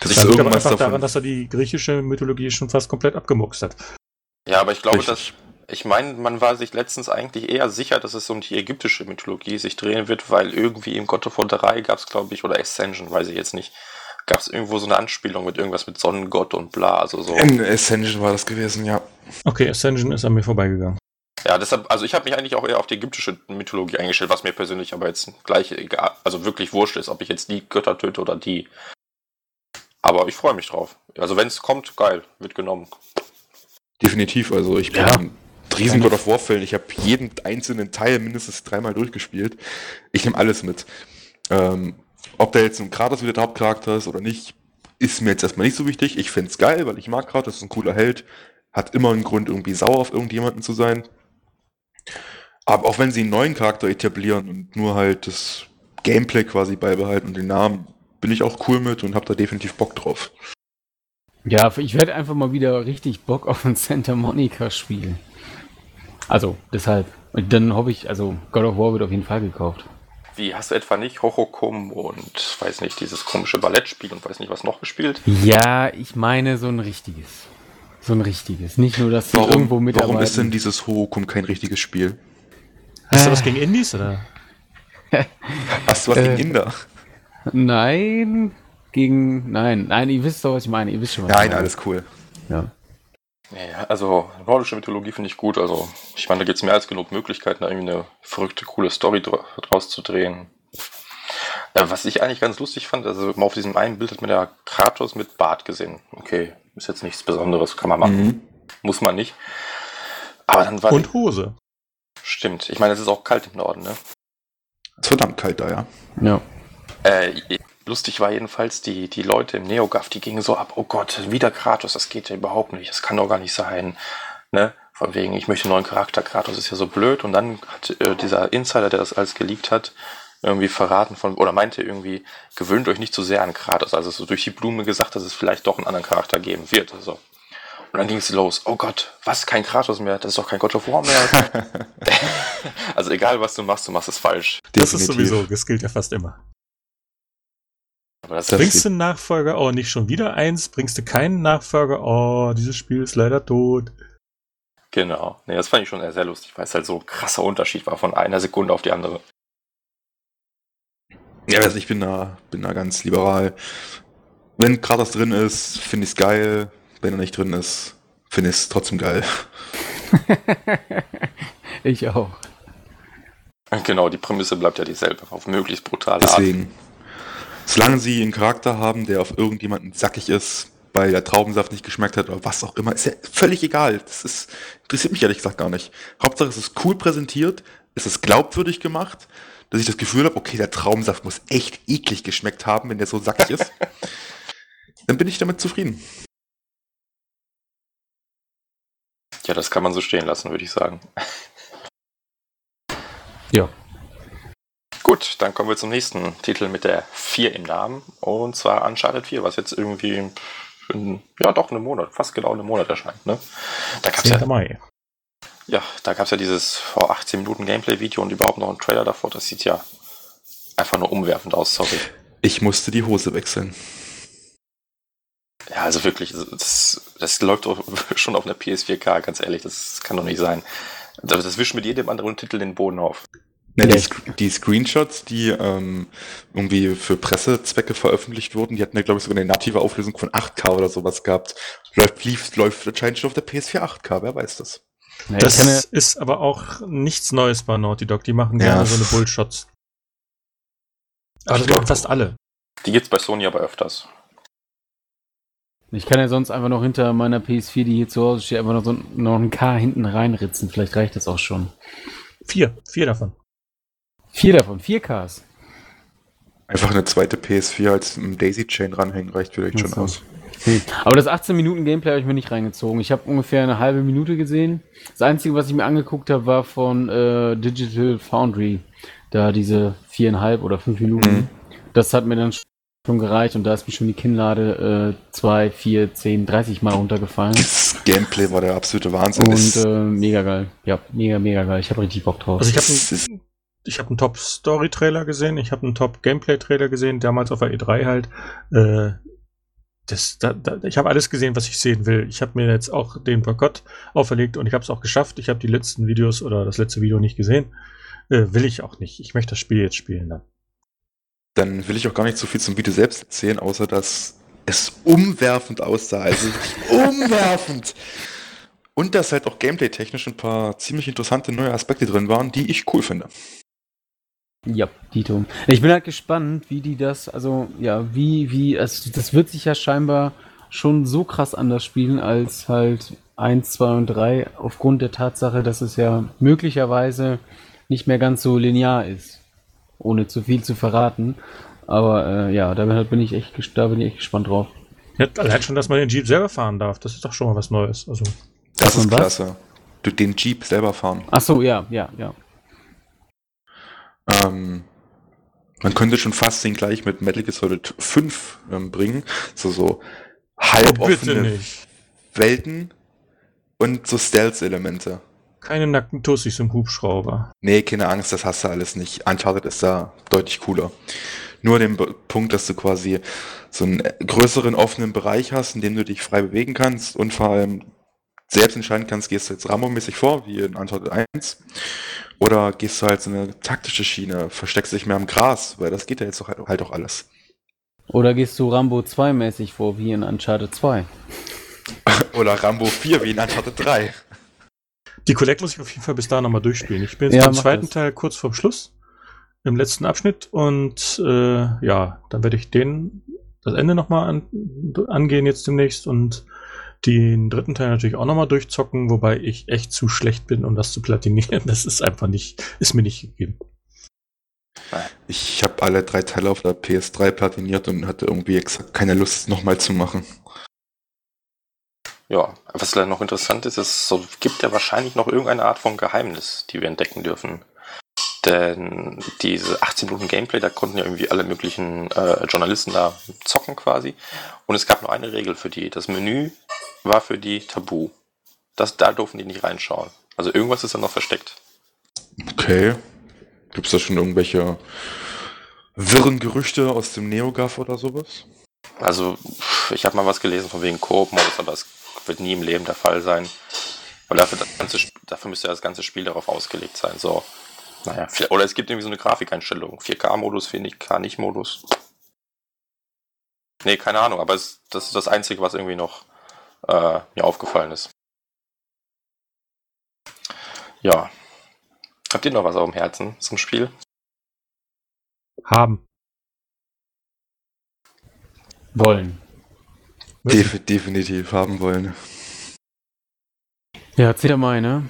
das, das liegt aber einfach davon. daran, dass er die griechische Mythologie schon fast komplett abgemuxt hat. Ja, aber ich glaube, dass ich meine, man war sich letztens eigentlich eher sicher, dass es um die ägyptische Mythologie sich drehen wird, weil irgendwie im God of War 3 gab es, glaube ich, oder Ascension, weiß ich jetzt nicht, gab es irgendwo so eine Anspielung mit irgendwas mit Sonnengott und bla, also so. In Ascension war das gewesen, ja. Okay, Ascension ist an mir vorbeigegangen. Ja, deshalb, also ich habe mich eigentlich auch eher auf die ägyptische Mythologie eingestellt, was mir persönlich aber jetzt gleich egal, also wirklich wurscht ist, ob ich jetzt die Götter töte oder die. Aber ich freue mich drauf. Also wenn es kommt, geil, wird genommen. Definitiv, also ich bin ja. Riesen God of War Fan. Ich habe jeden einzelnen Teil mindestens dreimal durchgespielt. Ich nehme alles mit. Ähm, ob da jetzt ein Kratos wieder der Hauptcharakter ist oder nicht, ist mir jetzt erstmal nicht so wichtig. Ich finde es geil, weil ich mag Kratos, ist ein cooler Held. Hat immer einen Grund, irgendwie sauer auf irgendjemanden zu sein. Aber auch wenn sie einen neuen Charakter etablieren und nur halt das Gameplay quasi beibehalten und den Namen, bin ich auch cool mit und habe da definitiv Bock drauf. Ja, ich werde einfach mal wieder richtig Bock auf ein Santa Monica Spiel. Also, deshalb. Und dann hoffe ich, also God of War wird auf jeden Fall gekauft. Wie, hast du etwa nicht Hochokum und weiß nicht, dieses komische Ballettspiel und weiß nicht, was noch gespielt? Ja, ich meine so ein richtiges. So ein richtiges. Nicht nur, dass warum, irgendwo mitarbeiten. Warum ist denn dieses Hochokum kein richtiges Spiel? Hast du was gegen Indies, oder? hast du was gegen äh, Inder? Nein, gegen. Nein, nein, ihr wisst doch, was ich meine. Ihr wisst schon, was Nein, alles cool. Ja. Ja, also nordische Mythologie finde ich gut. Also ich meine, da gibt es mehr als genug Möglichkeiten, da irgendwie eine verrückte, coole Story draus zu drehen. Äh, was ich eigentlich ganz lustig fand, also mal auf diesem einen Bild hat man ja Kratos mit Bart gesehen. Okay, ist jetzt nichts Besonderes, kann man machen. Mhm. Muss man nicht. Aber dann war Und Hose. Stimmt. Ich meine, es ist auch kalt im Norden, ne? Es ist verdammt kalt da, ja. Ja. Äh, lustig war jedenfalls, die, die Leute im Neogaf, die gingen so ab, oh Gott, wieder Kratos, das geht ja überhaupt nicht, das kann doch gar nicht sein. Ne? Von wegen, ich möchte einen neuen Charakter, Kratos ist ja so blöd. Und dann hat äh, dieser Insider, der das alles geleakt hat, irgendwie verraten von, oder meinte irgendwie, gewöhnt euch nicht zu sehr an Kratos. Also so durch die Blume gesagt, dass es vielleicht doch einen anderen Charakter geben wird. Also. Und dann ging es los. Oh Gott, was? Kein Kratos mehr? Das ist doch kein God of War mehr. also egal, was du machst, du machst es falsch. Das ist sowieso, das gilt ja fast immer. Aber das Bringst du einen Nachfolger? Oh, nicht schon wieder eins? Bringst du keinen Nachfolger? Oh, dieses Spiel ist leider tot. Genau. Nee, das fand ich schon sehr, sehr lustig, weil es halt so ein krasser Unterschied war von einer Sekunde auf die andere. Ja, also ich bin da, bin da ganz liberal. Wenn Kratos drin ist, finde ich es geil. Wenn er nicht drin ist, finde ich es trotzdem geil. ich auch. Genau, die Prämisse bleibt ja dieselbe, auf möglichst brutale Deswegen, Art. Solange sie einen Charakter haben, der auf irgendjemanden sackig ist, weil der Traubensaft nicht geschmeckt hat oder was auch immer, ist ja völlig egal. Das ist, interessiert mich ehrlich gesagt gar nicht. Hauptsache es ist cool präsentiert, es ist glaubwürdig gemacht, dass ich das Gefühl habe, okay, der Traubensaft muss echt eklig geschmeckt haben, wenn der so sackig ist. Dann bin ich damit zufrieden. Ja, das kann man so stehen lassen, würde ich sagen. Ja. Gut, dann kommen wir zum nächsten Titel mit der 4 im Namen. Und zwar Uncharted 4, was jetzt irgendwie in, ja doch einen Monat, fast genau einen Monat erscheint. Ne? Da gab's ja, Mai. Ja, da gab es ja dieses vor 18 Minuten Gameplay-Video und überhaupt noch einen Trailer davor. Das sieht ja einfach nur umwerfend aus, sorry. Ich musste die Hose wechseln. Ja, also wirklich, das, das läuft schon auf einer PS4K, ganz ehrlich, das kann doch nicht sein. Das, das wischt mit jedem anderen Titel den Boden auf. Ja, die, die, Screenshots, die ähm, irgendwie für Pressezwecke veröffentlicht wurden, die hatten ja, glaube ich, sogar eine native Auflösung von 8K oder sowas gehabt. Läuft, lief, läuft anscheinend schon auf der PS4 8K, wer weiß das. Nee, das kenne... ist aber auch nichts Neues bei Naughty Dog. Die machen gerne ja. so eine Bullshots. Aber das machen fast alle. Die gibt's bei Sony aber öfters. Ich kann ja sonst einfach noch hinter meiner PS4, die hier zu Hause steht, einfach noch, so, noch ein K hinten reinritzen. Vielleicht reicht das auch schon. Vier. Vier davon. Vier davon. Vier Ks. Einfach eine zweite PS4 als Daisy-Chain ranhängen reicht vielleicht schon aus. Hm. Aber das 18 Minuten Gameplay habe ich mir nicht reingezogen. Ich habe ungefähr eine halbe Minute gesehen. Das Einzige, was ich mir angeguckt habe, war von äh, Digital Foundry. Da diese viereinhalb oder fünf Minuten. Mhm. Das hat mir dann schon gereicht und da ist mir schon die Kinnlade äh, 2, 4, 10, 30 Mal runtergefallen. Das Gameplay war der absolute Wahnsinn. Und äh, mega geil. Ja, mega, mega geil. Ich habe richtig Bock drauf. Also ich habe ich hab einen Top-Story-Trailer gesehen, ich habe einen Top-Gameplay-Trailer gesehen, damals auf der E3 halt. Äh, das, da, da, ich habe alles gesehen, was ich sehen will. Ich habe mir jetzt auch den Boykott auferlegt und ich habe es auch geschafft. Ich habe die letzten Videos oder das letzte Video nicht gesehen. Äh, will ich auch nicht. Ich möchte das Spiel jetzt spielen dann. Dann will ich auch gar nicht so viel zum Video selbst erzählen, außer dass es umwerfend aussah. Also umwerfend! Und dass halt auch gameplay-technisch ein paar ziemlich interessante neue Aspekte drin waren, die ich cool finde. Ja, Dito. Ich bin halt gespannt, wie die das, also ja, wie, wie, also das wird sich ja scheinbar schon so krass anders spielen als halt 1, 2 und 3, aufgrund der Tatsache, dass es ja möglicherweise nicht mehr ganz so linear ist. Ohne zu viel zu verraten. Aber äh, ja, da bin ich echt, da bin ich echt gespannt drauf. Ja, allein schon, dass man den Jeep selber fahren darf, das ist doch schon mal was Neues. Also, das, das ist klasse. Du den Jeep selber fahren. Ach so, ja, ja, ja. Ähm, man könnte schon fast den gleich mit Metal Gear Solid 5 ähm, bringen. So, so halboffene Welten und so Stealth-Elemente. Keine nackten Tussis im Hubschrauber. Nee, keine Angst, das hast du alles nicht. Uncharted ist da deutlich cooler. Nur den Punkt, dass du quasi so einen größeren offenen Bereich hast, in dem du dich frei bewegen kannst und vor allem selbst entscheiden kannst, gehst du jetzt Rambo-mäßig vor, wie in Uncharted 1, oder gehst du halt so eine taktische Schiene, versteckst dich mehr im Gras, weil das geht ja jetzt halt, halt auch alles. Oder gehst du Rambo 2-mäßig vor, wie in Uncharted 2? oder Rambo 4, wie in Uncharted 3. Die Collect muss ich auf jeden Fall bis da nochmal durchspielen. Ich bin jetzt ja, beim zweiten das. Teil kurz vorm Schluss, im letzten Abschnitt, und äh, ja, dann werde ich den, das Ende nochmal an, angehen jetzt demnächst und den dritten Teil natürlich auch nochmal durchzocken, wobei ich echt zu schlecht bin, um das zu platinieren. Das ist einfach nicht, ist mir nicht gegeben. Ich habe alle drei Teile auf der PS3 platiniert und hatte irgendwie exakt keine Lust, nochmal zu machen. Ja, was leider noch interessant ist, es gibt ja wahrscheinlich noch irgendeine Art von Geheimnis, die wir entdecken dürfen. Denn diese 18 Minuten Gameplay, da konnten ja irgendwie alle möglichen äh, Journalisten da zocken quasi. Und es gab nur eine Regel für die. Das Menü war für die tabu. Das, da durften die nicht reinschauen. Also irgendwas ist da noch versteckt. Okay. Gibt es da schon irgendwelche wirren Gerüchte aus dem NeoGAF oder sowas? Also, ich habe mal was gelesen von wegen Koop-Modus, aber es wird nie im Leben der Fall sein. Weil dafür, das ganze, dafür müsste ja das ganze Spiel darauf ausgelegt sein. So, naja, oder es gibt irgendwie so eine Grafikeinstellung. 4K-Modus, 4K-Nicht-Modus. Nee, keine Ahnung, aber es, das ist das Einzige, was irgendwie noch äh, mir aufgefallen ist. Ja. Habt ihr noch was auf dem Herzen zum Spiel? Haben. Wollen. Def definitiv haben wollen. Ja, erzähl mal, ne?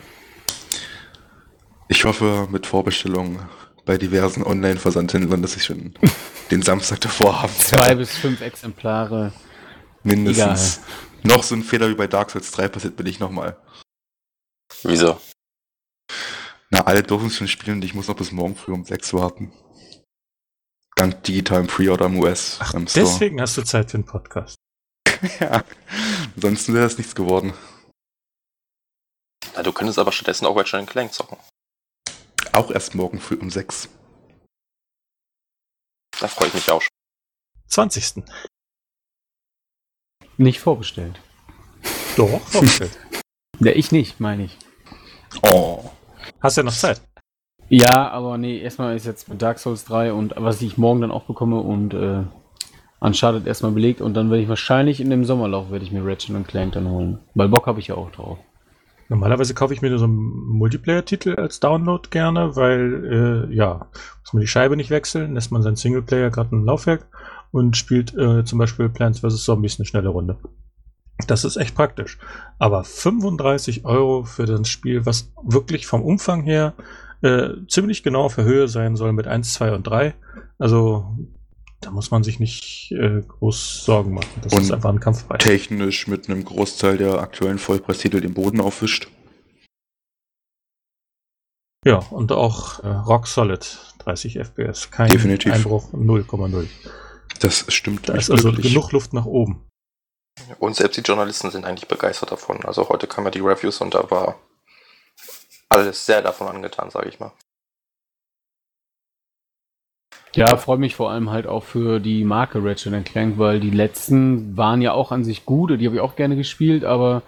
Ich hoffe mit Vorbestellung bei diversen Online-Versandhändlern, dass ich schon den Samstag davor habe. Zwei bis fünf Exemplare. Mindestens. Egal. Noch so ein Fehler wie bei Dark Souls 3 passiert bin ich nochmal. Wieso? Na, alle dürfen schon spielen und ich muss noch bis morgen früh um 6 warten. Dank digitalem Pre-Order am US. Ach, deswegen hast du Zeit für einen Podcast. ja, ansonsten wäre das nichts geworden. Na, du könntest aber stattdessen auch Ratchet Clank zocken. Auch erst morgen früh um 6. Da freue ich mich auch schon. 20. Nicht vorbestellt. Doch, vorbestellt. ja, ich nicht, meine ich. Oh. Hast ja noch Zeit. Ja, aber nee, erstmal ist jetzt mit Dark Souls 3 und was ich morgen dann auch bekomme und äh, Uncharted erstmal belegt und dann werde ich wahrscheinlich in dem Sommerlauf werde ich mir Ratchet Clank dann holen. Weil Bock habe ich ja auch drauf. Normalerweise kaufe ich mir so einen Multiplayer-Titel als Download gerne, weil, äh, ja, muss man die Scheibe nicht wechseln, lässt man seinen Singleplayer gerade ein Laufwerk und spielt äh, zum Beispiel Plants vs. Zombies eine schnelle Runde. Das ist echt praktisch. Aber 35 Euro für das Spiel, was wirklich vom Umfang her äh, ziemlich genau auf der Höhe sein soll mit 1, 2 und 3. Also da muss man sich nicht äh, groß Sorgen machen. Das und ist einfach ein Kampfpreis. Technisch mit einem Großteil der aktuellen Vollpreistitel den Boden aufwischt. Ja, und auch äh, Rock Solid 30 FPS. Kein Definitiv. Einbruch 0,0. Das stimmt. Da ist also glücklich. genug Luft nach oben. Und selbst die Journalisten sind eigentlich begeistert davon. Also heute kamen ja die Reviews und da war alles sehr davon angetan, sage ich mal. Ja, freue mich vor allem halt auch für die Marke Ratchet Clank, weil die letzten waren ja auch an sich gut, die habe ich auch gerne gespielt, aber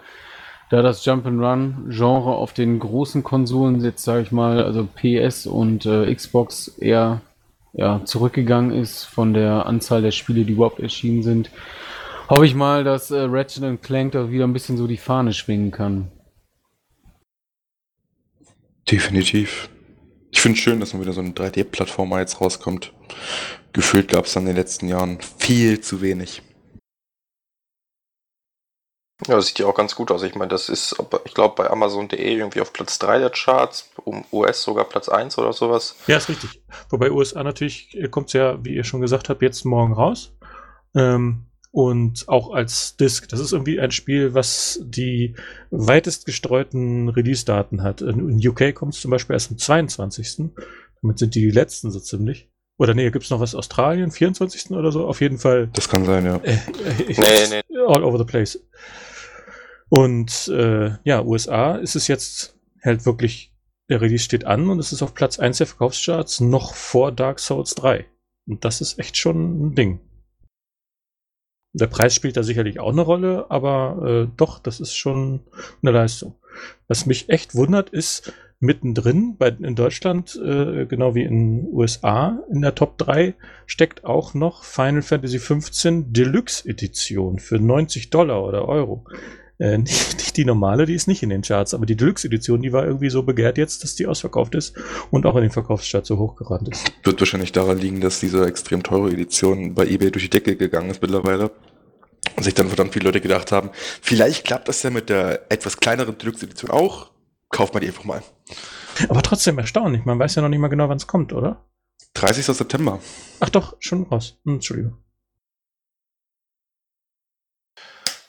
da das Jump'n'Run-Genre auf den großen Konsolen jetzt, sage ich mal, also PS und äh, Xbox eher ja, zurückgegangen ist von der Anzahl der Spiele, die überhaupt erschienen sind, hoffe ich mal, dass äh, Ratchet Clank da wieder ein bisschen so die Fahne schwingen kann. Definitiv. Ich finde es schön, dass man wieder so eine 3D-Plattformer jetzt rauskommt. Gefühlt gab es dann in den letzten Jahren viel zu wenig. Ja, das sieht ja auch ganz gut aus. Ich meine, das ist, ich glaube, bei Amazon.de irgendwie auf Platz 3 der Charts, um US sogar Platz 1 oder sowas. Ja, ist richtig. Wobei USA natürlich kommt es ja, wie ihr schon gesagt habt, jetzt morgen raus. Ähm, und auch als Disk. Das ist irgendwie ein Spiel, was die weitest gestreuten Release-Daten hat. In UK kommt es zum Beispiel erst am 22. Damit sind die, die letzten so ziemlich. Oder nee, gibt es noch was Australien, 24. oder so? Auf jeden Fall. Das kann sein, ja. Äh, äh, nee, nee. All over the place. Und äh, ja, USA ist es jetzt halt wirklich, der Release steht an und es ist auf Platz 1 der Verkaufscharts noch vor Dark Souls 3. Und das ist echt schon ein Ding. Der Preis spielt da sicherlich auch eine Rolle, aber äh, doch, das ist schon eine Leistung. Was mich echt wundert, ist, mittendrin bei, in Deutschland, äh, genau wie in USA, in der Top 3 steckt auch noch Final Fantasy XV Deluxe Edition für 90 Dollar oder Euro. Äh, nicht, nicht, die normale, die ist nicht in den Charts, aber die Deluxe Edition, die war irgendwie so begehrt jetzt, dass die ausverkauft ist und auch in den Verkaufscharts so hochgerannt ist. Wird wahrscheinlich daran liegen, dass diese extrem teure Edition bei eBay durch die Decke gegangen ist mittlerweile. Und sich dann verdammt viele Leute gedacht haben, vielleicht klappt das ja mit der etwas kleineren Deluxe Edition auch. Kauft man die einfach mal. Aber trotzdem erstaunlich. Man weiß ja noch nicht mal genau, wann es kommt, oder? 30. September. Ach doch, schon raus. Hm, Entschuldigung.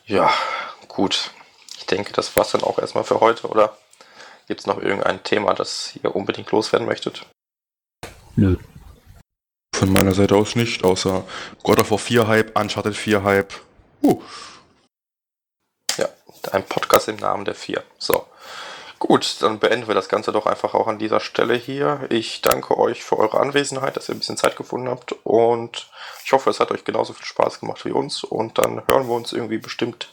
Ja, gut. Ich denke, das war's dann auch erstmal für heute, oder? Gibt es noch irgendein Thema, das ihr unbedingt loswerden möchtet? Nö. Von meiner Seite aus nicht, außer God of War 4 Hype, Uncharted 4 Hype. Uh. Ja, ein Podcast im Namen der vier. So. Gut, dann beenden wir das Ganze doch einfach auch an dieser Stelle hier. Ich danke euch für eure Anwesenheit, dass ihr ein bisschen Zeit gefunden habt und ich hoffe, es hat euch genauso viel Spaß gemacht wie uns und dann hören wir uns irgendwie bestimmt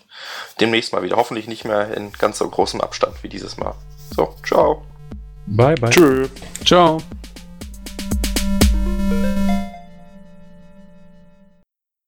demnächst mal wieder. Hoffentlich nicht mehr in ganz so großem Abstand wie dieses Mal. So, ciao. Bye, bye. Tschö. Ciao.